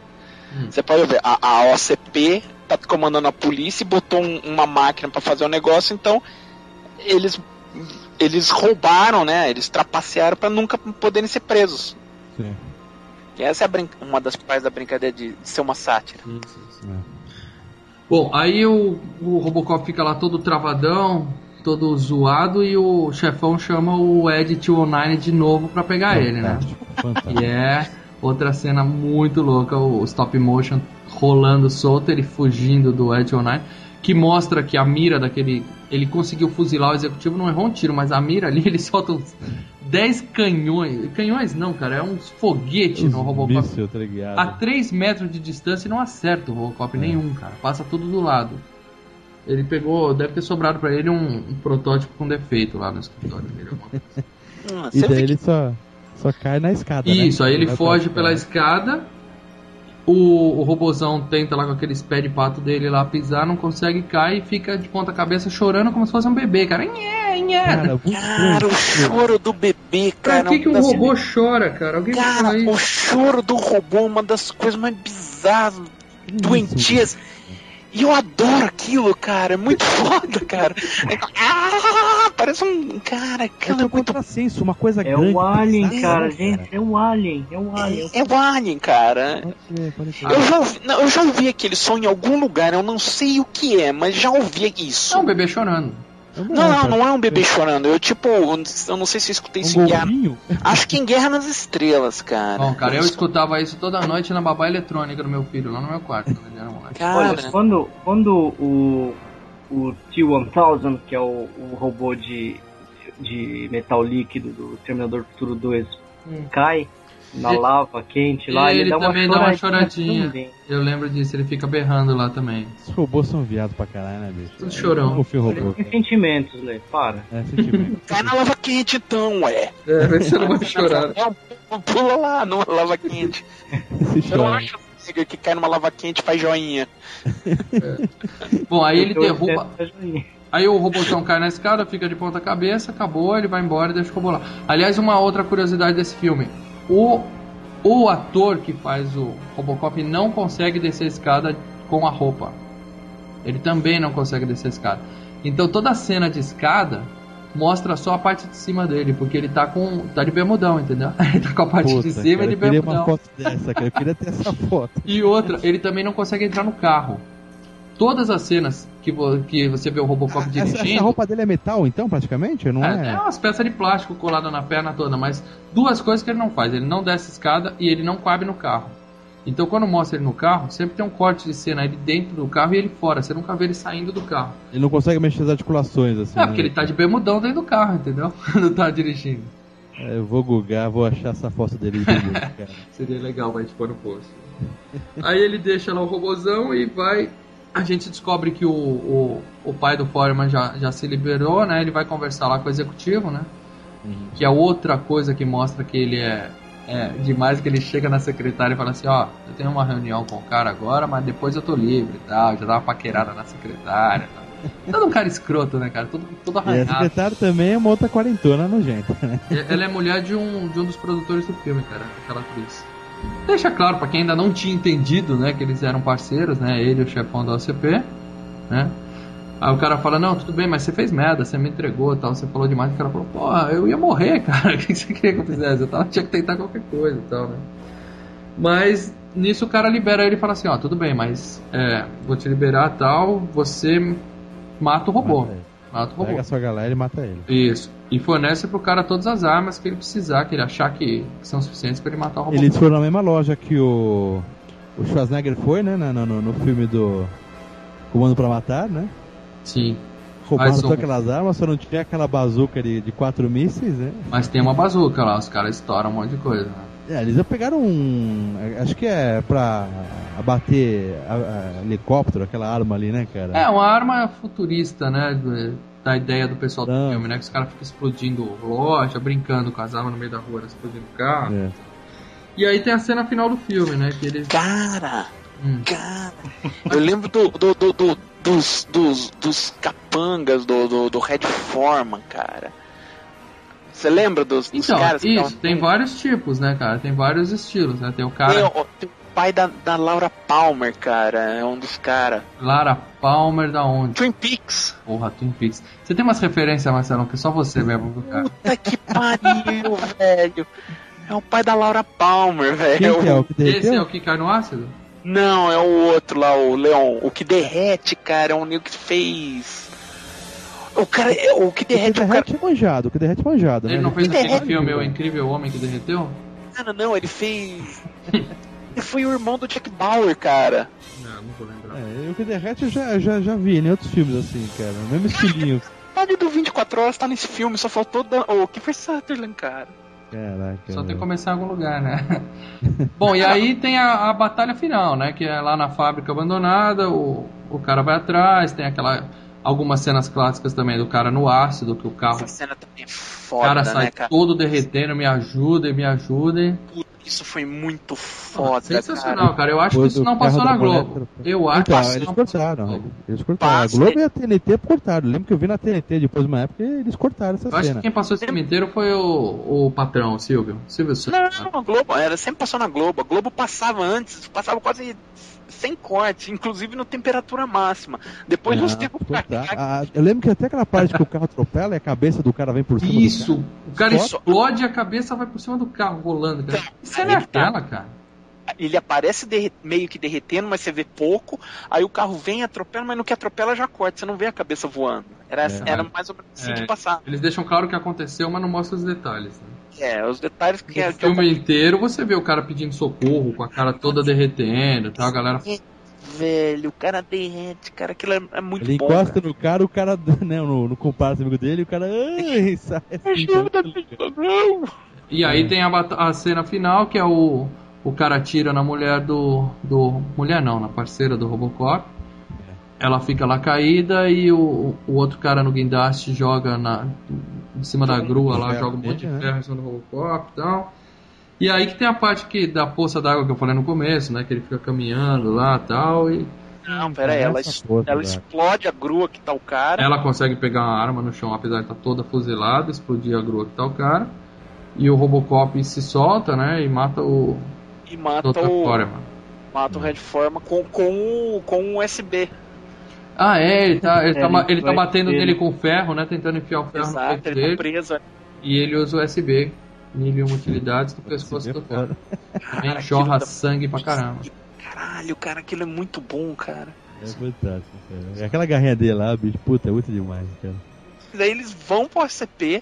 Hum. Você pode ver, a, a OCP tá comandando a polícia e botou um- uma máquina para fazer o negócio, então eles eles roubaram, né? Eles trapacearam para nunca poderem ser presos. Sim. E essa é a brin- uma das partes da brincadeira de, de ser uma sátira. Isso, isso. É. Bom, aí o, o Robocop fica lá todo travadão, todo zoado, e o chefão chama o Ed 209 de novo pra pegar ele, né? Fantástico, fantástico. E é outra cena muito louca, o stop motion rolando solto, ele fugindo do Ed 209, que mostra que a mira daquele. Ele conseguiu fuzilar o executivo, não errou um tiro, mas a mira ali ele solta uns 10 canhões. Canhões não, cara, é uns foguetes no Robocop. míssil, tá ligado? A 3 metros de distância e não acerta o Robocop nenhum, cara. Passa tudo do lado. Ele pegou, deve ter sobrado pra ele um, um protótipo com defeito lá no escritório dele. coisa. Hum, E daí ele só, só cai na escada, né? Isso, aí ele pra foge pela escada. O, o robozão tenta lá com aqueles pés de pato dele lá pisar, não consegue, cai e fica de ponta cabeça chorando como se fosse um bebê, cara. Nhé, nhé. Cara, Cara, o choro do bebê, Pra cara. que, que das- robô chora, cara? Alguém Cara, o choro do robô é uma das coisas mais bizarras, doentias. E eu adoro aquilo, cara. É muito foda, cara. É, ah, parece um. Cara, É aquilo um é muito. contrassenso, uma coisa É grande. um alien, pesada, cara, gente. É um alien. É um alien. É o Alien, cara. Pode ser, pode ser. Eu já, ouvi, não, eu já ouvi aquele som em algum lugar, eu não sei o que é, mas já ouvi isso. É um bebê chorando. Não, não, não é um bebê chorando. Eu, tipo, eu não sei se eu escutei isso Um em Guerra. Acho que em Guerra nas Estrelas, cara. Bom, cara, eu escutava isso toda noite na babá eletrônica do meu filho, lá no meu quarto, moleque. Olha, Cara, quando, quando o, o T-1000, que é o, o robô de, de metal líquido do Terminador do Futuro 2, Hum. cai na E- lava quente lá, ele ele, dá uma também dá uma choradinha. também. Eu lembro disso, ele fica berrando lá também. Os robôs são viados pra caralho, né, bicho? Tudo chorão. Confio robô. Ele tem sentimentos, Lê, para. É, sentimento. cai na lava quente então, ué. É, vê se você não vai chorar. Pula lá numa lava quente. Eu acho que cai numa lava quente e faz joinha. Bom, aí ele derruba. Aí o robôzão cai na escada, fica de ponta cabeça, acabou, ele vai embora e deixa o robô lá. Aliás, uma outra curiosidade desse filme. O, o ator que faz o Robocop não consegue descer a escada com a roupa. Ele também não consegue descer a escada. Então toda a cena de escada mostra só a parte de cima dele, porque ele tá com. tá de bermudão, entendeu? Ele tá com a parte Puta, de cima cara, e de eu queria uma bermudão. foto dessa, cara. Eu queria ter essa foto. E outra, ele também não consegue entrar no carro. Todas as cenas que, vo- que você vê o Robocop Essa, dirigindo. essa roupa dele é metal, então, praticamente? Não É, é? é umas peças de plástico coladas na perna toda, mas duas coisas que ele não faz. Ele não desce escada e ele não cabe no carro. Então quando mostra ele no carro, sempre tem um corte de cena ele dentro do carro e ele fora. Você nunca vê ele saindo do carro. Ele não consegue mexer as articulações, assim. É, porque né? ele tá de bermudão dentro do carro, entendeu? Quando tá dirigindo. É, Eu vou googar, vou achar essa foto dele cara. Seria legal, vai te pôr no post. Aí ele deixa lá o robozão e vai a gente descobre que o, o, o pai do Foreman já, já se liberou, né? Ele vai conversar lá com o executivo, né? Que é outra coisa que mostra que ele é, é demais, que ele chega na secretária e fala assim, ó, eu tenho uma reunião com o cara agora, mas depois eu tô livre e tal, já dá uma paquerada na secretária tal. Todo um cara escroto, né, cara? Todo, todo E a arranhado. secretária também é uma outra quarentona nojenta, né? Ela é mulher de um, de um dos produtores do filme, cara, aquela atriz. Deixa claro, pra quem ainda não tinha entendido, né, que eles eram parceiros, né, ele e o chefão da OCP, né. Aí o cara fala, não, tudo bem, mas você fez merda, você me entregou e tal, você falou demais. O cara falou, pô, eu ia morrer, cara, o que você queria que eu fizesse? Eu tava, tinha que tentar qualquer coisa e tal, né. Mas nisso o cara libera ele e fala assim, ó, tudo bem, mas é, vou te liberar e tal, você mata o robô. Mata. Mata o robô. Pega a sua galera e mata ele. Isso. E fornece pro cara todas as armas que ele precisar, que ele achar que são suficientes pra ele matar o robô. Eles foram na mesma loja que o, o Schwarzenegger foi, né? No, no, no filme do Comando pra Matar, né? Sim. Roubaram todas aquelas armas, só não tinha aquela bazuca de, de quatro mísseis, né? Mas tem uma bazuca lá, os caras estouram um monte de coisa. né? É, eles já pegaram um. Acho que é pra abater a- a- helicóptero, aquela arma ali, né, cara? É, uma arma futurista, né? do- Da ideia do pessoal do Não. filme, né? Que os caras ficam explodindo loja, brincando com as armas no meio da rua, explodindo carro. É. E aí tem a cena final do filme, né? Que eles. Cara, Hum. cara. Eu lembro do, do, do- do- dos, dos, dos capangas do, do, do Red Foreman, cara. Você lembra dos, dos Então, caras que isso, tavam- tem vários tipos, né, cara? Tem vários estilos, né? Tem o cara. Tem o, tem o pai da, da Laura Palmer, cara. É um dos caras. Lara Palmer da onde? Twin Peaks. Porra, Twin Peaks. Você tem umas referências, Marcelão, que só você mesmo, cara? Puta que pariu, velho. É o pai da Laura Palmer, velho. Quem que é o que Esse é derreteu? o que cai no ácido? Não, é o outro lá, o Leon. O que derrete, cara, é um nego que fez. O cara, é- o que O que derrete, o cara. derrete é manjado, o que derrete é manjado, Ele né? não fez Ele aquele derrete, filme O. Incrível Homem que Derreteu? Cara, não, ele fez. ele foi o irmão do Jack Bauer, cara. Não, não vou lembrar. É, o que derrete eu já, já, já vi em outros filmes assim, cara. Mesmo estilinho. Metade do 24 horas tá nesse filme, só faltou. Dan... O que foi Sutherland, cara? Caraca. Só tem que começar em algum lugar, né? Bom, e aí tem a, a batalha final, né? Que é lá na fábrica abandonada, o, o cara vai atrás, tem aquela. Algumas cenas clássicas também do cara no ácido, que o carro. Essa cena também é O foda, cara sai né, cara? todo derretendo, me ajudem, me ajudem. Puta, Isso foi muito foda, Sensacional, cara. cara. Eu acho que Depois isso o não passou na Globo. atropela. Eu acho Então, que eles não cortaram. Eles cortaram. Passa. A Globo e a TNT cortaram. Eu lembro que eu vi na TNT depois de uma época e eles cortaram essa Eu acho cena. que quem passou esse inteiro foi o, o patrão, o Silvio. Silvio Santos. Não, a Globo, era, sempre passou na Globo. A Globo passava antes, passava quase sem corte, inclusive no temperatura máxima. Depois Ah, pra cortaram. cá, Ah, eu lembro que até aquela parte que o carro atropela e a cabeça do cara vem por cima Isso! do O cara explode e a cabeça vai por cima do carro rolando, cara. Então, cena é tá. aquela, cara? ele aparece meio que derretendo, mas você vê pouco. Aí o carro vem, atropela, mas no que atropela já corta, você não vê a cabeça voando. Era, É. era mais ou menos assim É. que passava. Eles deixam claro o que aconteceu, mas não mostram os detalhes. Né? É, os detalhes que é. O filme inteiro você vê o cara pedindo socorro, com a cara toda derretendo, tá? A galera. Velho, o cara derrete, cara, aquilo é, é muito Ele bom. encosta cara. no cara, o cara, né, no, no comparsa amigo dele, o cara ai, sai. Ajuda, não! E aí tem a, a cena final, que é o, o cara atira na mulher do, do. Mulher não, na parceira do Robocop. Ela fica lá caída e o, o outro cara no guindaste joga na, em cima da grua lá, joga um monte de né? ferro em cima do Robocop e tal. E aí que tem a parte que, da poça d'água que eu falei no começo, né? Que ele fica caminhando lá e tal. E Não, pera aí, ela, es- porra, ela velho. explode a grua que tá o cara. ela consegue pegar uma arma no chão, apesar de estar toda fuzilada, explodir a grua que tá o cara. E o Robocop se solta, né? E mata o E mata Dr. o, Foreman. mata o Red Forma com, com, o, com o USB. Ah, é, ele tá, ele tá, Ele ele tá batendo ele- nele com ferro, né? Tentando enfiar o ferro no Exato, peito ele tá dele. preso. E ele usa o USB. Mil e uma utilidades do pescoço do cara. Também jorra sangue pra caramba. Caralho, cara, aquilo é muito bom, cara. É fantástico, cara. E Aquela garrinha dele lá, bicho, puta, é muito demais, cara. Daí eles vão pro OCP.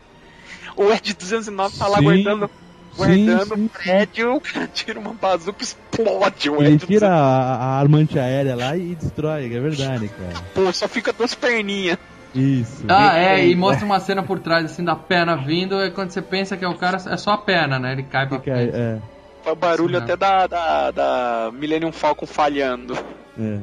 O Ed 209 tá lá Sim, guardando, guardando sim, o prédio. Tira uma bazuca e explode o Ele tira 209. a, a arma antiaérea lá e destrói, é verdade, cara. Pô, só fica duas perninhas. Isso. Ah, é, e mostra uma cena por trás, assim, da perna vindo, e quando você pensa que é o cara, é só a perna, né? Ele cai pra Fica, frente. é, Foi o barulho Sim, até da, da, da Millennium Falcon falhando. é.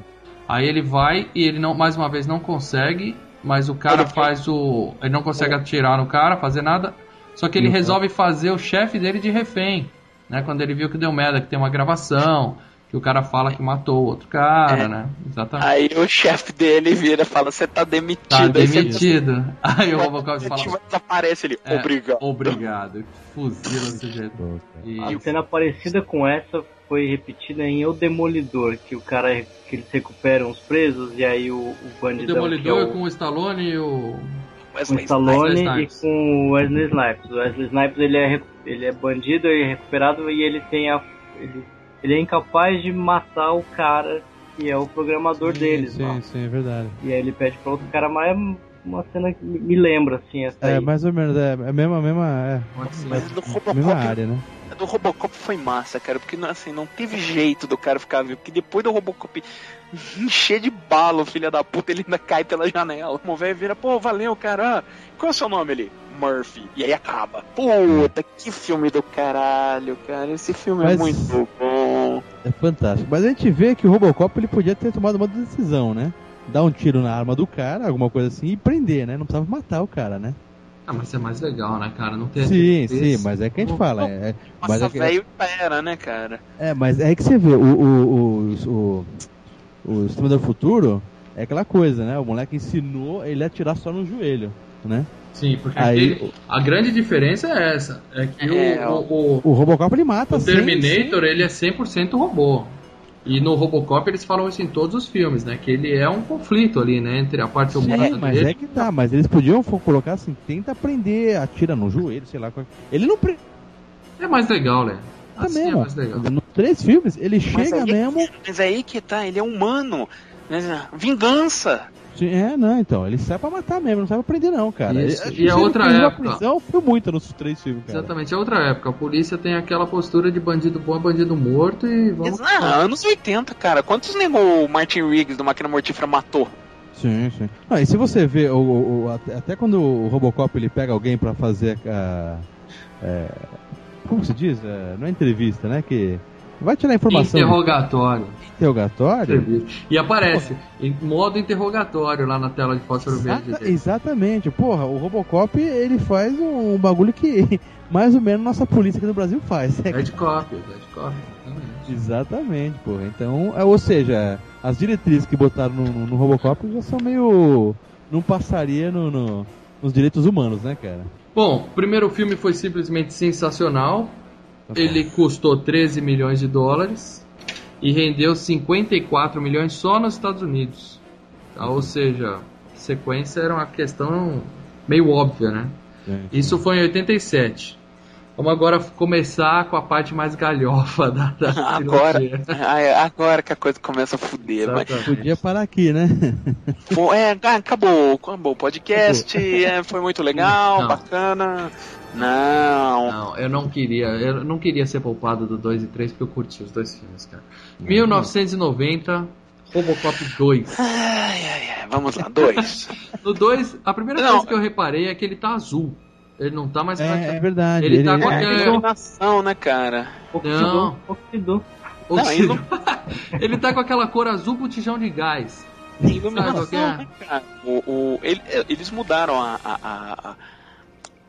Aí ele vai e ele não, mais uma vez não consegue, mas o cara Ele- faz o. Ele não consegue atirar no cara, fazer nada. Só que ele Uhum. resolve fazer o chefe dele de refém. Né? Quando ele viu que deu merda, que tem uma gravação, que o cara fala que matou o outro cara, É. né? Exatamente. Aí o chefe dele vira e fala, você tá demitido. Tá demitido. Aí o Robocop fala. desaparece ele. É, Obrigado. Obrigado. Fuzila o. Pô, cara. E A cena parecida com essa foi repetida em O Demolidor, que o cara que eles recuperam os presos e aí o, o o bandidão Demolidor que é o, com o Stallone e o. com o Wesley Stallone Wesley e Snipes. com o Wesley Snipes. O Wesley Snipes ele é, ele é bandido e recuperado e ele tem a. Ele, ele é incapaz de matar o cara que é o programador deles. Sim, ó. sim, é verdade. E aí ele pede pra outro cara, mas é uma cena que me lembra assim essa É, aí. mais ou menos, é, é a mesma, mesma, é, Pode ser. Mas do a mesma Robocop, área, né? do Robocop foi massa, cara, porque assim, não teve jeito do cara ficar vivo, porque depois do Robocop encher de bala, o filho da puta, ele ainda cai pela janela. O velho vira, pô, valeu, cara. Ah, Qual é o seu nome ali? Murphy. E aí acaba. Puta, que filme do caralho, cara. Esse filme é Mas- muito bom. É fantástico. Mas a gente vê que o Robocop ele podia ter tomado uma decisão, né? Dar um tiro na arma do cara, alguma coisa assim, e prender, né? Não precisava matar o cara, né? Ah, mas é mais legal, né, cara? Não tem Sim, sim, mas é que a gente fala. É, é- mas Nossa, é, que, velho pera, né, cara? é, mas é que você vê, o, o, o, o, o Exterminador do Futuro é aquela coisa, né? O moleque ensinou ele a atirar só no joelho, né? Sim, porque Aí- aquele- a grande diferença é essa. É que É, o, o, o- O Robocop ele mata o Terminator, ele é 100% robô. E no Robocop eles falam isso em todos os filmes, né? Que ele é um conflito ali, né? Entre a parte humana É, mas dele. é que tá, mas eles podiam colocar assim, tenta prender, atira no joelho, sei lá. qual- Ele não prende É mais legal, né? Assim mesmo. é. Nos três filmes, ele Mas chega aí- mesmo. Mas aí que tá, ele é humano. Vingança. Sim, É, não, então, ele sai pra matar mesmo, não sai pra prender não, cara. Isso, Ele- e a ele outra época? prisão foi muito nos três filmes, cara. Exatamente, é outra época. A polícia tem aquela postura de bandido bom é bandido morto e vamos. Ah, anos 80, cara. Quantos nego o Martin Riggs do Máquina Mortífera matou? Sim, sim. Ah, e se você vê, o, o- o- até, até quando o Robocop ele pega alguém pra fazer a. é, como se diz? É, não é entrevista, né? Que vai tirar informação. Interrogatório. Interrogatório? E aparece em modo interrogatório lá na tela de fósforo verde. Exata- dele. exatamente. Porra, o Robocop ele faz um, bagulho que mais ou menos nossa polícia aqui no Brasil faz. É Red Cop, Red Cop. exatamente. Exatamente, porra. Então, é, ou seja, as diretrizes que botaram no, no- no Robocop já são meio. não passaria no, no- nos direitos humanos, né, cara? Bom, o primeiro filme foi simplesmente sensacional. Ele custou 13 milhões de dólares e rendeu 54 milhões só nos Estados Unidos. Tá? Ou seja, sequência era uma questão meio óbvia, né? Isso foi em 87. Vamos agora começar com a parte mais galhofa da, da Agora, trilogia. ah, é agora que a coisa começa a fuder. Mas. Podia parar aqui, né? pô, é, ah, acabou, acabou o podcast, é, foi muito legal, Não. bacana. Não, Não, eu não queria, eu não queria ser poupado do 2 e 3 porque eu curti os dois filmes, cara. 1990, Robocop 2. Ai, ai, ai, vamos lá, dois. No 2, a primeira Não. coisa que eu reparei é que ele tá azul. Ele não tá mais É, é verdade. Ele tá com É, aquele- iluminação, né, cara? Não. Oxidou. Ou Não, ilu- ele tá com aquela cor azul botijão de gás. Iluminação, é? né, cara? O, o- ele- eles mudaram a, a, a,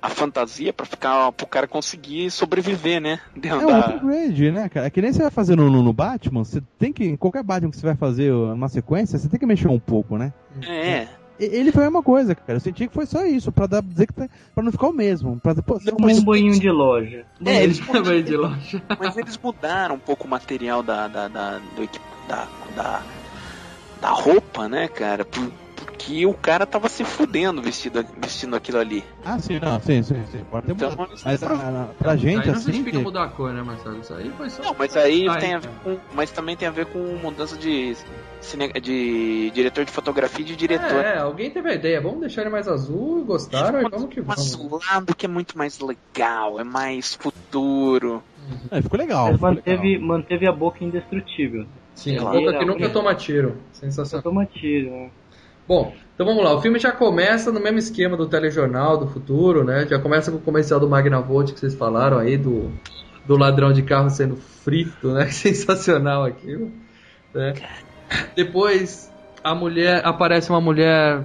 a- fantasia pra ficar pro cara conseguir sobreviver, né? É Dentro um da... upgrade, né, cara? É que nem você vai fazer no, no- no Batman, você tem que. Em qualquer Batman que você vai fazer uma sequência, você tem que mexer um pouco, né? É. E- Ele foi a mesma coisa, cara. Eu senti que foi só isso, pra dar, dizer que tá, pra não ficar o mesmo. Pra depois. Como um banho de loja. É, eles Também de longe. Mas eles mudaram um pouco o material da, da, da, do da, da, da roupa, né, cara? Por- Porque o cara tava se fudendo vestido, vestindo aquilo ali. Ah, sim, não, sim, sim, sim. Pode ter Então, mudado. Mas a- a- pra gente, Aí não assim. justifica que- mudar a cor, né, Marcelo? Isso aí foi só. Não, mas aí Aí, tem a ver com, mas também tem a ver com mudança de, cine- de diretor de fotografia e de diretor. É, alguém teve a ideia. Vamos deixar ele mais azul e gostaram vamos que vamos. azulado que é muito mais legal, é mais futuro. É, ficou legal. Mas ficou manteve, legal. manteve a boca indestrutível. Sim, a Claro. boca que nunca toma tiro. Sensacional. Toma tiro, né? Bom, então vamos lá. O filme já começa no mesmo esquema do telejornal do futuro, né? Já começa com o comercial do Magnavolt que vocês falaram aí, do, do ladrão de carro sendo frito, né? Sensacional aquilo. Né? Depois a mulher aparece uma mulher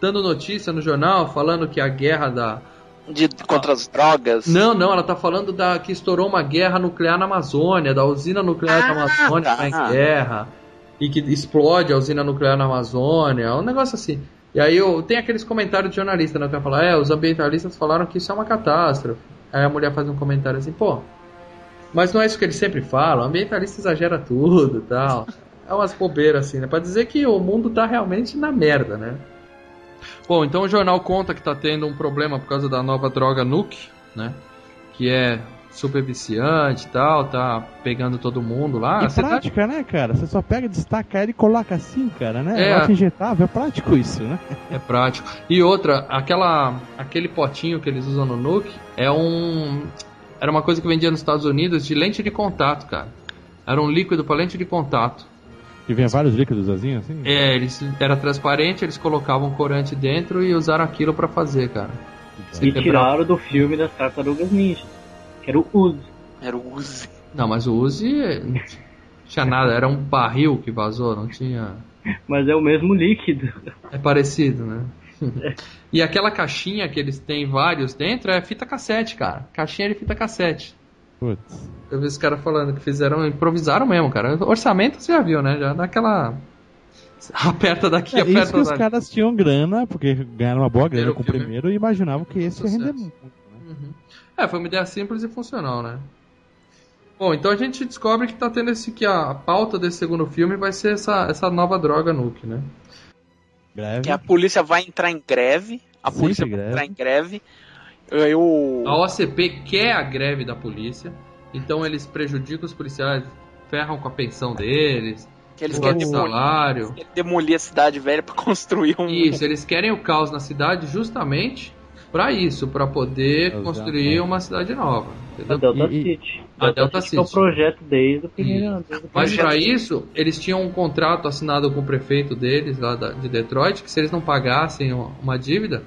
dando notícia no jornal falando que a guerra da De, contra as drogas. não, não, ela tá falando da que estourou uma guerra nuclear na Amazônia, da usina nuclear da Ah, Amazônia tá. tá em guerra e que explode a usina nuclear na Amazônia, um negócio assim. E aí eu, tem aqueles comentários de jornalista, né, que falar, é, os ambientalistas falaram que isso é uma catástrofe. Aí a mulher faz um comentário assim, pô, mas não é isso que eles sempre falam, o ambientalista exagera tudo, tal. É umas bobeiras assim, né, pra dizer que o mundo tá realmente na merda, né? Bom, então o jornal conta que tá tendo um problema por causa da nova droga Nuke, né? Que é super viciante e tal, tá pegando todo mundo lá. A cidade- prática, né, cara? Você só pega, destaca ela e coloca assim, cara, né? É. É. Injetável, é prático isso, né? É prático. E outra, aquela, aquele potinho que eles usam no Nuke é um. Era uma coisa que vendia nos Estados Unidos de lente de contato, cara. Era um líquido para lente de contato. E vem vários líquidos assim, assim? É, eles era transparente, eles colocavam corante dentro e usaram aquilo para fazer, cara. E tiraram do filme das Tartarugas Ninja, que era o Uzi. Era o Uzi. Não, mas o Uzi não tinha nada, era um barril que vazou, não tinha. Mas é o mesmo líquido. É parecido, né? e aquela caixinha que eles têm vários dentro é fita cassete, cara. Caixinha de fita cassete. Putz. Eu vi os caras falando que fizeram, improvisaram mesmo, cara. Orçamento você já viu, né? Já daquela. Aperta daqui, É, isso aperta que os caras tinham grana, porque ganharam uma boa grana Primeiro com o primeiro e imaginavam que esse ia render muito. É, foi uma ideia simples e funcional, né? Bom, então a gente descobre que tá tendo esse que a pauta desse segundo filme vai ser essa, essa nova droga nuke, né? Greve. Que a polícia vai entrar em greve. A Sempre polícia vai greve. entrar em greve. Eu. A OCP quer a greve da polícia, então eles prejudicam os policiais, ferram com a pensão deles, Que eles o querem demolir, salário. querem demolir a cidade velha pra construir um. Isso, eles querem o caos na cidade justamente pra isso, pra poder Exato. construir uma cidade nova. A Entendeu? Delta E- City. A Delta City que é City. projeto desde o primeiro. Desde o Mas pra isso, eles tinham um contrato assinado com o prefeito deles, lá da- de Detroit, que se eles não pagassem uma- uma dívida,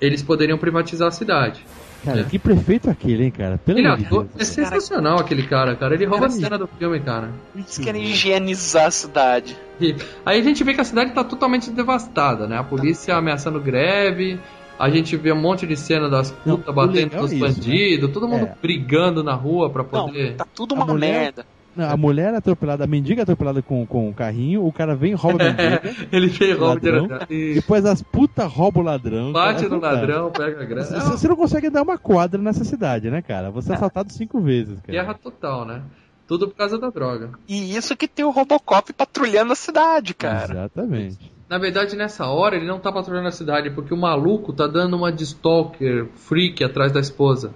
eles poderiam privatizar a cidade. Cara, É. que prefeito aquele, hein, cara? Pelo Ele amor de é sensacional aquele cara, cara. Ele rouba a Cara, cena do filme, cara. Eles querem higienizar a cidade. E aí a gente vê que a cidade tá totalmente devastada, né? A polícia ameaçando greve, a gente vê um monte de cena das Não, putas batendo nos é isso, bandidos, todo mundo É. brigando na rua pra Não, poder. tá tudo A uma mulher- merda. Não, a mulher é atropelada, a mendiga é atropelada com, com o carrinho, o cara vem e rouba a mendiga, Ele fez roubo de Ladrão. e depois as puta roubam o ladrão. bate no é ladrão, pega a grana. É Você você não consegue dar uma quadra nessa cidade, né, cara? Você é assaltado cinco vezes, cara. Guerra total, né? Tudo por causa da droga. E isso que tem o Robocop patrulhando a cidade, cara. Exatamente. Na verdade, nessa hora, ele não tá patrulhando a cidade, porque o maluco tá dando uma de stalker, freak, atrás da esposa.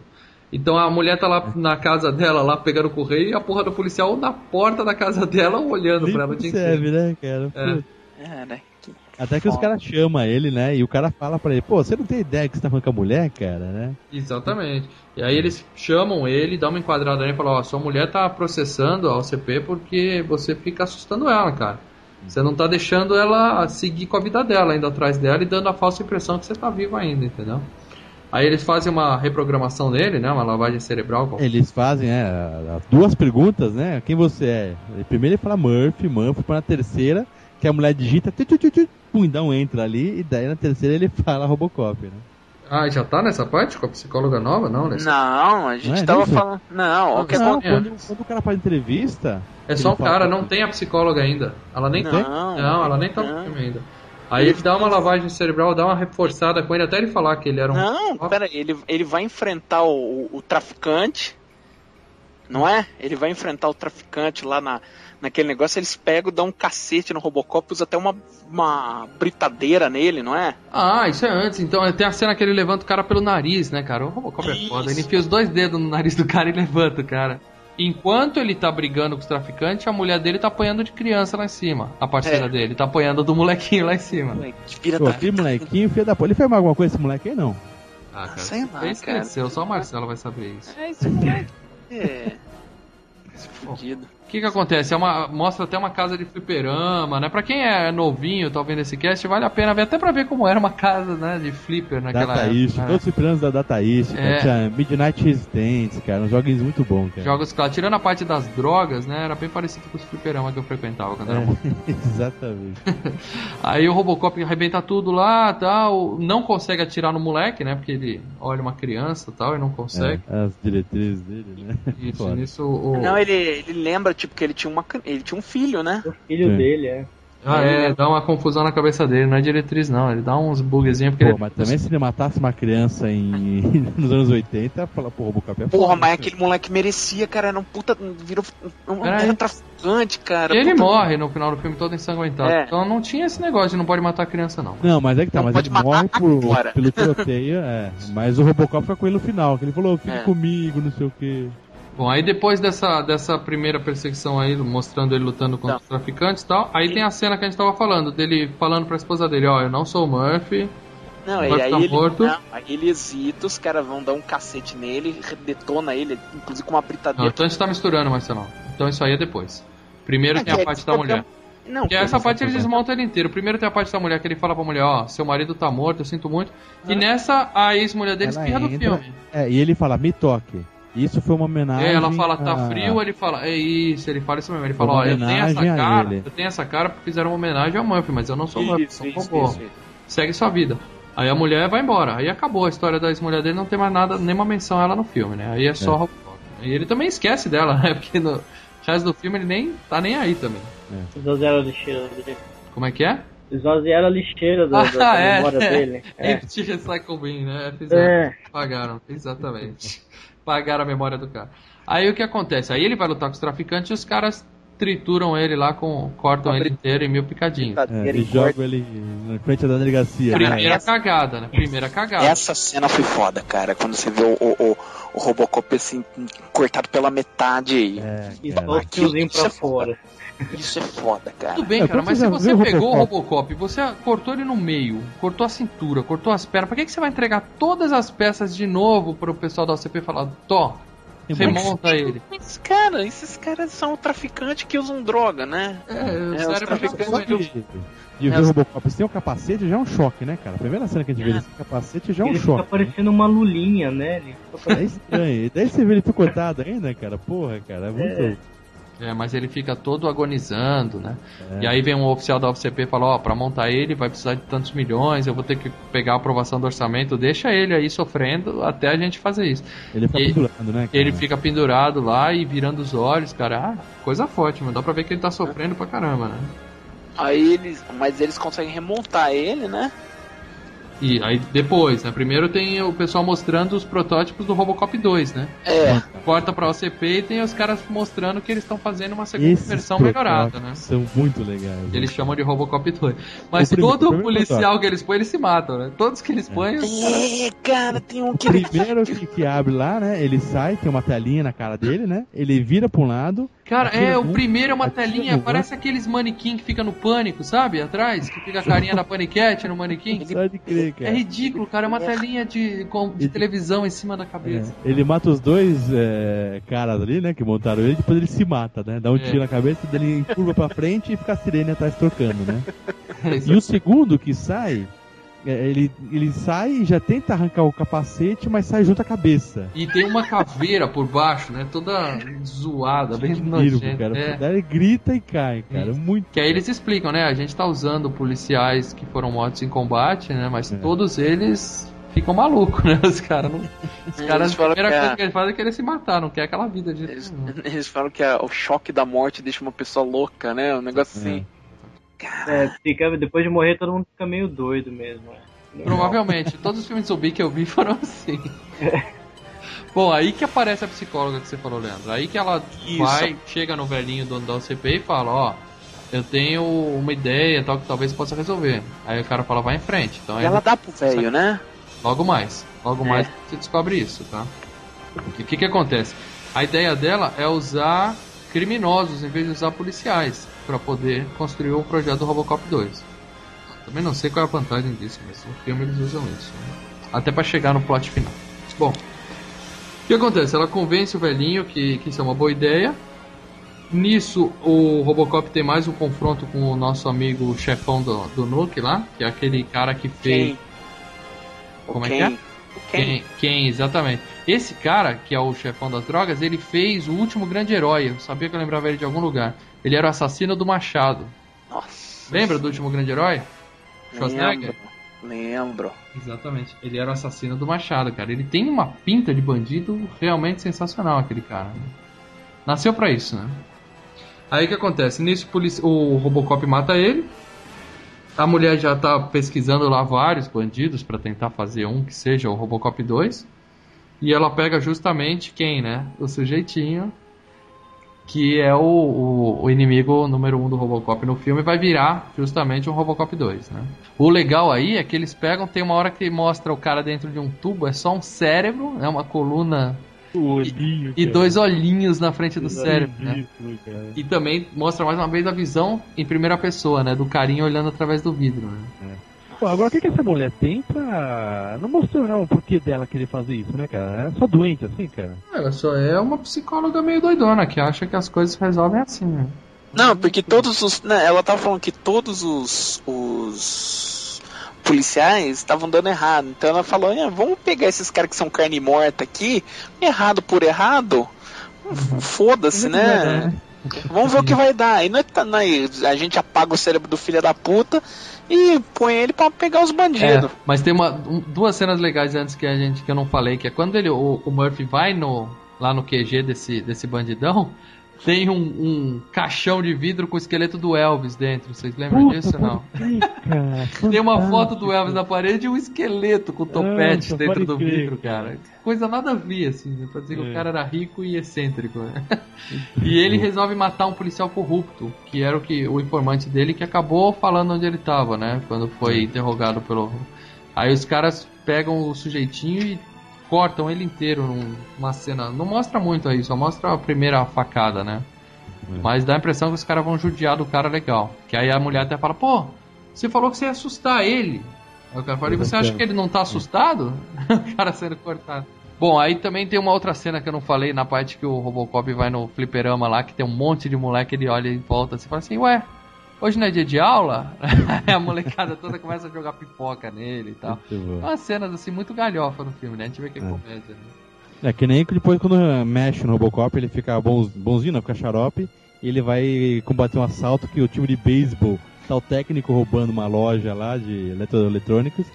Então a mulher tá lá na casa dela, lá pegando o correio, e a porra do policial na porta da casa dela, olhando Nem pra ela percebe, né, cara? É. É, né? Que- Até que os Foda. caras chamam ele, né? E o cara fala pra ele, pô, você não tem ideia que você tá falando com a mulher, cara, né? Exatamente. E aí eles chamam ele, dão uma enquadrada nele e falam, ó, sua mulher tá processando a OCP porque você fica assustando ela, cara. Você não tá deixando ela seguir com a vida dela, indo atrás dela e dando a falsa impressão que você tá vivo ainda, entendeu? Aí eles fazem uma reprogramação dele, né? Uma lavagem cerebral. Eles fazem, é, as duas perguntas, né? Quem você é? Primeiro ele fala Murphy, Murphy, pra na terceira, que a mulher digita, tu, pum, um entra ali, e daí na terceira ele fala Robocop, né? Ah, já tá nessa parte com a psicóloga nova? Não, né? Não, a gente Não é tava isso? falando. Não, o que Não, é. quando, quando o cara faz entrevista... É só um fala- cara, não tem a psicóloga ainda. Ela nem tem. Não, Não, ela nem tá no não. filme ainda. Aí ele dá uma lavagem cerebral, dá uma reforçada com ele até ele falar que ele era um. Não, pera ele, ele vai enfrentar o, o traficante, não é? Ele vai enfrentar o traficante lá na, naquele negócio, eles pegam, dão um cacete no Robocop, usa até uma, uma britadeira nele, não é? Ah, isso é antes. Então tem a cena que ele levanta o cara pelo nariz, né, cara? O Robocop é foda. Ele Isso. enfia os dois dedos no nariz do cara e levanta o cara. Enquanto ele tá brigando com os traficantes, a mulher dele tá apanhando de criança lá em cima. A parceira É. dele tá apanhando do molequinho lá em cima. Que vira Pô, da aquele molequinho, filho da porra. Ele fez mais alguma coisa esse moleque aí, não? Ah, cara. Sei lá, Esse cara. cresceu, só o Marcelo vai saber isso. É, esse moleque é. Esse fudido. Que que acontece? É uma, mostra até uma casa de fliperama, né? Pra quem é novinho, tá vendo esse cast, vale a pena ver, até pra ver como era uma casa, né, de flipper naquela Data época. todos os fliperamas da Data East. É. Tinha Midnight Resistance, cara. Uns joguinhos muito bons, cara. Jogos, claro, tirando a parte das drogas, né, era bem parecido com os fliperama que eu frequentava quando era É, moleque. exatamente. Aí o Robocop arrebenta tudo lá, tal, não consegue atirar no moleque, né, porque ele olha uma criança e tal e não consegue. É, as diretrizes dele, né? Isso, nisso o... Não, ele, ele lembra, tipo, que ele tinha, uma, ele tinha um filho, né? O filho Sim. dele, é. Ah, é, dá uma confusão na cabeça dele, não é diretriz não, ele dá uns bugzinhos porque Pô, ele... mas também se ele matasse uma criança em... nos anos 80, fala, pô, Robocop é Porra, mas aquele moleque merecia, cara. Era um puta. Virou um Era traficante, cara. E ele puta- morre no final do filme todo ensanguentado. É. Então não tinha esse negócio de não pode matar criança, não. Não, mas é que tá, Não mas pode ele matar morre por, agora. pelo tiroteio, é. Mas o Robocop fica com ele no final, que ele falou, fica É. comigo, não sei o que. Bom, aí depois dessa, dessa primeira perseguição aí, mostrando ele lutando contra Não. os traficantes e tal, aí tem a cena que a gente tava falando, dele falando pra esposa dele, ó, eu não sou o Murphy. Não, Vai e aí ele, morto. não, aí ele hesita, os caras vão dar um cacete nele, detona ele, inclusive com uma Não, britadeira. então a gente tá misturando, Marcelão. Então isso aí é depois. Primeiro Ah, tem que a é parte da mulher. Não, Porque essa parte eles desmontam ele inteiro. Primeiro tem a parte da mulher que ele fala pra mulher, ó, seu marido tá morto, eu sinto muito. E nessa, a ex-mulher dele espirra do filme. É, e ele fala, me toque. Isso foi uma homenagem. É, ela fala, tá a- frio, ele fala, é isso, ele fala isso mesmo. Ele fala, ó, eu tenho essa cara, ele. eu tenho essa cara porque fizeram uma homenagem ao Murphy, mas eu não sou o Murphy, Isso, sou um isso, isso, isso. Segue sua vida. Aí a mulher vai embora. Aí acabou a história da ex-mulher dele, não tem mais nada, nenhuma menção a ela no filme, né? Aí é só É. E ele também esquece dela, né? Porque no resto do filme ele nem tá nem aí também. Esvaziaram a lixeira dele. Como é que é? Esvaziaram a lixeira da, da, da memória dele. É. Empty Recycle Bin, né? Fizeram. É. Pagaram, exatamente. Pagaram a memória do cara. Aí o que acontece? Aí ele vai lutar com os traficantes e os caras trituram ele lá com. cortam ele inteiro em mil picadinhos. É, e jogam ele na frente da delegacia. né? Primeira essa- cagada, né? Primeira cagada. Essa cena foi foda, cara. Quando você vê o, o, o, o Robocop assim, cortado pela metade aí. É, E cara. só o fiozinho Isso pra é fora. Isso é foda, cara. Tudo bem, É, cara, mas se você pegou o Robocop? E você cortou ele no meio, cortou a cintura, cortou as pernas, pra que, que você vai entregar todas as peças de novo pro pessoal da OCP falar, Tó, remonta ele? Esses caras, esses caras são traficantes que usam droga, né? É, o É, os traficantes. Só de, ver o Robocop sem o capacete já é um choque, né, cara? A primeira cena que a gente vê ele sem capacete já é um Ele fica choque. parecendo uma lulinha, né? Ele fica É estranho. E daí você vê ele picotado ainda, cara. Porra, cara. É muito. É, mas ele fica todo agonizando, né? É. E aí vem um oficial da OCP e fala, ó, pra montar ele vai precisar de tantos milhões, eu vou ter que pegar a aprovação do orçamento, deixa ele aí sofrendo até a gente fazer isso. Ele fica E- pendurando, né? Cara? Ele fica pendurado lá e virando os olhos, cara. Ah, coisa forte, mano. Dá pra ver que ele tá sofrendo pra caramba, né? Aí eles. Mas eles conseguem remontar ele, né? E aí depois, né? Primeiro tem o pessoal mostrando os protótipos do Robocop 2, né? É. Corta pra OCP e tem os caras mostrando que eles estão fazendo uma segunda Esses versão melhorada, né? São muito legais. Eles chamam de Robocop 2. Mas O todo o primeiro policial protótipo. que eles põem, eles se matam, né? Todos que eles põem. os- É, cara, tem um O que ele. primeiro que, que abre lá, né? Ele sai, tem uma telinha na cara dele, né? Ele vira pra um lado. Cara, atira é, o primeiro é uma telinha, parece aqueles manequim que fica no pânico, sabe? Atrás, que fica a carinha da paniquete no manequim. Crer, É ridículo, cara. É uma telinha de, com- de Ele- televisão em cima da cabeça. É, Ele mata os dois é, caras ali, né? Que montaram ele, depois ele se mata, né? Dá um É. tiro na cabeça, ele curva pra frente e fica a sirene atrás trocando, né? É. E o segundo que sai, é, ele, ele sai e já tenta arrancar o capacete, mas sai junto a cabeça. E tem uma caveira por baixo, né? Toda zoada, bem nojenta. cara. É. Daí ele grita e cai, cara. Isso. Muito. Que aí eles explicam, né? A gente tá usando policiais que foram mortos em combate, né? Mas É. todos eles ficam malucos, né? Os caras não. Os Eles caras, a falam primeira que coisa é- que eles fazem é querer se matar, não quer aquela vida de. Eles, eles falam que a- o choque da morte deixa uma pessoa louca, né? Um negócio assim. Cara, É, fica, depois de morrer todo mundo fica meio doido mesmo. é. Provavelmente, todos os filmes de zumbi que eu vi foram assim. Bom, aí que aparece a psicóloga que você falou, Leandro. Aí que ela Isso. vai, chega no velhinho dono da OCP e fala, ó, eu tenho uma ideia tal que talvez possa resolver. Aí o cara fala, vai em frente. Então aí ela dá pro velho, né? Logo mais. Logo É. mais você descobre isso, tá? O que, que acontece? A ideia dela é usar criminosos em vez de usar policiais para poder construir o projeto do Robocop 2. Também não sei qual é a vantagem disso, mas no filme eles usam isso. né? Até para chegar no plot final. Bom, o que acontece? Ela convence o velhinho que, que isso é uma boa ideia. Nisso, o Robocop tem mais um confronto com o nosso amigo chefão do, do Nuke lá, que é aquele cara que fez. Como é que é? Quem, quem, exatamente. Esse cara, que é o chefão das drogas, ele fez o último grande herói. Eu sabia que eu lembrava ele de algum lugar. Ele era o assassino do Machado. Nossa. Lembra do último grande herói? Schwarzenegger? Lembro. Exatamente. Ele era o assassino do Machado, cara. Ele tem uma pinta de bandido realmente sensacional, aquele cara. né? Nasceu pra isso, né? Aí o que acontece? Nisso o Robocop mata ele. A mulher já tá pesquisando lá vários bandidos pra tentar fazer um que seja o Robocop 2. E ela pega justamente quem, né? O sujeitinho que é o, o, o inimigo número um do Robocop no filme, vai virar justamente um Robocop 2, né? O legal aí é que eles pegam, tem uma hora que mostra o cara dentro de um tubo, é só um cérebro, é uma coluna olhinho. e cara. dois olhinhos na frente do cérebro, né? cara. E também mostra mais uma vez a visão em primeira pessoa, né? Do carinha olhando através do vidro, né? Pô, agora o que, que essa mulher tem pra. Não mostrou não o porquê dela querer fazer isso, né, cara? É só doente assim, cara. Ela só é uma psicóloga meio doidona, que acha que as coisas se resolvem assim, né? Não, porque todos os. né, ela tava falando que todos os. os policiais estavam dando errado. Então ela falou: "Ah, vamos pegar esses caras que são carne morta aqui, errado por errado. Foda-se, né? Vamos ver o que vai dar. E não é que tá, não é- a gente apaga o cérebro do filho da puta e põe ele pra pegar os bandidos. É, mas tem uma, um- duas cenas legais antes que a gente que eu não falei, que é quando ele, o, o Murphy vai no, lá no QG desse, desse bandidão, tem um, um caixão de vidro com o esqueleto do Elvis dentro. Vocês lembram disso ou não? cara. Tem uma foto do Elvis na parede e um esqueleto com topete dentro do crer. vidro, cara. Coisa nada a ver, assim, né? pra dizer que É. o cara era rico e excêntrico. Né? e ele resolve matar um policial corrupto, que era o que o informante dele, que acabou falando onde ele tava, né? Quando foi interrogado pelo. Aí os caras pegam o sujeitinho e cortam ele inteiro numa cena. Não mostra muito aí, só mostra a primeira facada, né? Mas dá a impressão que os caras vão judiar do cara legal. Que aí a mulher até fala, pô, você falou que você ia assustar ele. Aí o cara fala, e você acha que ele não tá assustado? o cara sendo cortado. Bom, aí também tem uma outra cena que eu não falei, na parte que o Robocop vai no fliperama lá, que tem um monte de moleque, ele olha em volta assim e fala assim, ué, hoje não é dia de aula? a molecada toda começa a jogar pipoca nele e tal. Umas cenas assim muito galhofa no filme, né? A gente vê que é, É. comédia, né? É que nem que depois quando mexe no Robocop, ele fica bons, bonzinho, não fica xarope, e ele vai combater um assalto que o time de beisebol tá o técnico roubando uma loja lá de eletroeletrônicos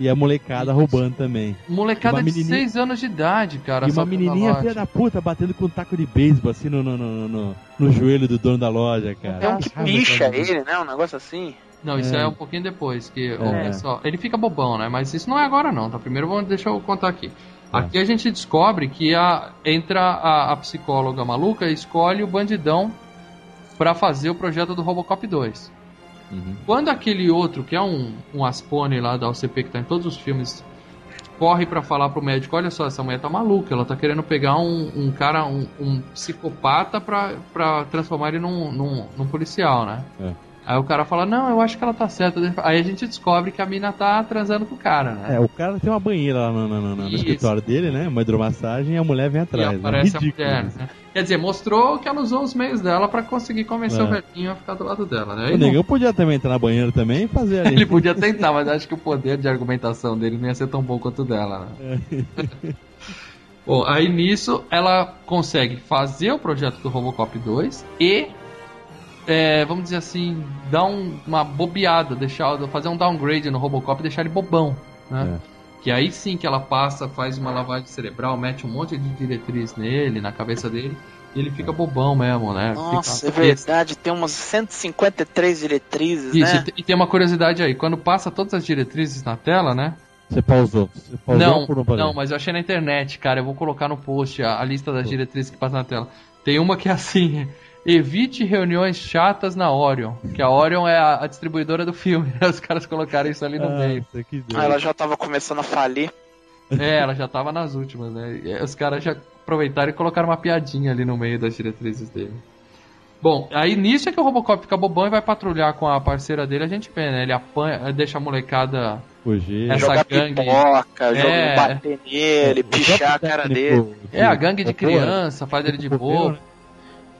e a molecada roubando também. Molecada de menininha- 6 anos de idade, cara. e uma menininha filha da puta batendo com um taco de beisebol assim no, no, no, no, no joelho do dono da loja, cara. É um que picha ele, né? Um negócio assim. Não, isso É. é. um pouquinho depois, que É. pessoal- ele fica bobão, né? Mas isso não é agora não, tá? Primeiro vamos deixa eu contar aqui. Tá. Aqui a gente descobre que a, entra a, a psicóloga maluca e escolhe o bandidão pra fazer o projeto do Robocop 2. Uhum. Quando aquele outro, que é um, um Aspone lá da OCP que tá em todos os filmes, corre pra falar pro médico, olha só, essa mulher tá maluca, ela tá querendo pegar um, um cara, um, um psicopata pra, pra transformar ele num, num, num policial, né? É. Aí o cara fala, não, eu acho que ela tá certa. Aí a gente descobre que a mina tá transando com o cara, né? É, o cara tem uma banheira lá no, no- no- no escritório dele, né? Uma hidromassagem e a mulher vem e atrás. né? aparece Ridículo. a mulher, né? Quer dizer, mostrou que ela usou os meios dela pra conseguir convencer É. o velhinho a ficar do lado dela, né? O não- negão podia também entrar na banheira também e fazer ali. ele podia tentar, mas acho que o poder de argumentação dele não ia ser tão bom quanto o dela, né? Bom, aí nisso ela consegue fazer o projeto do Robocop 2 e, é, vamos dizer assim, dar um- uma bobeada, deixar, fazer um downgrade no Robocop e deixar ele bobão, né? É. Que aí sim que ela passa, faz uma lavagem cerebral, mete um monte de diretriz nele, na cabeça dele, e ele fica bobão mesmo, né? Nossa, é fica verdade. Tem umas 153 diretrizes, Isso, né? e te- e tem uma curiosidade aí, quando passa todas as diretrizes na tela, né? Você pausou. Você pausou Não, por não pausar? não, mas eu achei na internet, cara. Eu vou colocar no post a, a lista das diretrizes que passa na tela. Tem uma que é assim: evite reuniões chatas na Orion. Que a Orion é a, a distribuidora do filme. né? Os caras colocaram isso ali no meio. Nossa, que Ah, ela já tava começando a falir. É, ela já tava nas últimas, né? E os caras já aproveitaram e colocaram uma piadinha ali no meio das diretrizes dele. Bom, aí nisso é que o Robocop fica bobão e vai patrulhar com a parceira dele, a gente vê, né? Ele apanha, deixa a molecada. Fugir. Essa jogar gangue- pipoca, É. jogar, bater nele, O pichar a cara dele. É, a gangue de criança, faz ele de roubou, bobo.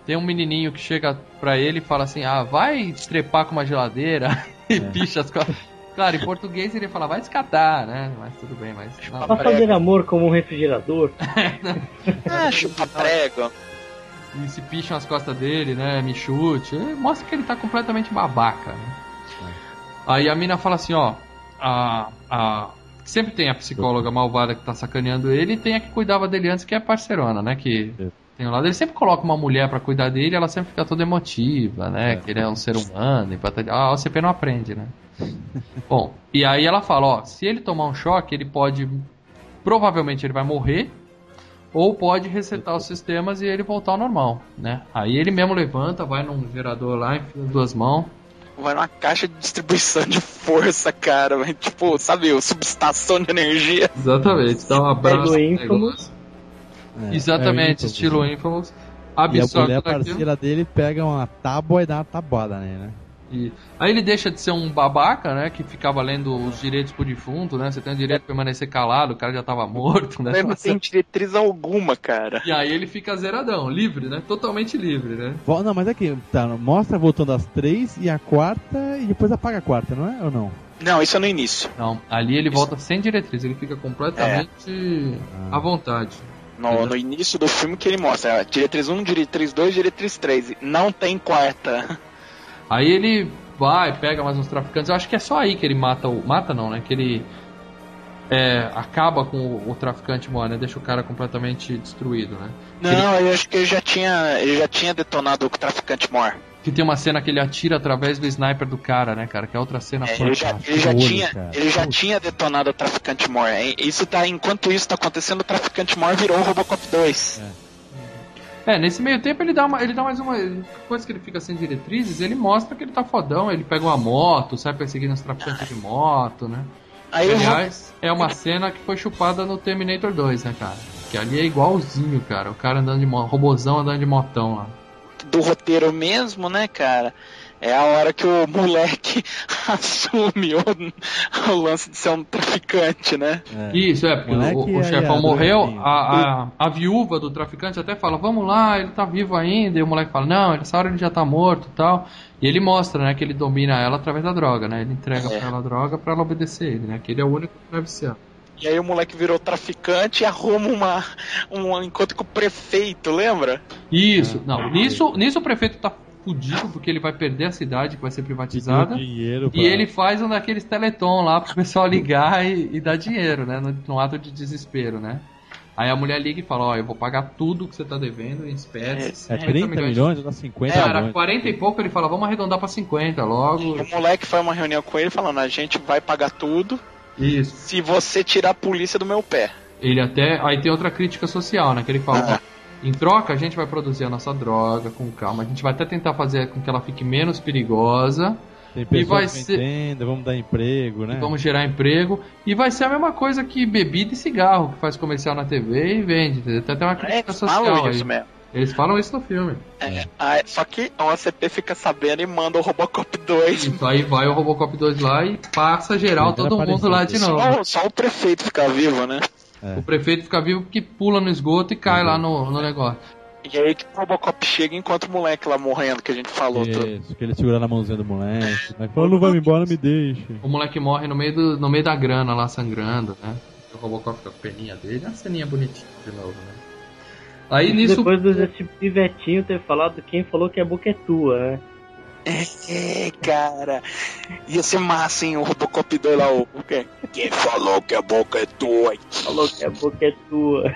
Tem um menininho que chega pra ele e fala assim: ah, vai trepar com uma geladeira e picha as costas. Claro, em português ele fala, vai descatar, né? Mas tudo bem, mas. Não, Pra fazer amor como um refrigerador. Ah, chupa prego. e se picham as costas dele, né? Me chute. É, Mostra que ele tá completamente babaca. Né? Aí a mina fala assim, ó. A, a, sempre tem a psicóloga malvada que tá sacaneando ele e tem a que cuidava dele antes, que é a parcerona, né? Que É. tem um lado. Ele sempre coloca uma mulher pra cuidar dele ela sempre fica toda emotiva, né? Que ele é um ser humano. E patati- ah, a OCP não aprende, né? Bom, e aí ela fala, ó, se ele tomar um choque, ele pode. Provavelmente ele vai morrer. Ou pode resetar os sistemas e ele voltar ao normal, né? Aí ele mesmo levanta, vai num gerador lá, enfia as duas mãos. Vai numa caixa de distribuição de força, cara. vai, Tipo, sabe, o subestação de energia. Exatamente, dá um abraço. no Infamous. negócio. É, Exatamente, é, estilo Infamous. E a Absorve mulher tudo aquilo. parceira dele pega uma tábua e dá uma tabuada nele, né? E aí ele deixa de ser um babaca, né? Que ficava lendo os direitos pro defunto, né? Você tem o direito de permanecer calado, o cara já tava morto, né? Não tem diretriz alguma, cara. E aí ele fica zeradão, livre, né? Totalmente livre, né? Não, mas é que tá, mostra voltando às três e a quarta e depois apaga a quarta, não é? Ou não? Não, isso é no início. Não, ali ele volta sem diretriz, ele fica completamente à vontade. No, no início do filme que ele mostra. é, Diretriz 1, diretriz 2, diretriz 3. Não tem quarta. Aí ele vai, pega mais uns traficantes. Eu acho que é só aí que ele mata o. Mata não, né? Que ele é, acaba com o, o traficante mano, né? Deixa o cara completamente destruído, né? Não, eu acho que ele já tinha, ele já tinha detonado o traficante mor. Que tem uma cena que ele atira através do sniper do cara, né, cara? Que é outra cena É, ele já, ele já olho, tinha, cara. ele já tinha detonado o traficante mor. É, Isso tá, enquanto isso tá acontecendo, o traficante mor virou o Robocop 2. É, nesse meio tempo ele dá, uma, ele dá mais uma. Depois que ele fica sem diretrizes, ele mostra que ele tá fodão. Ele pega uma moto, sai perseguindo os traficantes de moto, né? Aí eu Aliás, é uma cena que foi chupada no Terminator 2, né, cara? Que ali é igualzinho, cara. O cara andando de moto, robozão andando de motão lá. Do roteiro mesmo, né, cara? É a hora que o moleque assume o, o lance de ser um traficante, né? Isso, é, porque Moleque o, o e chefão morreu, Adolescente. a, a, a viúva do traficante até fala, vamos lá, ele tá vivo ainda, e o moleque fala, não, nessa hora ele já tá morto e tal. E ele mostra, né, que ele domina ela através da droga, né? Ele entrega É. pra ela a droga pra ela obedecer ele, né? Que ele é o único que deve ser. E aí o moleque virou traficante e arruma uma, um encontro com o prefeito, lembra? Isso, não, nisso, nisso o prefeito tá fudido, porque ele vai perder a cidade que vai ser privatizada. Dinheiro. E ele faz um daqueles teleton lá pro pessoal ligar e, e dar dinheiro, né? No, no ato de desespero, né? Aí a mulher liga e fala, ó, eu vou pagar tudo que você tá devendo em espécies. É 50 30 milhões, dá 50 É, era milhões. 40 e pouco, ele fala, vamos arredondar pra 50 logo. O moleque foi a uma reunião com ele falando, a gente vai pagar tudo Isso. se você tirar a polícia do meu pé. Ele até. Aí tem outra crítica social, né? Que ele fala, ó, em troca a gente vai produzir a nossa droga com calma. A gente vai até tentar fazer com que ela fique menos perigosa. Tem E pessoas vai ser- vendendo, vamos dar emprego, né? Vamos gerar emprego. E vai ser a mesma coisa que bebida e cigarro, que faz comercial na TV e vende. entendeu? Tem até uma É, crítica eles social falam aí. isso mesmo. Eles falam isso no filme. É, aí- só que a OCP fica sabendo e manda o Robocop 2. Isso aí vai o Robocop 2 lá e passa geral Ele todo mundo lá de novo. Só, só o prefeito fica vivo, né? É. O prefeito fica vivo porque pula no esgoto e cai lá no, no negócio. E aí que o Robocop chega e encontra o moleque lá morrendo, que a gente falou. tudo. Isso, que ele segura na mãozinha do moleque. Mas falou, não vai me embora, me deixe. O moleque morre no meio, do, no meio da grana lá sangrando, né? O Robocop fica com a peninha dele, uma ceninha bonitinha de novo, né? Aí nisso. Depois do desse pivetinho ter falado, quem falou que a boca é tua, né? É, cara. Ia ser massa, hein? O Robocop 2 lá, o, quê? Quem falou que a boca é tua? Falou que a boca é tua.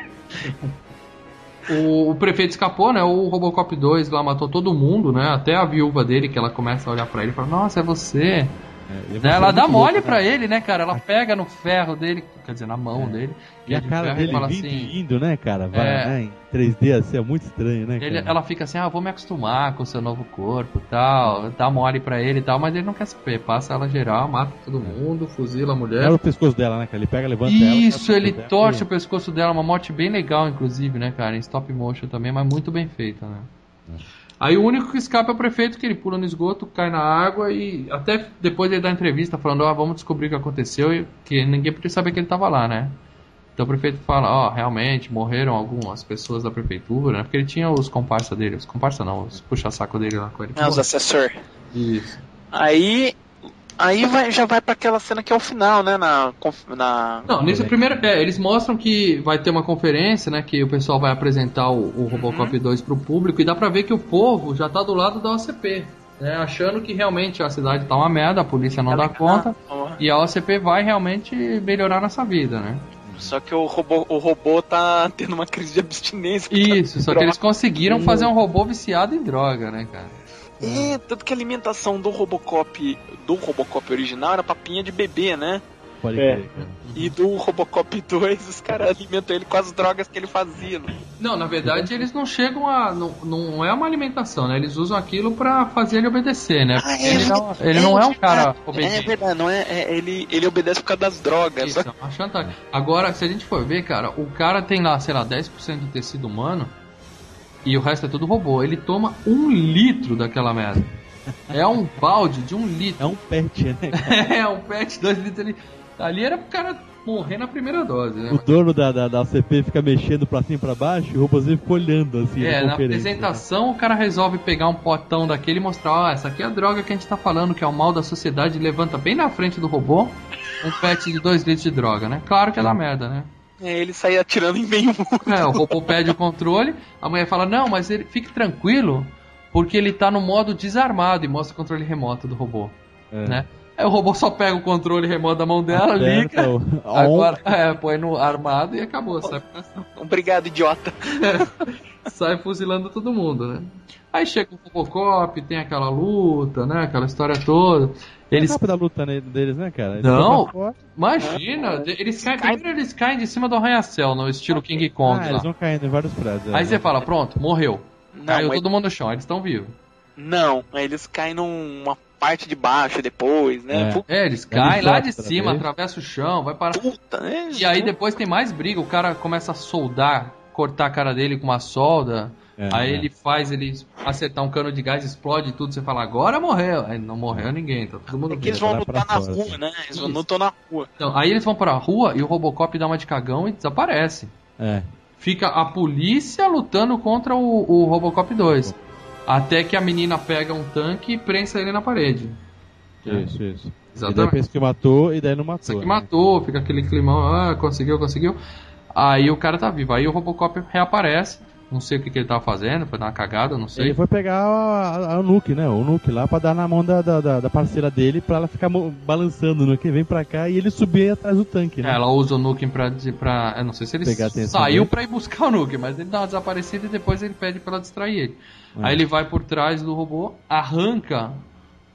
O, o prefeito escapou, né? O Robocop 2 lá matou todo mundo, né? Até a viúva dele, que ela começa a olhar pra ele e fala, nossa, é você. É, Né? Ela é dá mole louco, pra né? ele, né, cara? Ela pega no ferro dele, quer dizer, na mão dele. E a cara dele fala assim. e indo, né, cara? Vai, É. né? Em 3D assim, é muito estranho, né, Ele, ela fica assim, ah, vou me acostumar com o seu novo corpo tal, dá mole pra ele e tal, mas ele não quer saber, passa ela geral, mata todo mundo, fuzila a mulher. Era o pescoço dela, né, cara? Ele pega, levanta ela... Isso, quebra o ele torce o pescoço dela, uma morte bem legal, inclusive, né, cara, em stop motion também, mas muito bem feita, né. Aí o único que escapa é o prefeito, que ele pula no esgoto, cai na água e até depois ele dá entrevista falando, ah, vamos descobrir o que aconteceu, e que ninguém podia saber que ele tava lá, né. Então o prefeito fala, ó, realmente morreram algumas pessoas da prefeitura, né? Porque ele tinha os comparsa dele, os comparsa não, os puxa-saco dele lá com ele. Ah, os assessor. Isso. Aí. Aí vai, já vai pra aquela cena que é o final, né? Na. na... Não, nesse primeiro. É, eles mostram que vai ter uma conferência, né? Que o pessoal vai apresentar o, o Robocop 2 pro público e dá pra ver que o povo já tá do lado da OCP. Né, achando que realmente a cidade tá uma merda, a polícia não dá conta e a OCP vai realmente melhorar nossa vida, né? Só que o robô, o robô tá tendo uma crise de abstinência. Isso, só que eles conseguiram fazer um robô viciado em droga, né, cara? É, tanto que a alimentação do Robocop, do Robocop original era papinha de bebê, né? Pode É. crer, cara. E do Robocop 2, os caras alimentam ele com as drogas que ele fazia. né? Não, na verdade eles não chegam a. Não, não é uma alimentação, né? Eles usam aquilo pra fazer ele obedecer, né? Porque ele não, ele não é um cara É obediente. verdade, não é, é- ele, ele obedece por causa das drogas. Isso, é uma chantagem. Agora, se a gente for ver, cara, o cara tem lá, sei lá, 10% de tecido humano e o resto é tudo robô. Ele toma um litro daquela merda. É um balde de um litro. É um pet, né? É, um pet, dois litros ali. Ali era pro cara morrer na primeira dose, né? O dono da, da, da CP fica mexendo pra cima e pra baixo e o robôzinho fica olhando assim É, na na apresentação o cara resolve pegar um potão daquele e mostrar, ó, essa aqui é a droga que a gente tá falando, que é o mal da sociedade, levanta bem na frente do robô um pet de 2 litros de droga, né? Claro que é da merda, né? É, ele saía atirando em meio mundo. É, o robô pede o controle, a mulher fala, não, mas ele fique tranquilo, porque ele tá no modo desarmado e mostra o controle remoto do robô, É. né? Aí o robô só pega o controle remoto da mão dela, liga, Aperta agora é, põe no armado e acabou, caçar. Obrigado, idiota. sai fuzilando todo mundo, né? Aí chega o Robocop, tem aquela luta, né? Aquela história toda. Eles... Eles. da luta né, deles, né, cara? Eles Não. Imagina, eles caem. Primeiro eles caem de cima do arranha-céu, no estilo King Kong Ah, lá. eles vão caindo em vários prédios. Aí é. você fala, pronto, morreu. Não, Caiu mas- todo mundo no chão, eles estão vivos. Não, eles caem numa parte de baixo depois, né? É. Puta, É, eles caem lá de cima, atravessa o chão, vai parar. né? E aí depois tem mais briga, o cara começa a soldar, cortar a cara dele com uma solda. É, aí é. ele faz ele acertar um cano de gás, explode tudo, você fala, agora morreu. Aí não morreu ninguém, tá todo mundo É que eles vão lutar na fora, rua, assim. né? Eles vão Isso. lutar na rua. Então, aí eles vão pra rua e o Robocop dá uma de cagão e desaparece. É. Fica a polícia lutando contra o, o Robocop 2. Até que a menina pega um tanque e prensa ele na parede. Isso, isso. E daí Exatamente. pensa que matou e daí não matou. Isso aqui né? matou, fica aquele climão, ah, conseguiu, conseguiu. Aí o cara tá vivo. Aí o Robocop reaparece. Não sei o que, que ele tava fazendo, foi dar uma cagada, não sei. Ele foi pegar a, a, a Nuke, né? O Nuke lá pra dar na mão da, da, da- parceira dele pra ela ficar balançando no que vem pra cá e ele subir atrás do tanque, né? É, ela usa o Nukem pra, pra. Eu não sei se ele Pegar saiu pra ir buscar o Nukem, mas ele dá uma desaparecida e depois ele pede pra ela distrair ele. É. Aí ele vai por trás do robô, arranca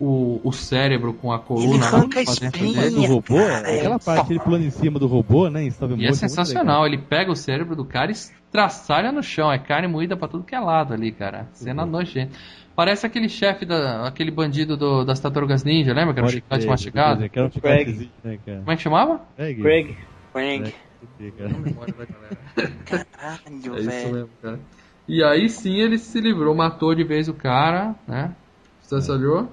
o, o cérebro com a coluna arranca a espinha. do robô, cara, é aquela parte ele pulando em cima do robô, né? Em stop E é muito sensacional, ele pega o cérebro do cara e estraçalha no chão, é carne moída pra tudo que é lado ali, cara. Cena nojenta. Parece aquele chefe, da, aquele bandido do- das tartarugas ninja, lembra? Que era o Pode chiclete mastigado. Que era um Craig. né, cara? Como é que chamava? Craig. Craig. É. Caralho, É velho. mesmo, cara. E aí sim ele se livrou, matou de vez o cara, né? Distanciou.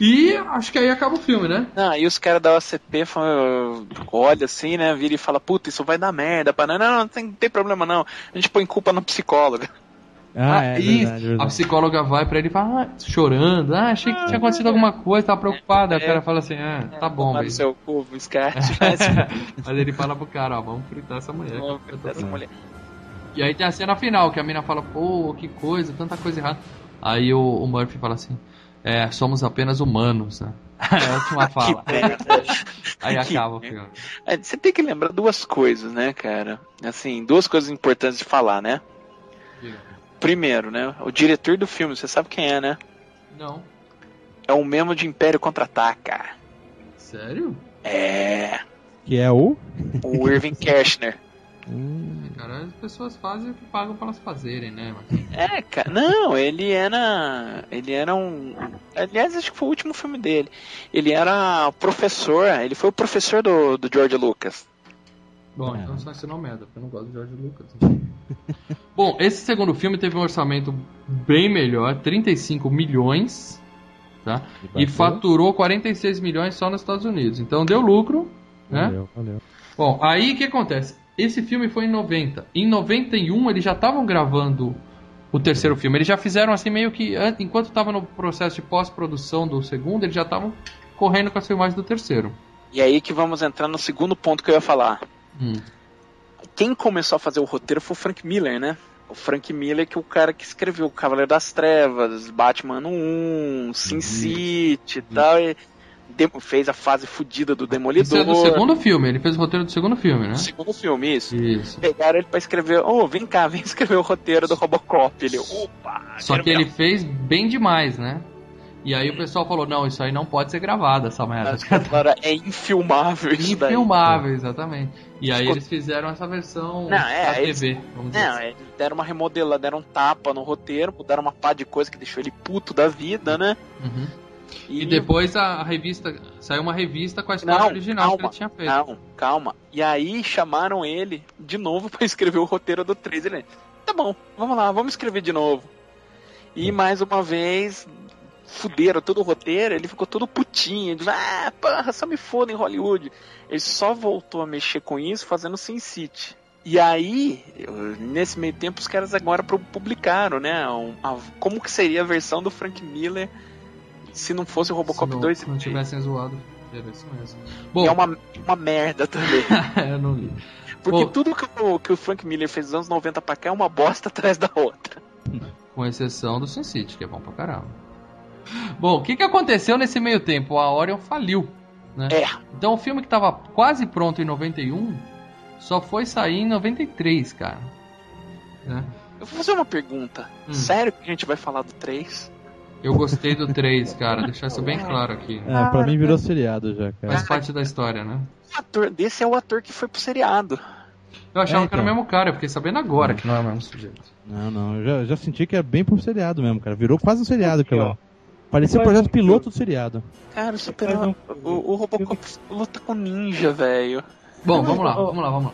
E acho que aí acaba o filme, né? Não, e os caras da OCP falam, olha assim, né? Vira e fala, puta, isso vai dar merda. Pá. Não, não, não tem, tem problema não. A gente põe culpa no psicólogo. Ah, é, isso. verdade, A verdade. psicóloga vai pra ele e fala, ah, chorando, ah, achei que tinha acontecido alguma coisa, tava preocupada. Aí o cara fala assim, ah, tá bom, Tomar no mas... seu cu, o Scar. mas ele fala pro cara, ó, vamos fritar essa mulher. Vamos fritar essa mulher. E aí tem a cena final, que a mina fala, pô, que coisa, tanta coisa errada. Aí o, o Murphy fala assim, é, somos apenas humanos, né? É a última fala. Aí Que acaba o filme. É, Você tem que lembrar duas coisas, né, cara? Assim, duas coisas importantes de falar, né? Primeiro, né? O diretor do filme, você sabe quem é, né? Não. É o mesmo de Império Contra-Ataca. Sério? É. Que é o. O Irving Kershner. Hum, Cara, as pessoas fazem o que pagam pra elas fazerem, né? Mas... É, cara. Não, ele era. Ele era um. Aliás, acho que foi o último filme dele. Ele era professor. Ele foi o professor do, do George Lucas. Bom, É. então só ensinou merda, porque eu não gosto de George Lucas. Bom, esse segundo filme teve um orçamento bem melhor, 35 milhões, tá? E bateu. faturou 46 milhões só nos Estados Unidos. Então deu lucro, né? Valeu, valeu. Bom, aí o que acontece? Esse filme foi em 90. Em 91 eles já estavam gravando o terceiro filme. Eles já fizeram assim meio que an- enquanto estava no processo de pós-produção do segundo, eles já estavam correndo com as filmagens do terceiro. E aí que vamos entrar no segundo ponto que eu ia falar. Hum. Quem começou a fazer o roteiro foi o Frank Miller, né? O Frank Miller que é o cara que escreveu Cavaleiro das Trevas, Batman 1, Sin City e tal. E fez a fase fodida do Isso Demolidor. é do segundo filme, ele fez o roteiro do segundo filme, né? Segundo filme, isso. Isso. Pegaram ele pra escrever, ô, vem cá, vem escrever o roteiro do Robocop. Ele, opa, Só que ele fez bem demais, né? E aí o pessoal falou, não, isso aí não pode ser gravado, essa merda. Agora é infilmável isso daí. Infilmável, exatamente. E aí eles fizeram essa versão Não, é, eles- TV, vamos dizer Não, assim. eles deram uma remodela, deram um tapa no roteiro, mudaram uma pá de coisa que deixou ele puto da vida, né? Uhum. E depois a, revista, saiu uma revista com a história Não, original que calma, ele tinha feito. Não, calma. E aí chamaram ele de novo pra escrever o roteiro do 3. Ele, tá bom, vamos lá, vamos escrever de novo. E mais uma vez, fuderam todo o roteiro, ele ficou todo putinho. Ele, ah, porra, só me foda em Hollywood. Ele só voltou a mexer com isso fazendo Sin City. E aí, nesse meio tempo, os caras agora pu- publicaram, né? um- a- como que seria a versão do Frank Miller se não fosse o Robocop Se não, 2 se não tivessem zoado. Era isso mesmo. Bom, é uma, uma merda também. eu não li. Porque Bom. tudo que o, que o Frank Miller fez dos anos 90 pra cá é uma bosta atrás da outra. Com exceção do Sin City, que é bom pra caramba. Bom, o que, que aconteceu nesse meio tempo? A Orion faliu, né? É. Então o filme que tava quase pronto em 91 só foi sair em 93, cara. Né? Eu vou fazer uma pergunta. Hum. Sério que a gente vai falar do 3? Eu gostei do 3, cara. Deixar isso bem claro aqui. É, pra mim virou seriado já, cara. Faz parte da história, né? O ator desse é o ator que foi pro seriado. Eu achava É, que era o então. mesmo cara, eu fiquei sabendo agora que não é o mesmo sujeito. Não, não, eu já, já senti que é bem pro seriado mesmo, cara. Virou quase um seriado lá. Parecia o projeto piloto do seriado. Cara, o, super, o, o Robocop luta com ninja, velho. Bom, vamos lá, vamos lá, vamos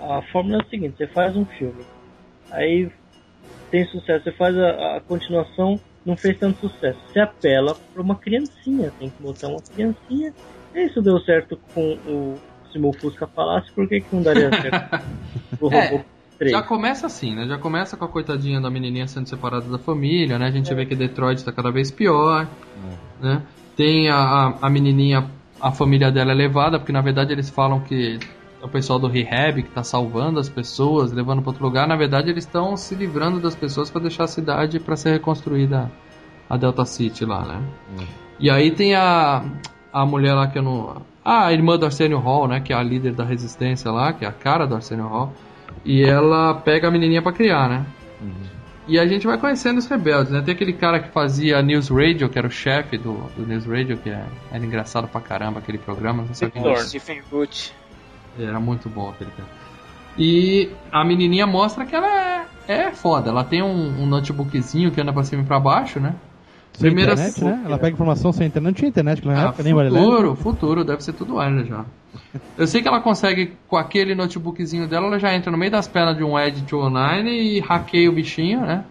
lá. A fórmula é a seguinte, você faz um filme, aí tem sucesso, você faz a, a continuação, não fez tanto sucesso. Você apela pra uma criancinha, tem que botar uma criancinha. E isso deu certo com o se meu Fusca falasse, por que, que não daria certo pro É, Robocop 3? Já começa assim, né? Já começa com a coitadinha da menininha sendo separada da família, né? A gente vê que Detroit tá cada vez pior, né? Tem a, a, a menininha, a família dela é levada, porque na verdade eles falam que é o pessoal do rehab que tá salvando as pessoas, levando para outro lugar. Na verdade eles estão se livrando das pessoas para deixar a cidade para ser reconstruída a Delta City lá, né? E aí tem a, a mulher lá que eu não... Ah, a irmã do Arsenio Hall, né? Que é a líder da resistência lá, que é a cara do Arsenio Hall. E ela pega a menininha pra criar, né? E a gente vai conhecendo os rebeldes, né? Tem aquele cara que fazia News Radio, que era o chefe do, do News Radio, que é- era engraçado pra caramba aquele programa. Não sei. Stephen Root. Era muito bom aquele cara. E a menininha mostra que ela é, é foda. Ela tem um, um notebookzinho que anda pra cima e pra baixo, né? Sem Primeira internet, né? Ela pega informação sem internet. Não tinha internet na Ah, época, nem vale leve. futuro, futuro, deve ser tudo Wireless já. Eu sei que ela consegue, com aquele notebookzinho dela, ela já entra no meio das pernas de um Edge 209 e hackeia o bichinho, né?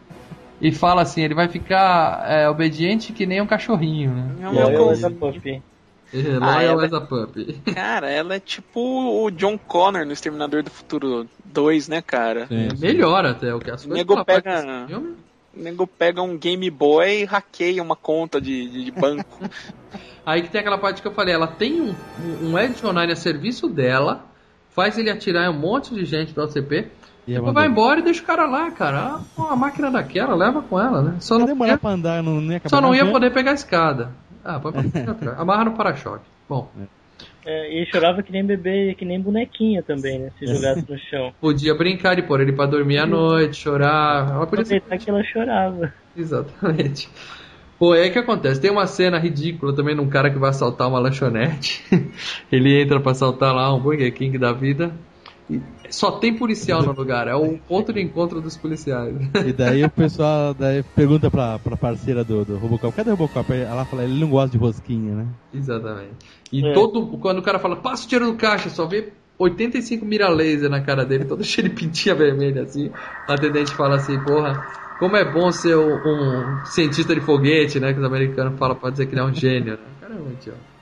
E fala assim, ele vai ficar é, obediente que nem um cachorrinho, né? É um E aí, essa pup. Loyal ela- as a puppy. Cara, ela é tipo o John Connor no Exterminador do Futuro 2, né, cara? Sim, sim. Melhor até, o que as O coisas nego pega-. O nego pega um Game Boy e hackeia uma conta de, de- banco. Aí que tem aquela parte que eu falei, ela tem um, um, Edge 209 a serviço dela, faz ele atirar um monte de gente do OCP, E depois vai embora e deixa o cara lá, cara. Ah, uma máquina daquela, leva com ela, né? Só não, demorar ia, pra andar, não, não ia só não ia poder pegar a escada. Ah, pode pegar atrás. Amarra no para-choque. Bom, É, e chorava que nem bebê, que nem bonequinha também, né? Se jogasse no chão. podia brincar de pôr ele pra dormir à noite, chorar. Ela podia ser que ela chorava. Exatamente. Pô, é que acontece. Tem uma cena ridícula também num cara que vai assaltar uma lanchonete. Ele entra pra assaltar lá um Burger King da vida. E só tem policial no lugar. É o ponto de encontro dos policiais. E daí o pessoal daí pergunta pra, pra parceira do, do Robocop, cadê o Robocop? Ela fala, ele não gosta de rosquinha, né? Exatamente. E É. todo. Quando o cara fala, passa o dinheiro do caixa, só vê 85 mira laser na cara dele, todo cheio de pintinha vermelha assim. O atendente fala assim, porra, como é bom ser um, um cientista de foguete, né? Que os americanos falam pra dizer que ele é um gênio, né? O cara é um idiota.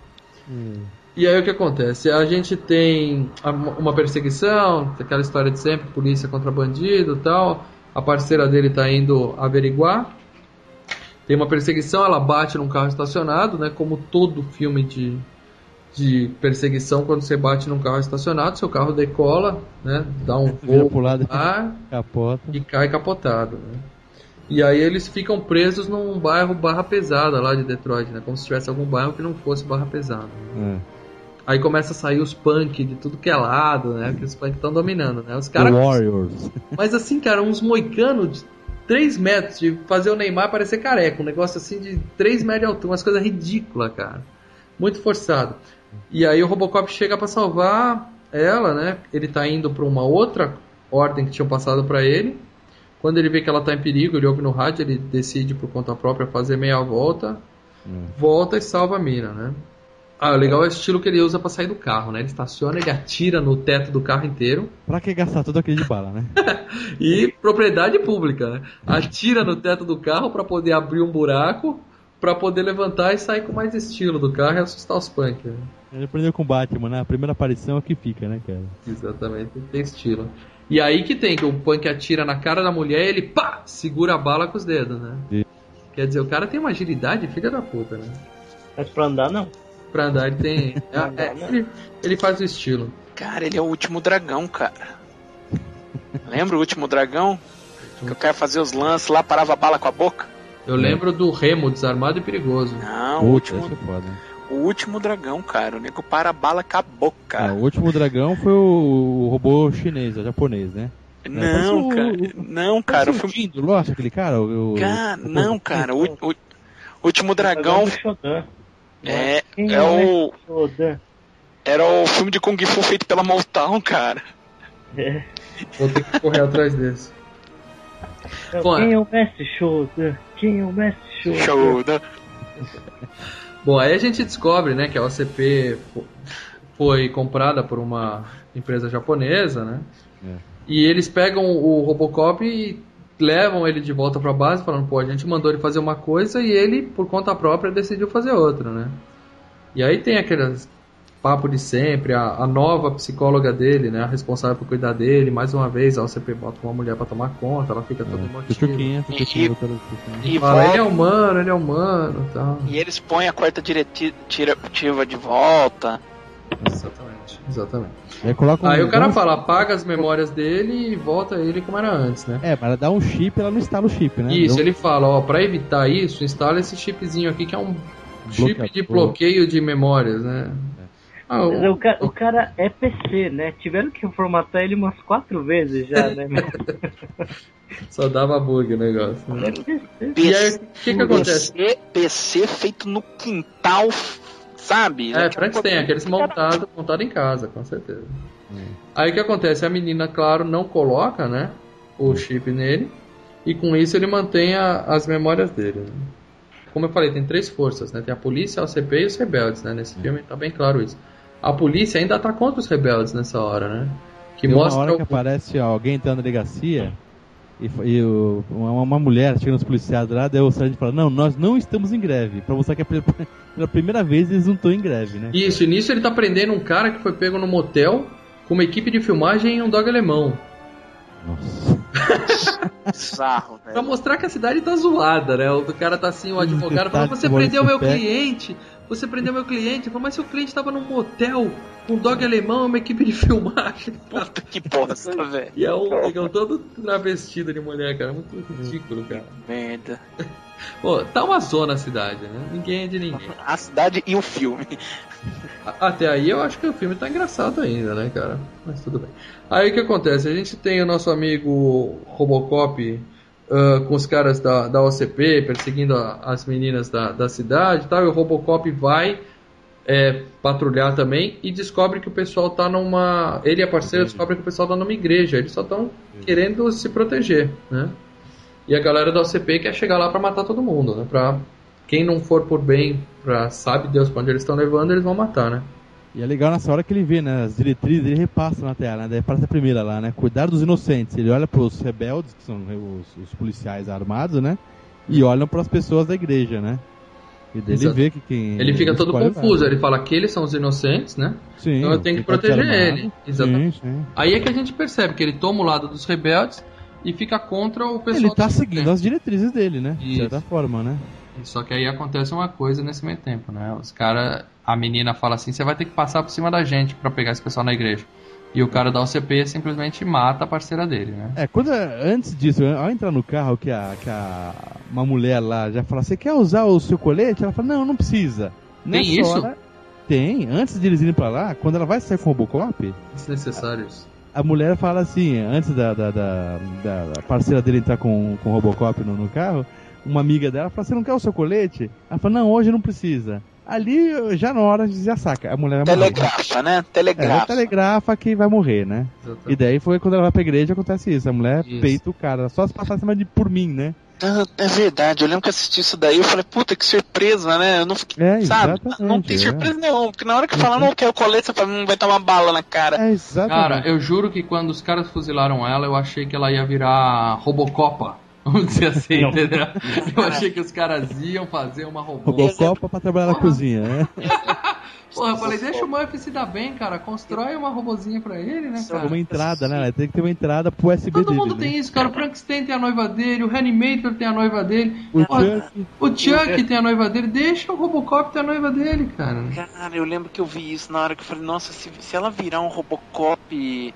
E aí o que acontece? A gente tem uma perseguição, aquela história de sempre, polícia contra bandido tal. A parceira dele tá indo averiguar. Tem uma perseguição, ela bate num carro estacionado, né? Como todo filme de, de perseguição, quando você bate num carro estacionado, seu carro decola, né? Dá um voo pro lado ar capota. e cai capotado. Né? E aí eles ficam presos num bairro barra pesada lá de Detroit, né? Como se tivesse algum bairro que não fosse barra pesada. É. Aí começa a sair os punk de tudo que é lado, né? Que os punk estão dominando, né? Os caras. Warriors. Mas assim, cara, uns moicanos de 3 metros de fazer o Neymar parecer careca. Um negócio assim de 3 metros de altura, umas coisas ridículas, cara. Muito forçado. E aí o Robocop chega pra salvar ela, né? Ele tá indo pra uma outra ordem que tinham passado pra ele. Quando ele vê que ela tá em perigo, ele ouve no rádio, ele decide por conta própria fazer meia volta, volta e salva a mina, né? Ah, o legal é o estilo que ele usa pra sair do carro, né? Ele estaciona, ele atira no teto do carro inteiro. Pra que gastar tudo aquele de bala, né? E propriedade pública, né? Atira no teto do carro pra poder abrir um buraco, pra poder levantar e sair com mais estilo do carro e assustar os punk. Né? Ele aprendeu com o Batman, né? A primeira aparição é que fica, né, cara? Exatamente, tem estilo. E aí que tem, que o punk atira na cara da mulher e ele pá, segura a bala com os dedos, né? Sim. Quer dizer, o cara tem uma agilidade filha da puta, né? Mas pra andar, não. Pra andar ele tem. é, é, ele, ele faz o estilo. Cara, ele é o último dragão, cara. Lembra o último dragão? Que o cara fazia os lances lá, parava a bala com a boca? Eu lembro do Remo, desarmado e perigoso. Não, o último, é o último dragão, cara. O nego para a bala com a boca. Ah, o último dragão foi o, o robô chinês, o japonês, né? Não, parece cara. Não, cara. O filme... Lógico, aquele cara? O, o- Cara, o- não, cara. O, o- último dragão do. É, Quem é o. Era o filme de Kung Fu feito pela Motown, cara. É. Vou ter que correr atrás desse. Bom, Quem é o mestre Shodan? Quem é o mestre Shodan? Show, né? Bom, aí a gente descobre, né, que a OCP fo- foi comprada por uma empresa japonesa, né? É. E eles pegam o Robocop e levam ele de volta pra base, falando, pô, a gente mandou ele fazer uma coisa e ele, por conta própria, decidiu fazer outra, né? E aí tem aqueles papo de sempre, a, a nova psicóloga dele, né, a responsável por cuidar dele, mais uma vez a OCP bota uma mulher pra tomar conta, ela fica toda emotiva. E- Chuchuquinha. E, Fala, ele é volta, humano, ele é humano e tal. e eles põem a quarta direti- diretiva de volta. Exatamente, exatamente. Aí coloca um- Aí o cara um- fala, apaga as memórias dele e volta ele como era antes, né? É, mas ela dá um chip, ela não instala o chip, né? Isso, Dá um ele fala, ó, pra evitar isso, instala esse chipzinho aqui que é um chip de Bloqueador. bloqueio de memórias, né? Ah, Mas O cara, o cara é PC, né? Tiveram que formatar ele umas quatro vezes já, né? Só dava bug o negócio. É Né? PC. E aí, o que que acontece? PC, PC feito no quintal, sabe? É, tem, aqueles montados montado em casa, com certeza. Aí o que acontece? A menina, claro, não coloca, né, o chip nele, e com isso ele mantém a- as memórias dele. né? Como eu falei, tem três forças, né? Tem a polícia, a OCP e os rebeldes, né? Nesse filme tá bem claro isso. A polícia ainda tá contra os rebeldes nessa hora, né? Que Tem uma mostra hora que o- aparece alguém entrando na delegacia e, e o- uma, uma mulher chega nos policiais lá, daí o sargento fala, não, nós não estamos em greve. Pra mostrar que é pela, pela primeira vez eles não estão em greve, né? Isso, e nisso ele tá prendendo um cara que foi pego no motel com uma equipe de filmagem e um dog alemão. Nossa. Pra velho. mostrar que a cidade tá zoada, né? O cara tá assim, o advogado fala, você prendeu meu pega." Você prendeu meu cliente. Fala, mas seu cliente tava num motel com um dog alemão e uma equipe de filmagem. Puta que bosta, velho. E é um negão todo travestido de mulher, cara. Muito ridículo, cara. Merda. Pô, tá uma zona a cidade, né? Ninguém é de ninguém. A cidade e o filme. Até aí eu acho que o filme tá engraçado ainda, né, cara? Mas tudo bem. Aí o que acontece? A gente tem o nosso amigo Robocop ah, com os caras da, da OCP perseguindo a- as meninas da, da cidade e tal, e o Robocop vai é, patrulhar também e descobre que o pessoal tá numa. Ele e a parceira descobrem que o pessoal tá numa igreja, eles só estão querendo se proteger, né? E a galera da OCP quer chegar lá pra matar todo mundo, né? Pra quem não for por bem, pra sabe Deus pra onde eles estão levando, eles vão matar, né? E é legal nessa hora que ele vê, né? As diretrizes ele repassa na tela, né? Daí aparece a primeira lá, né? Cuidar dos inocentes. Ele olha pros rebeldes, que são os, os policiais armados, né? E olham pras pessoas da igreja, né? E daí ele vê que quem. Ele fica todo confuso, ele fala que eles são os inocentes, né? Sim, então eu tenho que tá proteger desarmado. ele. Exatamente. Sim, sim. Aí é que a gente percebe que ele toma o lado dos rebeldes e fica contra o pessoal. Ele tá seguindo as diretrizes dele, né? De Isso. certa forma, né? Só que aí acontece uma coisa nesse meio tempo, né? Os caras, a menina fala assim: você vai ter que passar por cima da gente pra pegar esse pessoal na igreja. E o cara da OCP simplesmente mata a parceira dele, né? É, quando antes disso, ao entrar no carro, que a, que a uma mulher lá já fala, você quer usar o seu colete? Ela fala, não, não precisa. Tem isso? hora- tem. Antes de eles irem pra lá, quando ela vai sair com o Robocop, Desnecessário isso. a mulher fala assim, antes da, da, da, da- da parceira dele entrar com, com o Robocop no, no carro, uma amiga dela fala, você não quer o seu colete? Ela fala, não, hoje não precisa. Ali, já na hora, já saca. A mulher vai morrer. Telegrafa, né? É, ela Telegrafa. telegrafa que vai morrer, né? E daí foi quando ela vai pra igreja acontece isso. A mulher Isso. peita o cara. Só se passar acima de por mim, né? Ah, É verdade, eu lembro que assisti isso daí eu falei, puta, que surpresa, né? Eu não fiquei, É, sabe? exatamente, Não tem é. surpresa nenhuma, porque na hora que fala, não quero colete, você fala, não vai tomar bala na cara. É, exatamente. Cara, eu juro que quando os caras fuzilaram ela, eu achei que ela ia virar Robocopa. Vamos dizer assim, Não. entendeu? Eu achei que os caras iam fazer uma robô. Robocopa pra trabalhar na cozinha, né? Porra, eu falei, deixa o Murphy se dar bem, cara. Constrói uma robozinha pra ele, né, cara? Uma entrada, né? Tem que ter uma entrada pro USB Todo dele. mundo né? tem isso, cara. O Frankenstein tem a noiva dele, o Reanimator tem a noiva dele. O Porra, Chuck. o Chuck tem a noiva dele. Deixa o Robocop ter a noiva dele, cara. Cara, eu lembro que eu vi isso na hora que eu falei, nossa, se, se ela virar um Robocop.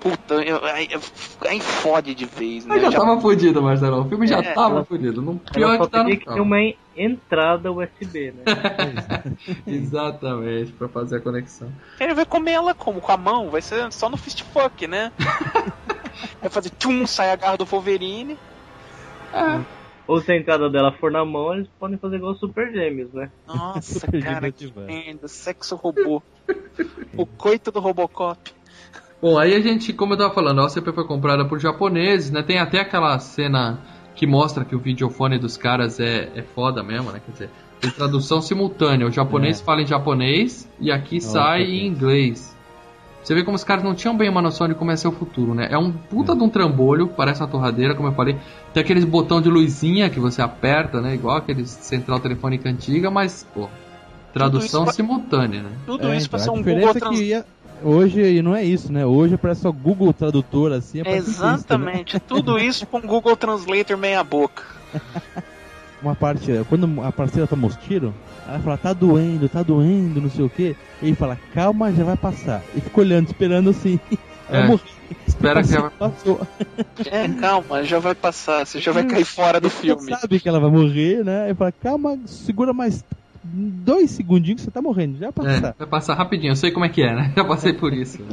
Puta, eu, aí, eu- aí fode de vez, né? Mas já Já- tava fudido, Marcelo. O filme já É, tava fudido. Não, pior que tá no que ter uma entrada USB, né? Exatamente, pra fazer a conexão. Ele vai comer ela como? Com a mão? Vai ser só no fist fuck, né? vai fazer tchum, sai a garra do Wolverine. Ou se a entrada dela for na mão, eles podem fazer igual os Super Gêmeos, né? Nossa, cara, que merda. Sexo robô. o coito do Robocop. Bom, aí a gente, como eu tava falando, a OCP foi comprada por japoneses, né? Tem até aquela cena que mostra que o videofone dos caras é, é foda mesmo, né? Quer dizer, tem tradução simultânea. O japonês É. fala em japonês e aqui sai ok. em inglês. Você vê como os caras não tinham bem uma noção de como é ser o futuro, né? É um puta de um trambolho, parece uma torradeira, como eu falei. Tem aqueles botão de luzinha que você aperta, né? Igual aqueles central telefônica antiga, mas, pô, tradução pra- simultânea, né? Tudo É, isso pra então, ser um Google é Trans... que ia- hoje não é isso, né? Hoje parece só Google Tradutor, assim. É cientista, né? Exatamente, tudo isso com Google Translator meia boca. Uma parte, quando a parceira toma os tiros, ela fala, tá doendo, tá doendo, não sei o que. E ele fala, calma, já vai passar. E fica olhando, esperando assim. Ela É. morreu. Espera que ela... Passou. É, calma, já vai passar, você já vai cair fora do Ele filme. sabe que ela vai morrer, né? Ele fala, calma, segura mais dois segundinhos que você tá morrendo, já É, passar. vai passar rapidinho, eu sei como é que é, né? Já passei por isso.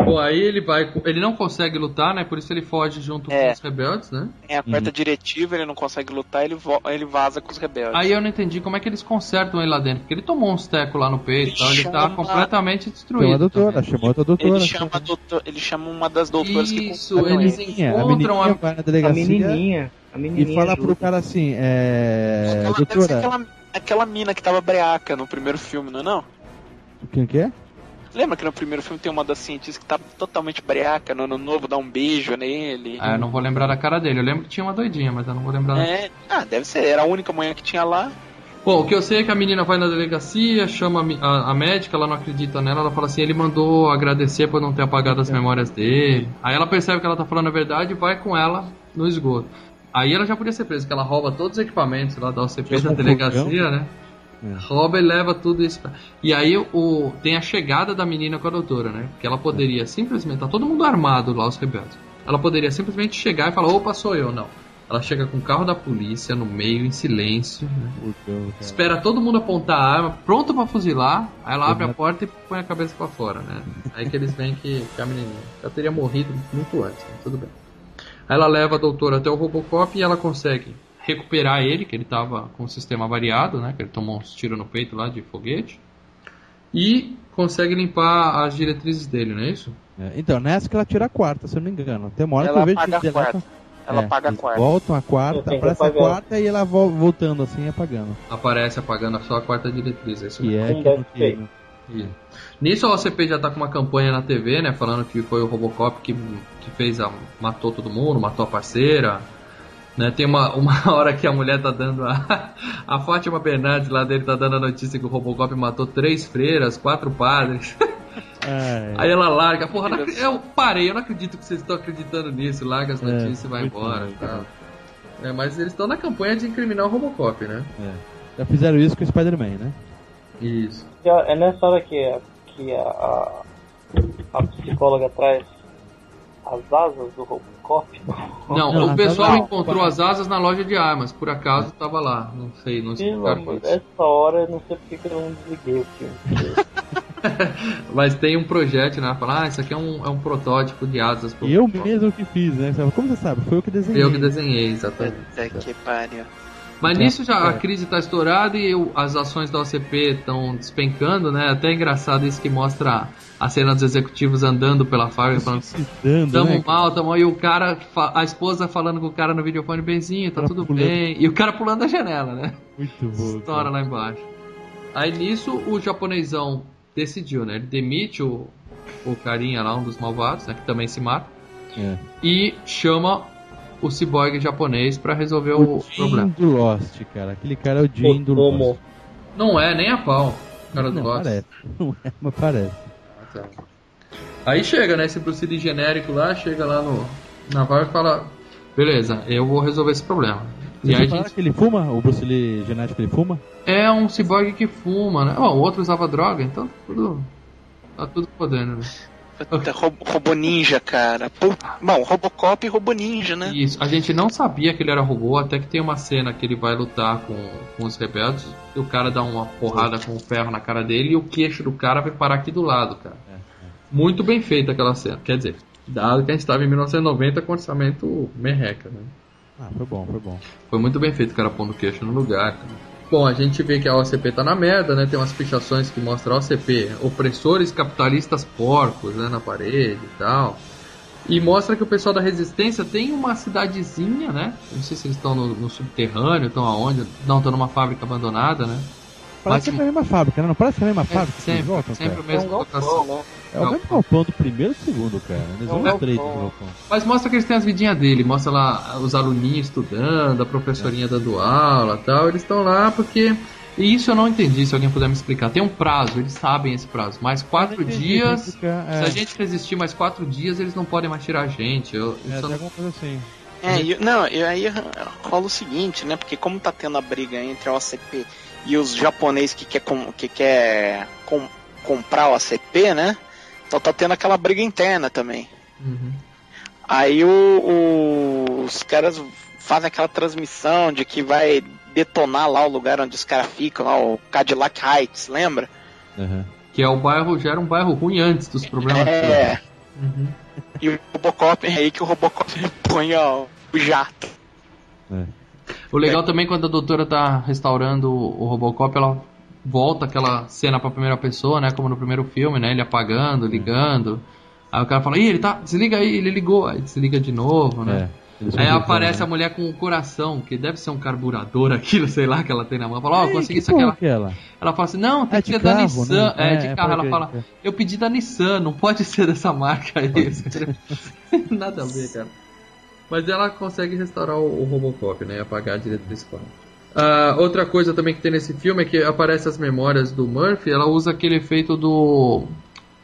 Bom, aí ele vai. Ele não consegue lutar, né? Por isso ele foge junto É. com os rebeldes, né? Tem a quarta diretiva, ele não consegue lutar, ele, ele vaza com os rebeldes. Aí eu não entendi como é que eles consertam ele lá dentro, porque ele tomou uns tecos lá no peito e tal, ele tá chama- completamente Tem uma destruído. doutora, chamou outra doutora. ele, chama a doutor- ele chama uma das doutoras que Isso, eles ele. menininha, a encontram menininha a. vai na A menininha. A menininha e fala ajuda. pro cara assim, é... Ser doutora, aquela, mina que tava breaca no primeiro filme, não é não? quem que é? Lembra que no primeiro filme tem uma das cientistas que tá totalmente breaca, no ano novo dá um beijo nele? Ah, eu não vou lembrar da cara dele. Eu lembro que tinha uma doidinha, mas eu não vou lembrar. É, ah, deve ser, era a única manhã que tinha lá. Bom, o que eu sei é que a menina vai na delegacia, chama a a, a médica, ela não acredita nela, ela fala assim, ele mandou agradecer por não ter apagado as memórias dele. Aí ela percebe que ela tá falando a verdade e vai com ela no esgoto. Aí ela já podia ser presa, porque ela rouba todos os equipamentos lá da OCP da delegacia, né? É. Rouba e leva tudo isso. pra- E aí o, tem a chegada da menina com a doutora, né? Que ela poderia simplesmente. Tá todo mundo armado lá, os rebeldes. Ela poderia simplesmente chegar e falar: opa, sou eu. Não. Ela chega com o carro da polícia no meio, em silêncio. né? Cara. Espera todo mundo apontar a arma, pronto pra fuzilar. Aí ela abre a Uhum. porta e põe a cabeça pra fora, né? Aí que eles veem que, que a menininha já teria morrido muito antes, né? tudo bem. Ela leva a doutora até o Robocop e ela consegue recuperar ele, que ele tava com o sistema variado, né? Que ele tomou uns tiros no peito lá de foguete. E consegue limpar as diretrizes dele, não é isso? É, Então, nessa que ela tira a quarta, se eu não me engano. Tem uma hora que Ela eu vejo apaga a que quarta. Ela É, apaga a eles quarta. Voltam a quarta, que aparece a quarta e ela vo- voltando assim e apagando. Aparece apagando só a quarta diretriz, é isso Que mesmo. é Um que não tem. Nisso a OCP já tá com uma campanha na TV, né? Falando que foi o Robocop que, que fez a. matou todo mundo, matou a parceira. Né, tem uma, uma hora que a mulher tá dando a. A Fátima Bernardes lá dele tá dando a notícia que o Robocop matou três freiras, quatro padres. É, Aí ela larga, porra, não eu parei, eu não acredito que vocês estão acreditando nisso, larga as É, notícias e vai embora. bom, Tal. É, mas eles estão na campanha de incriminar o Robocop, né? é. Já fizeram isso com o Spider-Man, né? Isso. É nessa hora que, a- que a, a, a psicóloga traz as asas do Robocop. Não, Não, o pessoal tá- encontrou as asas na loja de armas, por acaso tava lá, não sei, não Pelo explicaram amor, isso. essa hora eu não sei porque que eu não desliguei o filme. Mas tem um projeto, né? Fala, ah, isso aqui é um, é um protótipo de asas. pro E eu mesmo que fiz, né? Como você sabe? Foi eu que desenhei. Eu que desenhei, exatamente. Puta que pariu. Mas Então, nisso já a é. crise tá estourada e as ações da OCP estão despencando, né? Até é engraçado isso que mostra a cena dos executivos andando pela fábrica falando Tamo né? mal, tamo mal. E o cara, a esposa falando com o cara no videofone, benzinho, tá tudo pulando. bem. E o cara pulando da janela, né? Muito bom. Estoura cara. lá embaixo. Aí nisso o japonesão decidiu, né? Ele demite o, o carinha lá, um dos malvados, né? Que também se mata. É. E chama o ciborgue japonês pra resolver o, O problema. do Lost, cara. Aquele cara é o Jim do. Lost. Não é nem a pau. o Cara do Não, Lost. parece. Não é, mas parece. Aí chega, né? Esse Bruce Lee genérico lá, chega lá no, na vaga e fala: Beleza, eu vou resolver esse problema. E Você aí a fala gente que ele fuma? O Bruce Lee genético ele fuma? é um ciborgue que fuma, né? Bom, o outro usava droga, então tá tudo. Tá tudo podendo, né? Puta, ro- robô ninja, cara. Bom, Robocop e robô ninja, né? Isso, a gente não sabia que ele era robô, até que tem uma cena que ele vai lutar com, com os rebeldes, e o cara dá uma porrada com o ferro na cara dele e o queixo do cara vai parar aqui do lado, cara. Muito bem feita aquela cena. Quer dizer, dado que a gente estava em 1990 com orçamento merreca, né? Ah, foi bom, foi bom. Foi muito bem feito o cara pondo o queixo no lugar. cara. Bom, a gente vê que a OCP tá na merda, né? Tem umas fichações que mostram a OCP, opressores capitalistas porcos, né? Na parede e tal. E mostra que o pessoal da Resistência tem uma cidadezinha, né? Não sei se eles estão no, no subterrâneo, estão aonde. Não, estão numa fábrica abandonada, né? Parece Mas- que é a mesma fábrica, né? Não parece que é a mesma É, fábrica sempre, voltam, sempre cara? o mesmo É um galpão, né? É o mesmo galpão do primeiro e do segundo, cara. Eles É um vão os três do galpão. galpão. Mas mostra que eles têm as vidinhas dele, mostra lá os aluninhos estudando, a professorinha dando aula e tal. Eles estão lá porque. E isso eu não entendi, se alguém puder me explicar. Tem um prazo, eles sabem esse prazo. Mais quatro Eu dias. fica- é, Se a gente resistir mais quatro dias, eles não podem mais tirar a gente. Eu, É, isso eu tem não- alguma coisa assim. É, e, não, e aí rola o seguinte, né? Porque como tá tendo a briga entre a OCP e os japoneses que quer, com, que quer com, comprar o ACP, né? Então tá tendo aquela briga interna também. Uhum. Aí o- o- os caras fazem aquela transmissão de que vai detonar lá o lugar onde os caras ficam, lá o Cadillac Heights, lembra? Aham. Que é o bairro, já era um bairro ruim antes dos problemas. É. Uhum. E o Robocop é aí que o Robocop põe ó, o jato. É. O legal também quando a doutora tá restaurando o Robocop, ela volta aquela cena pra primeira pessoa, né? Como no primeiro filme, né? Ele apagando, ligando. Aí o cara fala, ih, ele tá. Desliga aí, ele ligou. Aí desliga de novo, né? É. Aí aparece a mulher com o coração, que deve ser um carburador aquilo, sei lá, que ela tem na mão. Fala, ó, Ei, consegui isso aqui. Ela, é ela? ela fala assim, não, tem É que de ser da carro, Nissan. né? É, É, de é, carro. Ela fala, eu pedi da Nissan, não pode ser dessa marca aí. Nada a ver, cara. Mas ela consegue restaurar o, o Robocop, né? Apagar a diretriz quântica. Ah, outra coisa também que tem nesse filme é que aparece as memórias do Murphy, ela usa aquele efeito do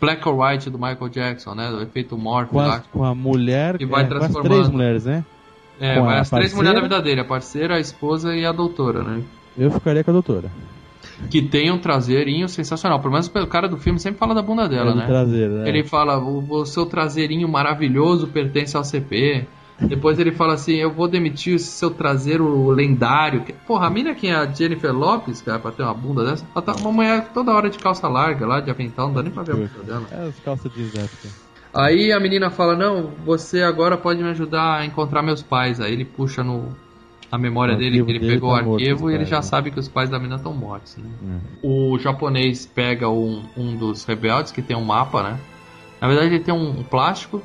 Black or White do Michael Jackson, né? O efeito Morph Com, as- com a mulher. E vai é, com as transformando. três mulheres, né? É, com vai a as três parceira. mulheres da vida dele, a parceira, a esposa e a doutora, né? Eu ficaria com a doutora. Que tem um traseirinho sensacional. Pelo menos o cara do filme sempre fala da bunda dela, É né? traseiro, né? Ele fala, o, o seu traseirinho maravilhoso pertence ao CP. Depois ele fala assim, eu vou demitir esse seu traseiro lendário. Porra, a mina que é a Jennifer Lopes, cara, pra ter uma bunda dessa, ela tá uma mulher toda hora de calça larga lá, de avental, não dá nem pra ver a bunda dela. É as calças da época. Aí a menina fala, não, você agora pode me ajudar a encontrar meus pais. Aí ele puxa no a memória dele, que ele dele pegou tá o morto, arquivo os e ele já né? sabe que os pais da menina estão mortos. Né? É. O japonês pega um, um dos rebeldes que tem um mapa, né? Na verdade ele tem um plástico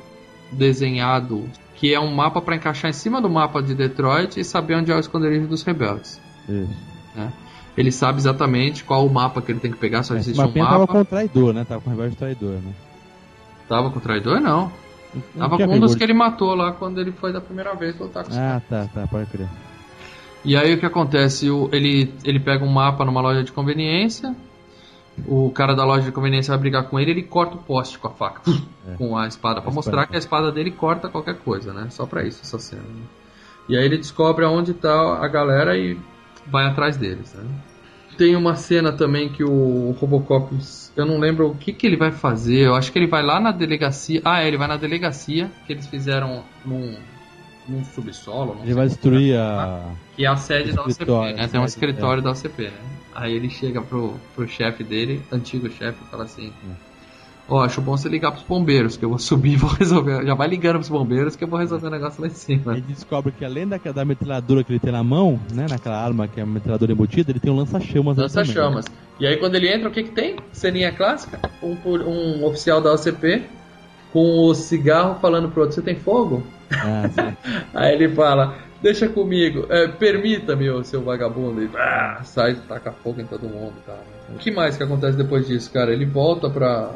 desenhado que é um mapa para encaixar em cima do mapa de Detroit e saber onde é o esconderijo dos rebeldes. Isso. Né? Ele sabe exatamente qual o mapa que ele tem que pegar, só Esse existe um mapinha tava mapa. com o traidor, né? Tava com o revés de traidor, né? Tava com o traidor? Não. Tava tinha com um dos que ele matou lá quando ele foi da primeira vez lutar com os Ah, tá, tá, pode crer. E aí o que acontece? Ele, ele pega um mapa numa loja de conveniência. O cara da loja de conveniência vai brigar com ele, ele corta o poste com a faca, É. com a espada, pra A mostrar que a espada dele corta qualquer coisa, né? Só pra isso essa cena. né? E aí ele descobre aonde tá a galera e vai atrás deles, né? Tem uma cena também que o Robocop, eu não lembro o que que ele vai fazer. Eu acho que ele vai lá na delegacia. Ah, é, ele vai na delegacia que eles fizeram num, num subsolo. não Ele vai destruir é. a. Que é a sede da OCP, né? Tem um sede, escritório é. da OCP, né? Aí ele chega pro, pro chefe dele, antigo chefe, e fala assim: Ó, acho bom você ligar pros bombeiros, que eu vou subir e vou resolver. Já vai ligando pros bombeiros que eu vou resolver o negócio lá em cima. Ele descobre que além da, da metralhadora que ele tem na mão, né? Naquela arma que é a metralhadora embutida, ele tem um lança-chamas. Lança-chamas. né? E aí quando ele entra, o que que tem? Ceninha clássica: um, um oficial da OCP com o cigarro falando pro outro: Você tem fogo? Ah, sim. Aí ele fala, deixa comigo, é, permita-me, ô seu vagabundo. E ah, sai e taca fogo em todo mundo, cara. O que mais que acontece depois disso, cara? Ele volta pra,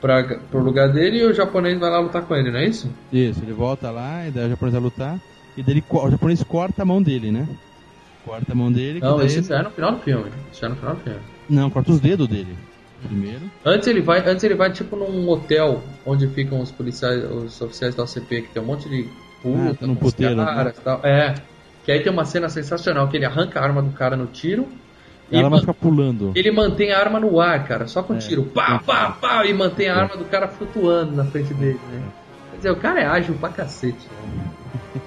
pra, pro lugar dele e o japonês vai lá lutar com ele, não é isso? Isso, ele volta lá, e daí o japonês vai lutar, e daí ele o japonês corta a mão dele, né? Corta a mão dele. que Não, isso ele- é no final do filme. Isso é no final do filme. Não, corta os dedos dele. Primeiro. Antes ele vai, antes ele vai tipo num hotel onde ficam os policiais, os oficiais da OCP, que tem um monte de puta, num com os puteiro, né? caras e tal. É. Que aí tem uma cena sensacional que ele arranca a arma do cara no tiro E ela ficar pulando. Ele mantém a arma no ar, cara, só com É. tiro. Pá, pá, pá, e mantém a arma do cara flutuando na frente dele, né? Quer dizer, o cara é ágil pra cacete.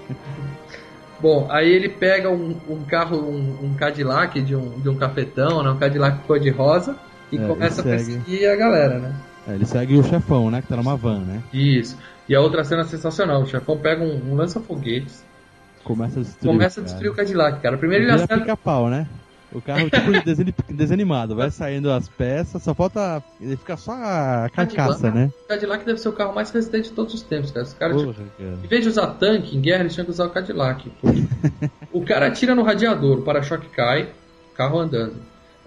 Bom, aí ele pega um, um carro, um, um Cadillac de um, de um cafetão, né? Um Cadillac cor-de-rosa e É, começa a ele segue. perseguir a galera, né? É, ele segue o chefão, né? Que tá numa van, né? Isso. E a outra cena sensacional, o chefão pega um, um lança-foguetes, Começa a destruir. começa a o cara. destruir o Cadillac, cara. Primeiro ele Vira acerta pica-pau, né? O carro tipo de desani- desanimado, vai saindo as peças, só falta. Ele fica só a carcaça, né? o Cadillac deve ser o carro mais resistente de todos os tempos, cara. Os tipo, Porra, cara. Em vez de usar tanque em guerra, eles tinham que usar o Cadillac. o cara atira no radiador, o para-choque cai, carro andando.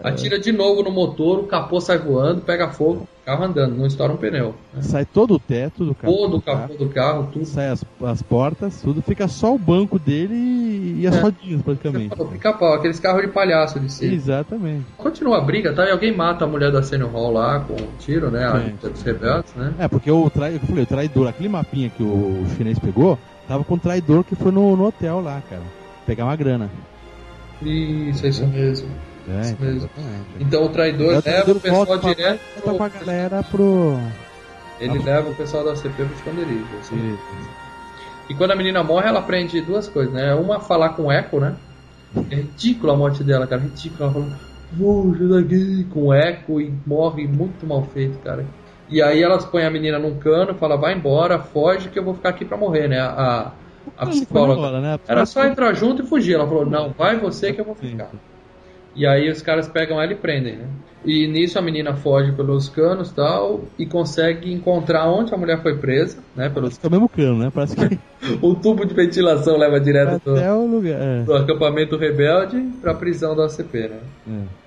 Atira de novo no motor, o capô sai voando, pega fogo, carro andando, não estoura um pneu. né? Sai todo o teto do carro. Todo o capô do carro, tudo. Sai as, as portas, tudo, fica só o banco dele e, e as É. rodinhas praticamente. falou, pica-pau, aqueles carros de palhaço de si. Exatamente. Continua a briga, tá? E alguém mata a mulher da Senior Hall lá com um tiro, né? A luta dos rebeldes, né? É, porque o, trai, eu falei, o traidor, aquele mapinha que o, o chinês pegou, tava com o traidor que foi no, no hotel lá, cara. Pegar uma grana. Isso, é isso mesmo. É, Isso então, mesmo. exatamente. Então o traidor leva o pessoal pra- direto. volta pra galera pro. Ele leva o pessoal da CP pro esconderijo. assim. E quando a menina morre, ela aprende duas coisas, né? Uma, falar com o eco, né? É ridícula a morte dela, cara. Ridícula. Ela fala, fuja daqui, com eco e morre muito mal feito, cara. E aí elas põem a menina num cano, fala, vai embora, foge que eu vou ficar aqui pra morrer, né? A, a psicóloga. hora, né? Era só entrar junto e fugir. Ela falou, não, vai você que eu vou ficar. E aí os caras pegam ela e prendem, né? E nisso a menina foge pelos canos e tal, e consegue encontrar onde a mulher foi presa, né? Pelos... É o mesmo cano, né? Parece que O tubo de ventilação leva direto do, lugar. É. do acampamento rebelde pra prisão da OCP, né? É.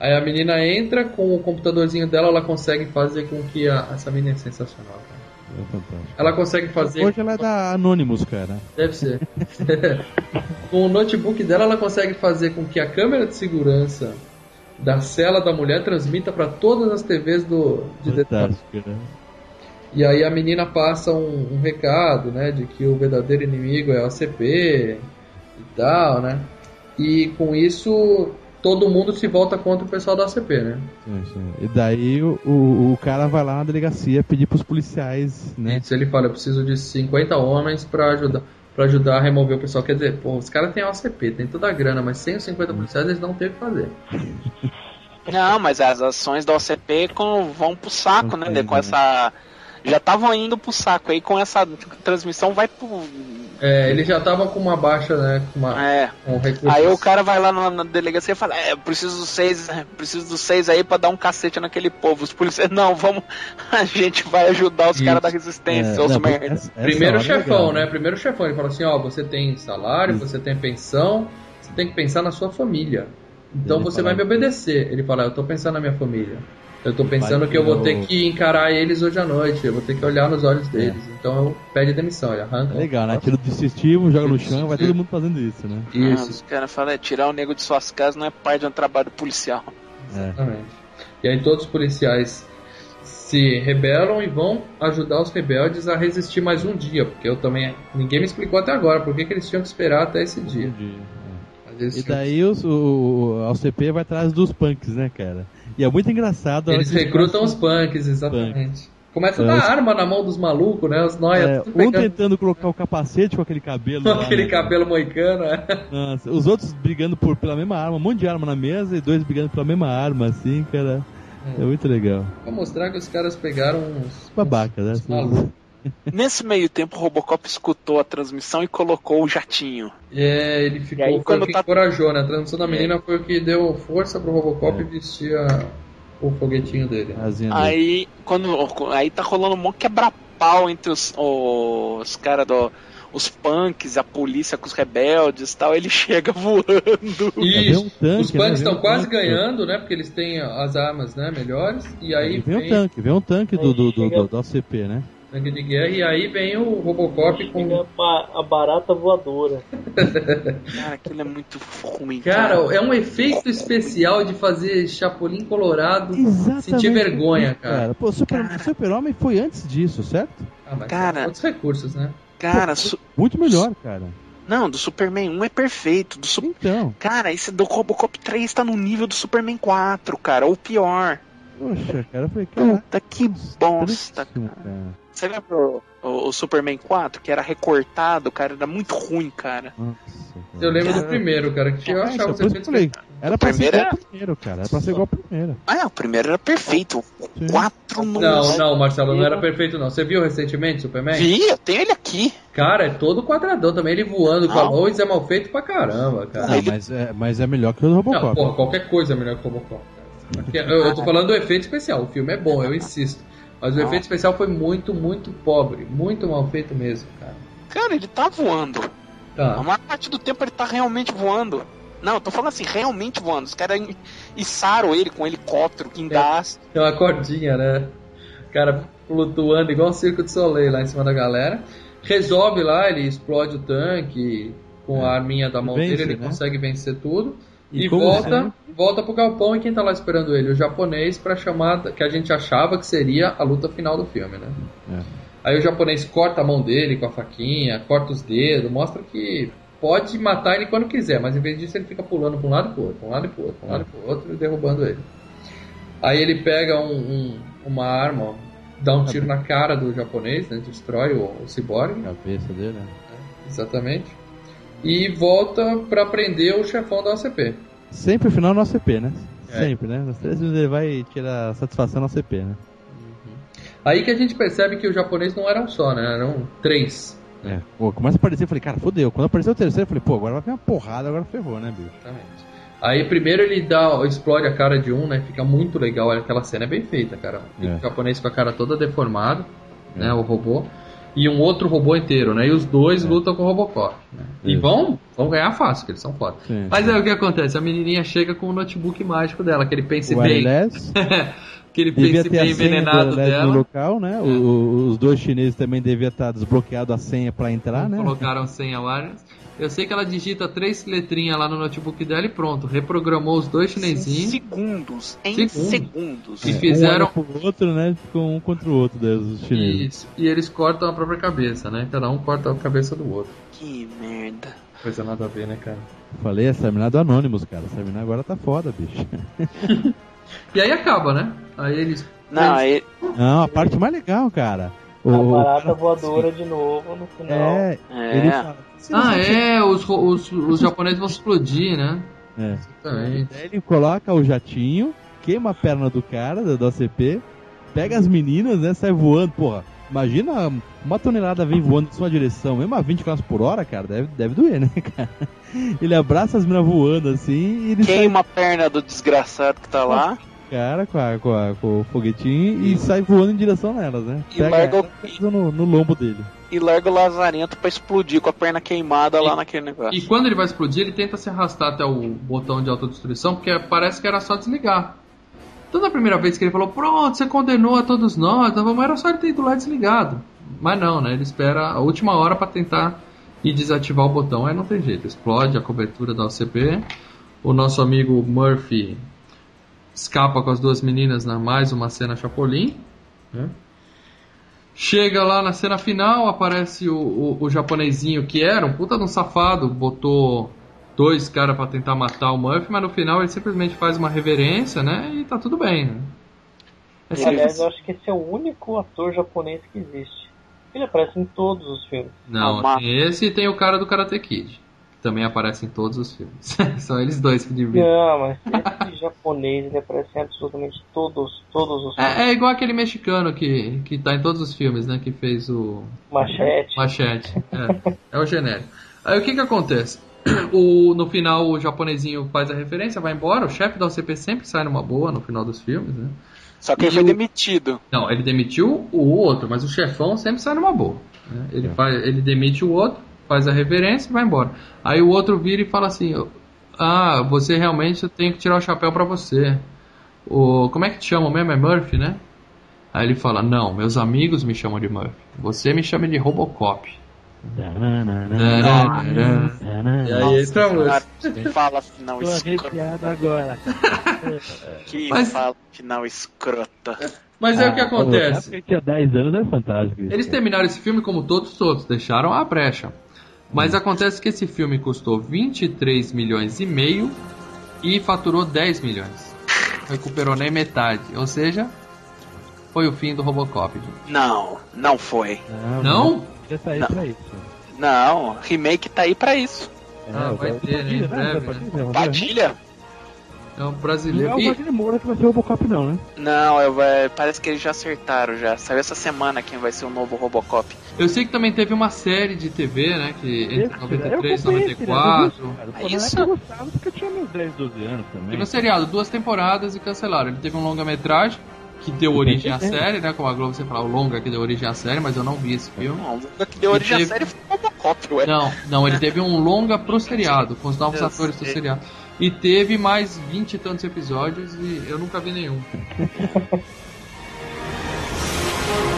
Aí a menina entra com o computadorzinho dela, ela consegue fazer com que a... Essa menina é sensacional, cara. É fantástico. Ela consegue fazer... Hoje ela é da Anonymous, cara. Deve ser. com o notebook dela, ela consegue fazer com que a câmera de segurança da cela da mulher transmita para todas as TVs do, de. Fantástico, né? E aí a menina passa um, um recado, né, de que o verdadeiro inimigo é a OCP e tal, né? E com isso todo mundo se volta contra o pessoal da OCP, né? Sim, sim. E daí o, o, o cara vai lá na delegacia pedir pros policiais, né? Isso ele fala, eu preciso de 50 homens para ajudar para ajudar a remover o pessoal. Quer dizer, pô, os caras têm a OCP, tem toda a grana, mas sem os 50 policiais eles não têm o que fazer. Não, mas as ações da OCP com- vão pro saco, Não né? Com né? essa. Já estavam indo pro saco. Aí com essa transmissão vai pro. É, ele já tava com uma baixa, né? Com, uma, É. recursos. Aí o cara vai lá na, na delegacia e fala, é, eu preciso dos seis, preciso dos seis aí pra dar um cacete naquele povo. Os policiais, não, vamos, a gente vai ajudar os Isso. caras da resistência, É, seus não, merda. essa- essa Primeiro é chefão, legal, né? Primeiro chefão, ele fala assim, ó, você tem salário, Hum. você tem pensão, você tem que pensar na sua família. Então Ele você fala- vai me obedecer. Ele fala, eu tô pensando na minha família. Eu tô pensando Vai que eu vou ter que encarar eles hoje à noite, eu vou ter que olhar nos olhos deles. Então eu pede demissão, ele arranca. É legal, né? Tira o digestivo, joga no chão, vai todo mundo fazendo isso, né? Ah, Isso, os caras falam, é, tirar o nego de suas casas não é parte de um trabalho policial. É. exatamente. E aí todos os policiais se rebelam e vão ajudar os rebeldes a resistir mais um dia, porque eu também ninguém me explicou até agora por que, que eles tinham que esperar até esse dia. Entendi. Mas eles E daí os, o, a OCP vai atrás dos punks, né, cara? E é muito engraçado. Eles recrutam os punks, exatamente. Começa a É, dar os- arma na mão dos malucos, né? Os nóia É, tudo um pegando tentando colocar o capacete com aquele cabelo. com lá, aquele né, cabelo moicano. é. Nossa, os outros brigando por, pela mesma arma, um monte de arma na mesa e dois brigando pela mesma arma, assim, cara. É muito legal. Pra mostrar que os caras pegaram uns. Babaca, né? malucos. Nesse meio tempo, o Robocop escutou a transmissão e colocou o jatinho. É, ele ficou. Aí, quando tá- encorajou, né? A transmissão da menina foi o que deu força pro Robocop vestir a- o foguetinho dele. Aí, quando, aí tá rolando um monte de quebra-pau entre os, os caras do. Os punks, a polícia com os rebeldes e tal, ele chega voando. E vem um tanque, os né? punks Vem estão um quase tanque. ganhando, né? Porque eles têm as armas né, melhores. E aí E vem vem um tanque, vem um tanque do, do, do, do, da OCP, né? Tanque de guerra. E aí vem o Robocop Chega com. a ba- a barata voadora. Cara, aquilo é muito ruim, Cara, cara. é um efeito especial de fazer Chapolin Colorado Exatamente. sentir vergonha, cara. Pô, Super, Super-Homem foi antes disso, certo? Ah, mas Cara. outros recursos, né? Cara, su- Muito melhor, cara. não, do Superman 1 é perfeito. Do Su- Então, Cara, esse do Robocop 3 tá no nível do Superman 4, cara, ou pior. poxa, cara, eu falei, cara. Puta que bosta, cara. cara. Você lembra o, o- o Superman 4, que era recortado, cara, era muito ruim, cara. Nossa, cara. Eu lembro do Cara. primeiro, cara, que eu É, achava que eu efeitos falei, era pra ser primeiro igual era- ao primeiro, cara. Era pra ser igual ao primeiro. Ah, o primeiro era perfeito. Sim. O 4 não. Não, não, Marcelo, não era perfeito não. Você viu recentemente Superman? Vi, eu tenho ele aqui. Cara, é todo quadradão também, ele voando com a Não. Lois é mal feito pra caramba, cara. Não, ele- mas, é, mas é melhor que o do Não, Robocop. porra, qualquer coisa é melhor que o Robocop. cara. Aqui, eu, eu tô falando do efeito especial, o filme é bom, eu insisto. Mas o Não. efeito especial foi muito, muito pobre, muito mal feito mesmo, cara. Cara, ele tá voando. A Tá. maior parte do tempo ele tá realmente voando. Não, eu tô falando assim, realmente voando. Os caras içaram ele com um helicóptero, guindaste. Tem uma cordinha, né? O cara flutuando igual um circo de soleil lá em cima da galera. Resolve lá, ele explode o tanque com a arminha da mão Vence, dele, ele né? consegue vencer tudo. E E, volta, sempre- volta pro galpão e quem tá lá esperando ele? O japonês pra chamada que a gente achava que seria a luta final do filme, né? É. Aí o japonês corta a mão dele com a faquinha, corta os dedos, mostra que pode matar ele quando quiser, mas em vez disso ele fica pulando pra um lado e pro outro, pra um lado e pro outro, pra um lado e pro outro e derrubando ele. Aí ele pega um- um- uma arma, ó, dá um tiro na cara do japonês, né? Destrói o, o ciborgue. Cabeça dele, né? Exatamente. E volta pra prender o chefão da OCP. Sempre o final no ACP, né? É. Sempre, né? Nas três vezes ele vai tirar satisfação no ACP, né? Aí que a gente percebe que o japonês não era um só, né? Eram três. É. Pô, começa a aparecer, eu falei, cara, fodeu. Quando apareceu o terceiro, eu falei, pô, agora vai vir uma porrada, agora ferrou, né, bicho? Exatamente. Aí primeiro ele dá, explode a cara de um, né? Fica muito legal, aquela cena é bem feita, cara. Fica É. O japonês com a cara toda deformada, né? O robô. E um outro robô inteiro, né? E os dois lutam com o Robocop. né? E vão, vão ganhar fácil, porque eles são foda. Sim. Mas aí o que acontece? A menininha chega com o notebook mágico dela, aquele pense O bem. wireless aquele devia pense bem envenenado wireless no dela. local, né? O- o- os dois chineses também deviam estar desbloqueado a senha pra entrar, né? Colocaram senha wireless. Eu sei que ela digita três letrinhas lá no notebook dela e pronto. Reprogramou os dois Em chinesinhos. segundos. Em Segundos. segundos. E É, fizeram- Um pro outro, né? Ficou um contra o outro, daí, os chineses. Isso. E eles cortam a própria cabeça, né? Cada um corta a cabeça do outro. Que merda. Coisa nada a ver, né, cara? Falei, essa mina é do Anonymous, cara. Essa mina agora tá foda, bicho. E aí acaba, né? Aí eles. Não, aí. Não, a parte mais legal, cara. O, A barata voadora de novo no final. É, É. ele fala. "Você não Ah, é, os, os, os japoneses vão explodir, né? É. Exatamente. Daí ele coloca o jatinho, queima a perna do cara, da, OCP, pega as meninas, né, sai voando, porra. Imagina uma tonelada vem voando em sua direção, mesmo a 20 km por hora, cara, deve, deve doer, né, cara? Ele abraça as meninas voando assim e ele sai, Queima a perna do desgraçado que tá lá. Cara, com, a- com, a- com o foguetinho e sai voando em direção nelas, né? E larga o- ela e pisa no, no lombo dele. E larga o lazarento pra explodir com a perna queimada lá naquele negócio. E quando ele vai explodir, ele tenta se arrastar até o botão de autodestruição, porque parece que era só desligar. Então, na primeira vez que ele falou, pronto, você condenou a todos nós, então vamos, era só ele ter ido lá desligado. Mas não, né? Ele espera a última hora para tentar ir desativar o botão. Aí não tem jeito, explode a cobertura da OCP. O nosso amigo Murphy escapa com as duas meninas na mais uma cena Chapolin. Né? Chega lá na cena final, aparece o, o, o japonesinho que era um puta de um safado, botou dois caras para tentar matar o Murphy, mas no final ele simplesmente faz uma reverência, né? E tá tudo bem. Né? É. Aliás, eu acho que esse é o único ator japonês que existe. Ele aparece em todos os filmes. Não, tem esse e tem o cara do Karate Kid. Também aparece em todos os filmes. São eles dois que dividem. Não, mas esse japonês ele aparece em absolutamente todos, todos os filmes. É, é igual aquele mexicano que, que tá em todos os filmes, né? Que fez o. Machete. Machete. É, é o genérico. Aí o que que acontece? O, no final o japonesinho faz a referência, vai embora. O chefe da OCP sempre sai numa boa no final dos filmes, né? Só que ele E foi o- demitido. Não, ele demitiu o outro, mas o chefão sempre sai numa boa. né? Ele, faz, ele demite o outro, faz a reverência e vai embora. Aí o outro vira e fala assim: Ah, você realmente eu tenho que tirar o chapéu pra você. O, como é que te chamam mesmo? É Murphy, né? Aí ele fala: Não, meus amigos me chamam de Murphy. Você me chama de Robocop. E aí que fala final escrota. agora. Que Mas- fala final escrota. Mas é o que Ah, acontece. Porque tinha 10 anos é fantástico. Eles cara. terminaram esse filme como todos os outros, deixaram a brecha. Mas acontece que esse filme custou 23 milhões e meio e faturou 10 milhões. Recuperou nem metade. Ou seja, foi o fim do Robocop. gente. Não, não foi. Não? Não? Já saí Não. pra isso. Não, remake tá aí pra isso. Ah, É, vai o ter, né, em Padilha, breve, Padilha, né? Padilha? É um Não é brasileiro. o E, Padilha Moura que vai ser o Robocop, não, né? Não, eu, é, parece que eles já acertaram já. Saiu essa semana quem vai ser o novo Robocop. eu sei que também teve uma série de TV, né? Que entre Esse, 93 e eu comprei esse, né? 94. Eu vi, cara. É isso? época Eu gostava porque eu tinha meus 10, 12 anos também. Teve um seriado, duas temporadas e cancelaram. Ele teve um longa-metragem que deu origem à série, né? Como a Globo sempre fala, o longa que deu origem à série, mas eu não vi esse filme. Não, o que deu origem à teve- série foi o Robocop, ué. Não, não, ele teve um longa pro seriado, com os novos Eu atores do seriado. E teve mais vinte e tantos episódios e eu nunca vi nenhum.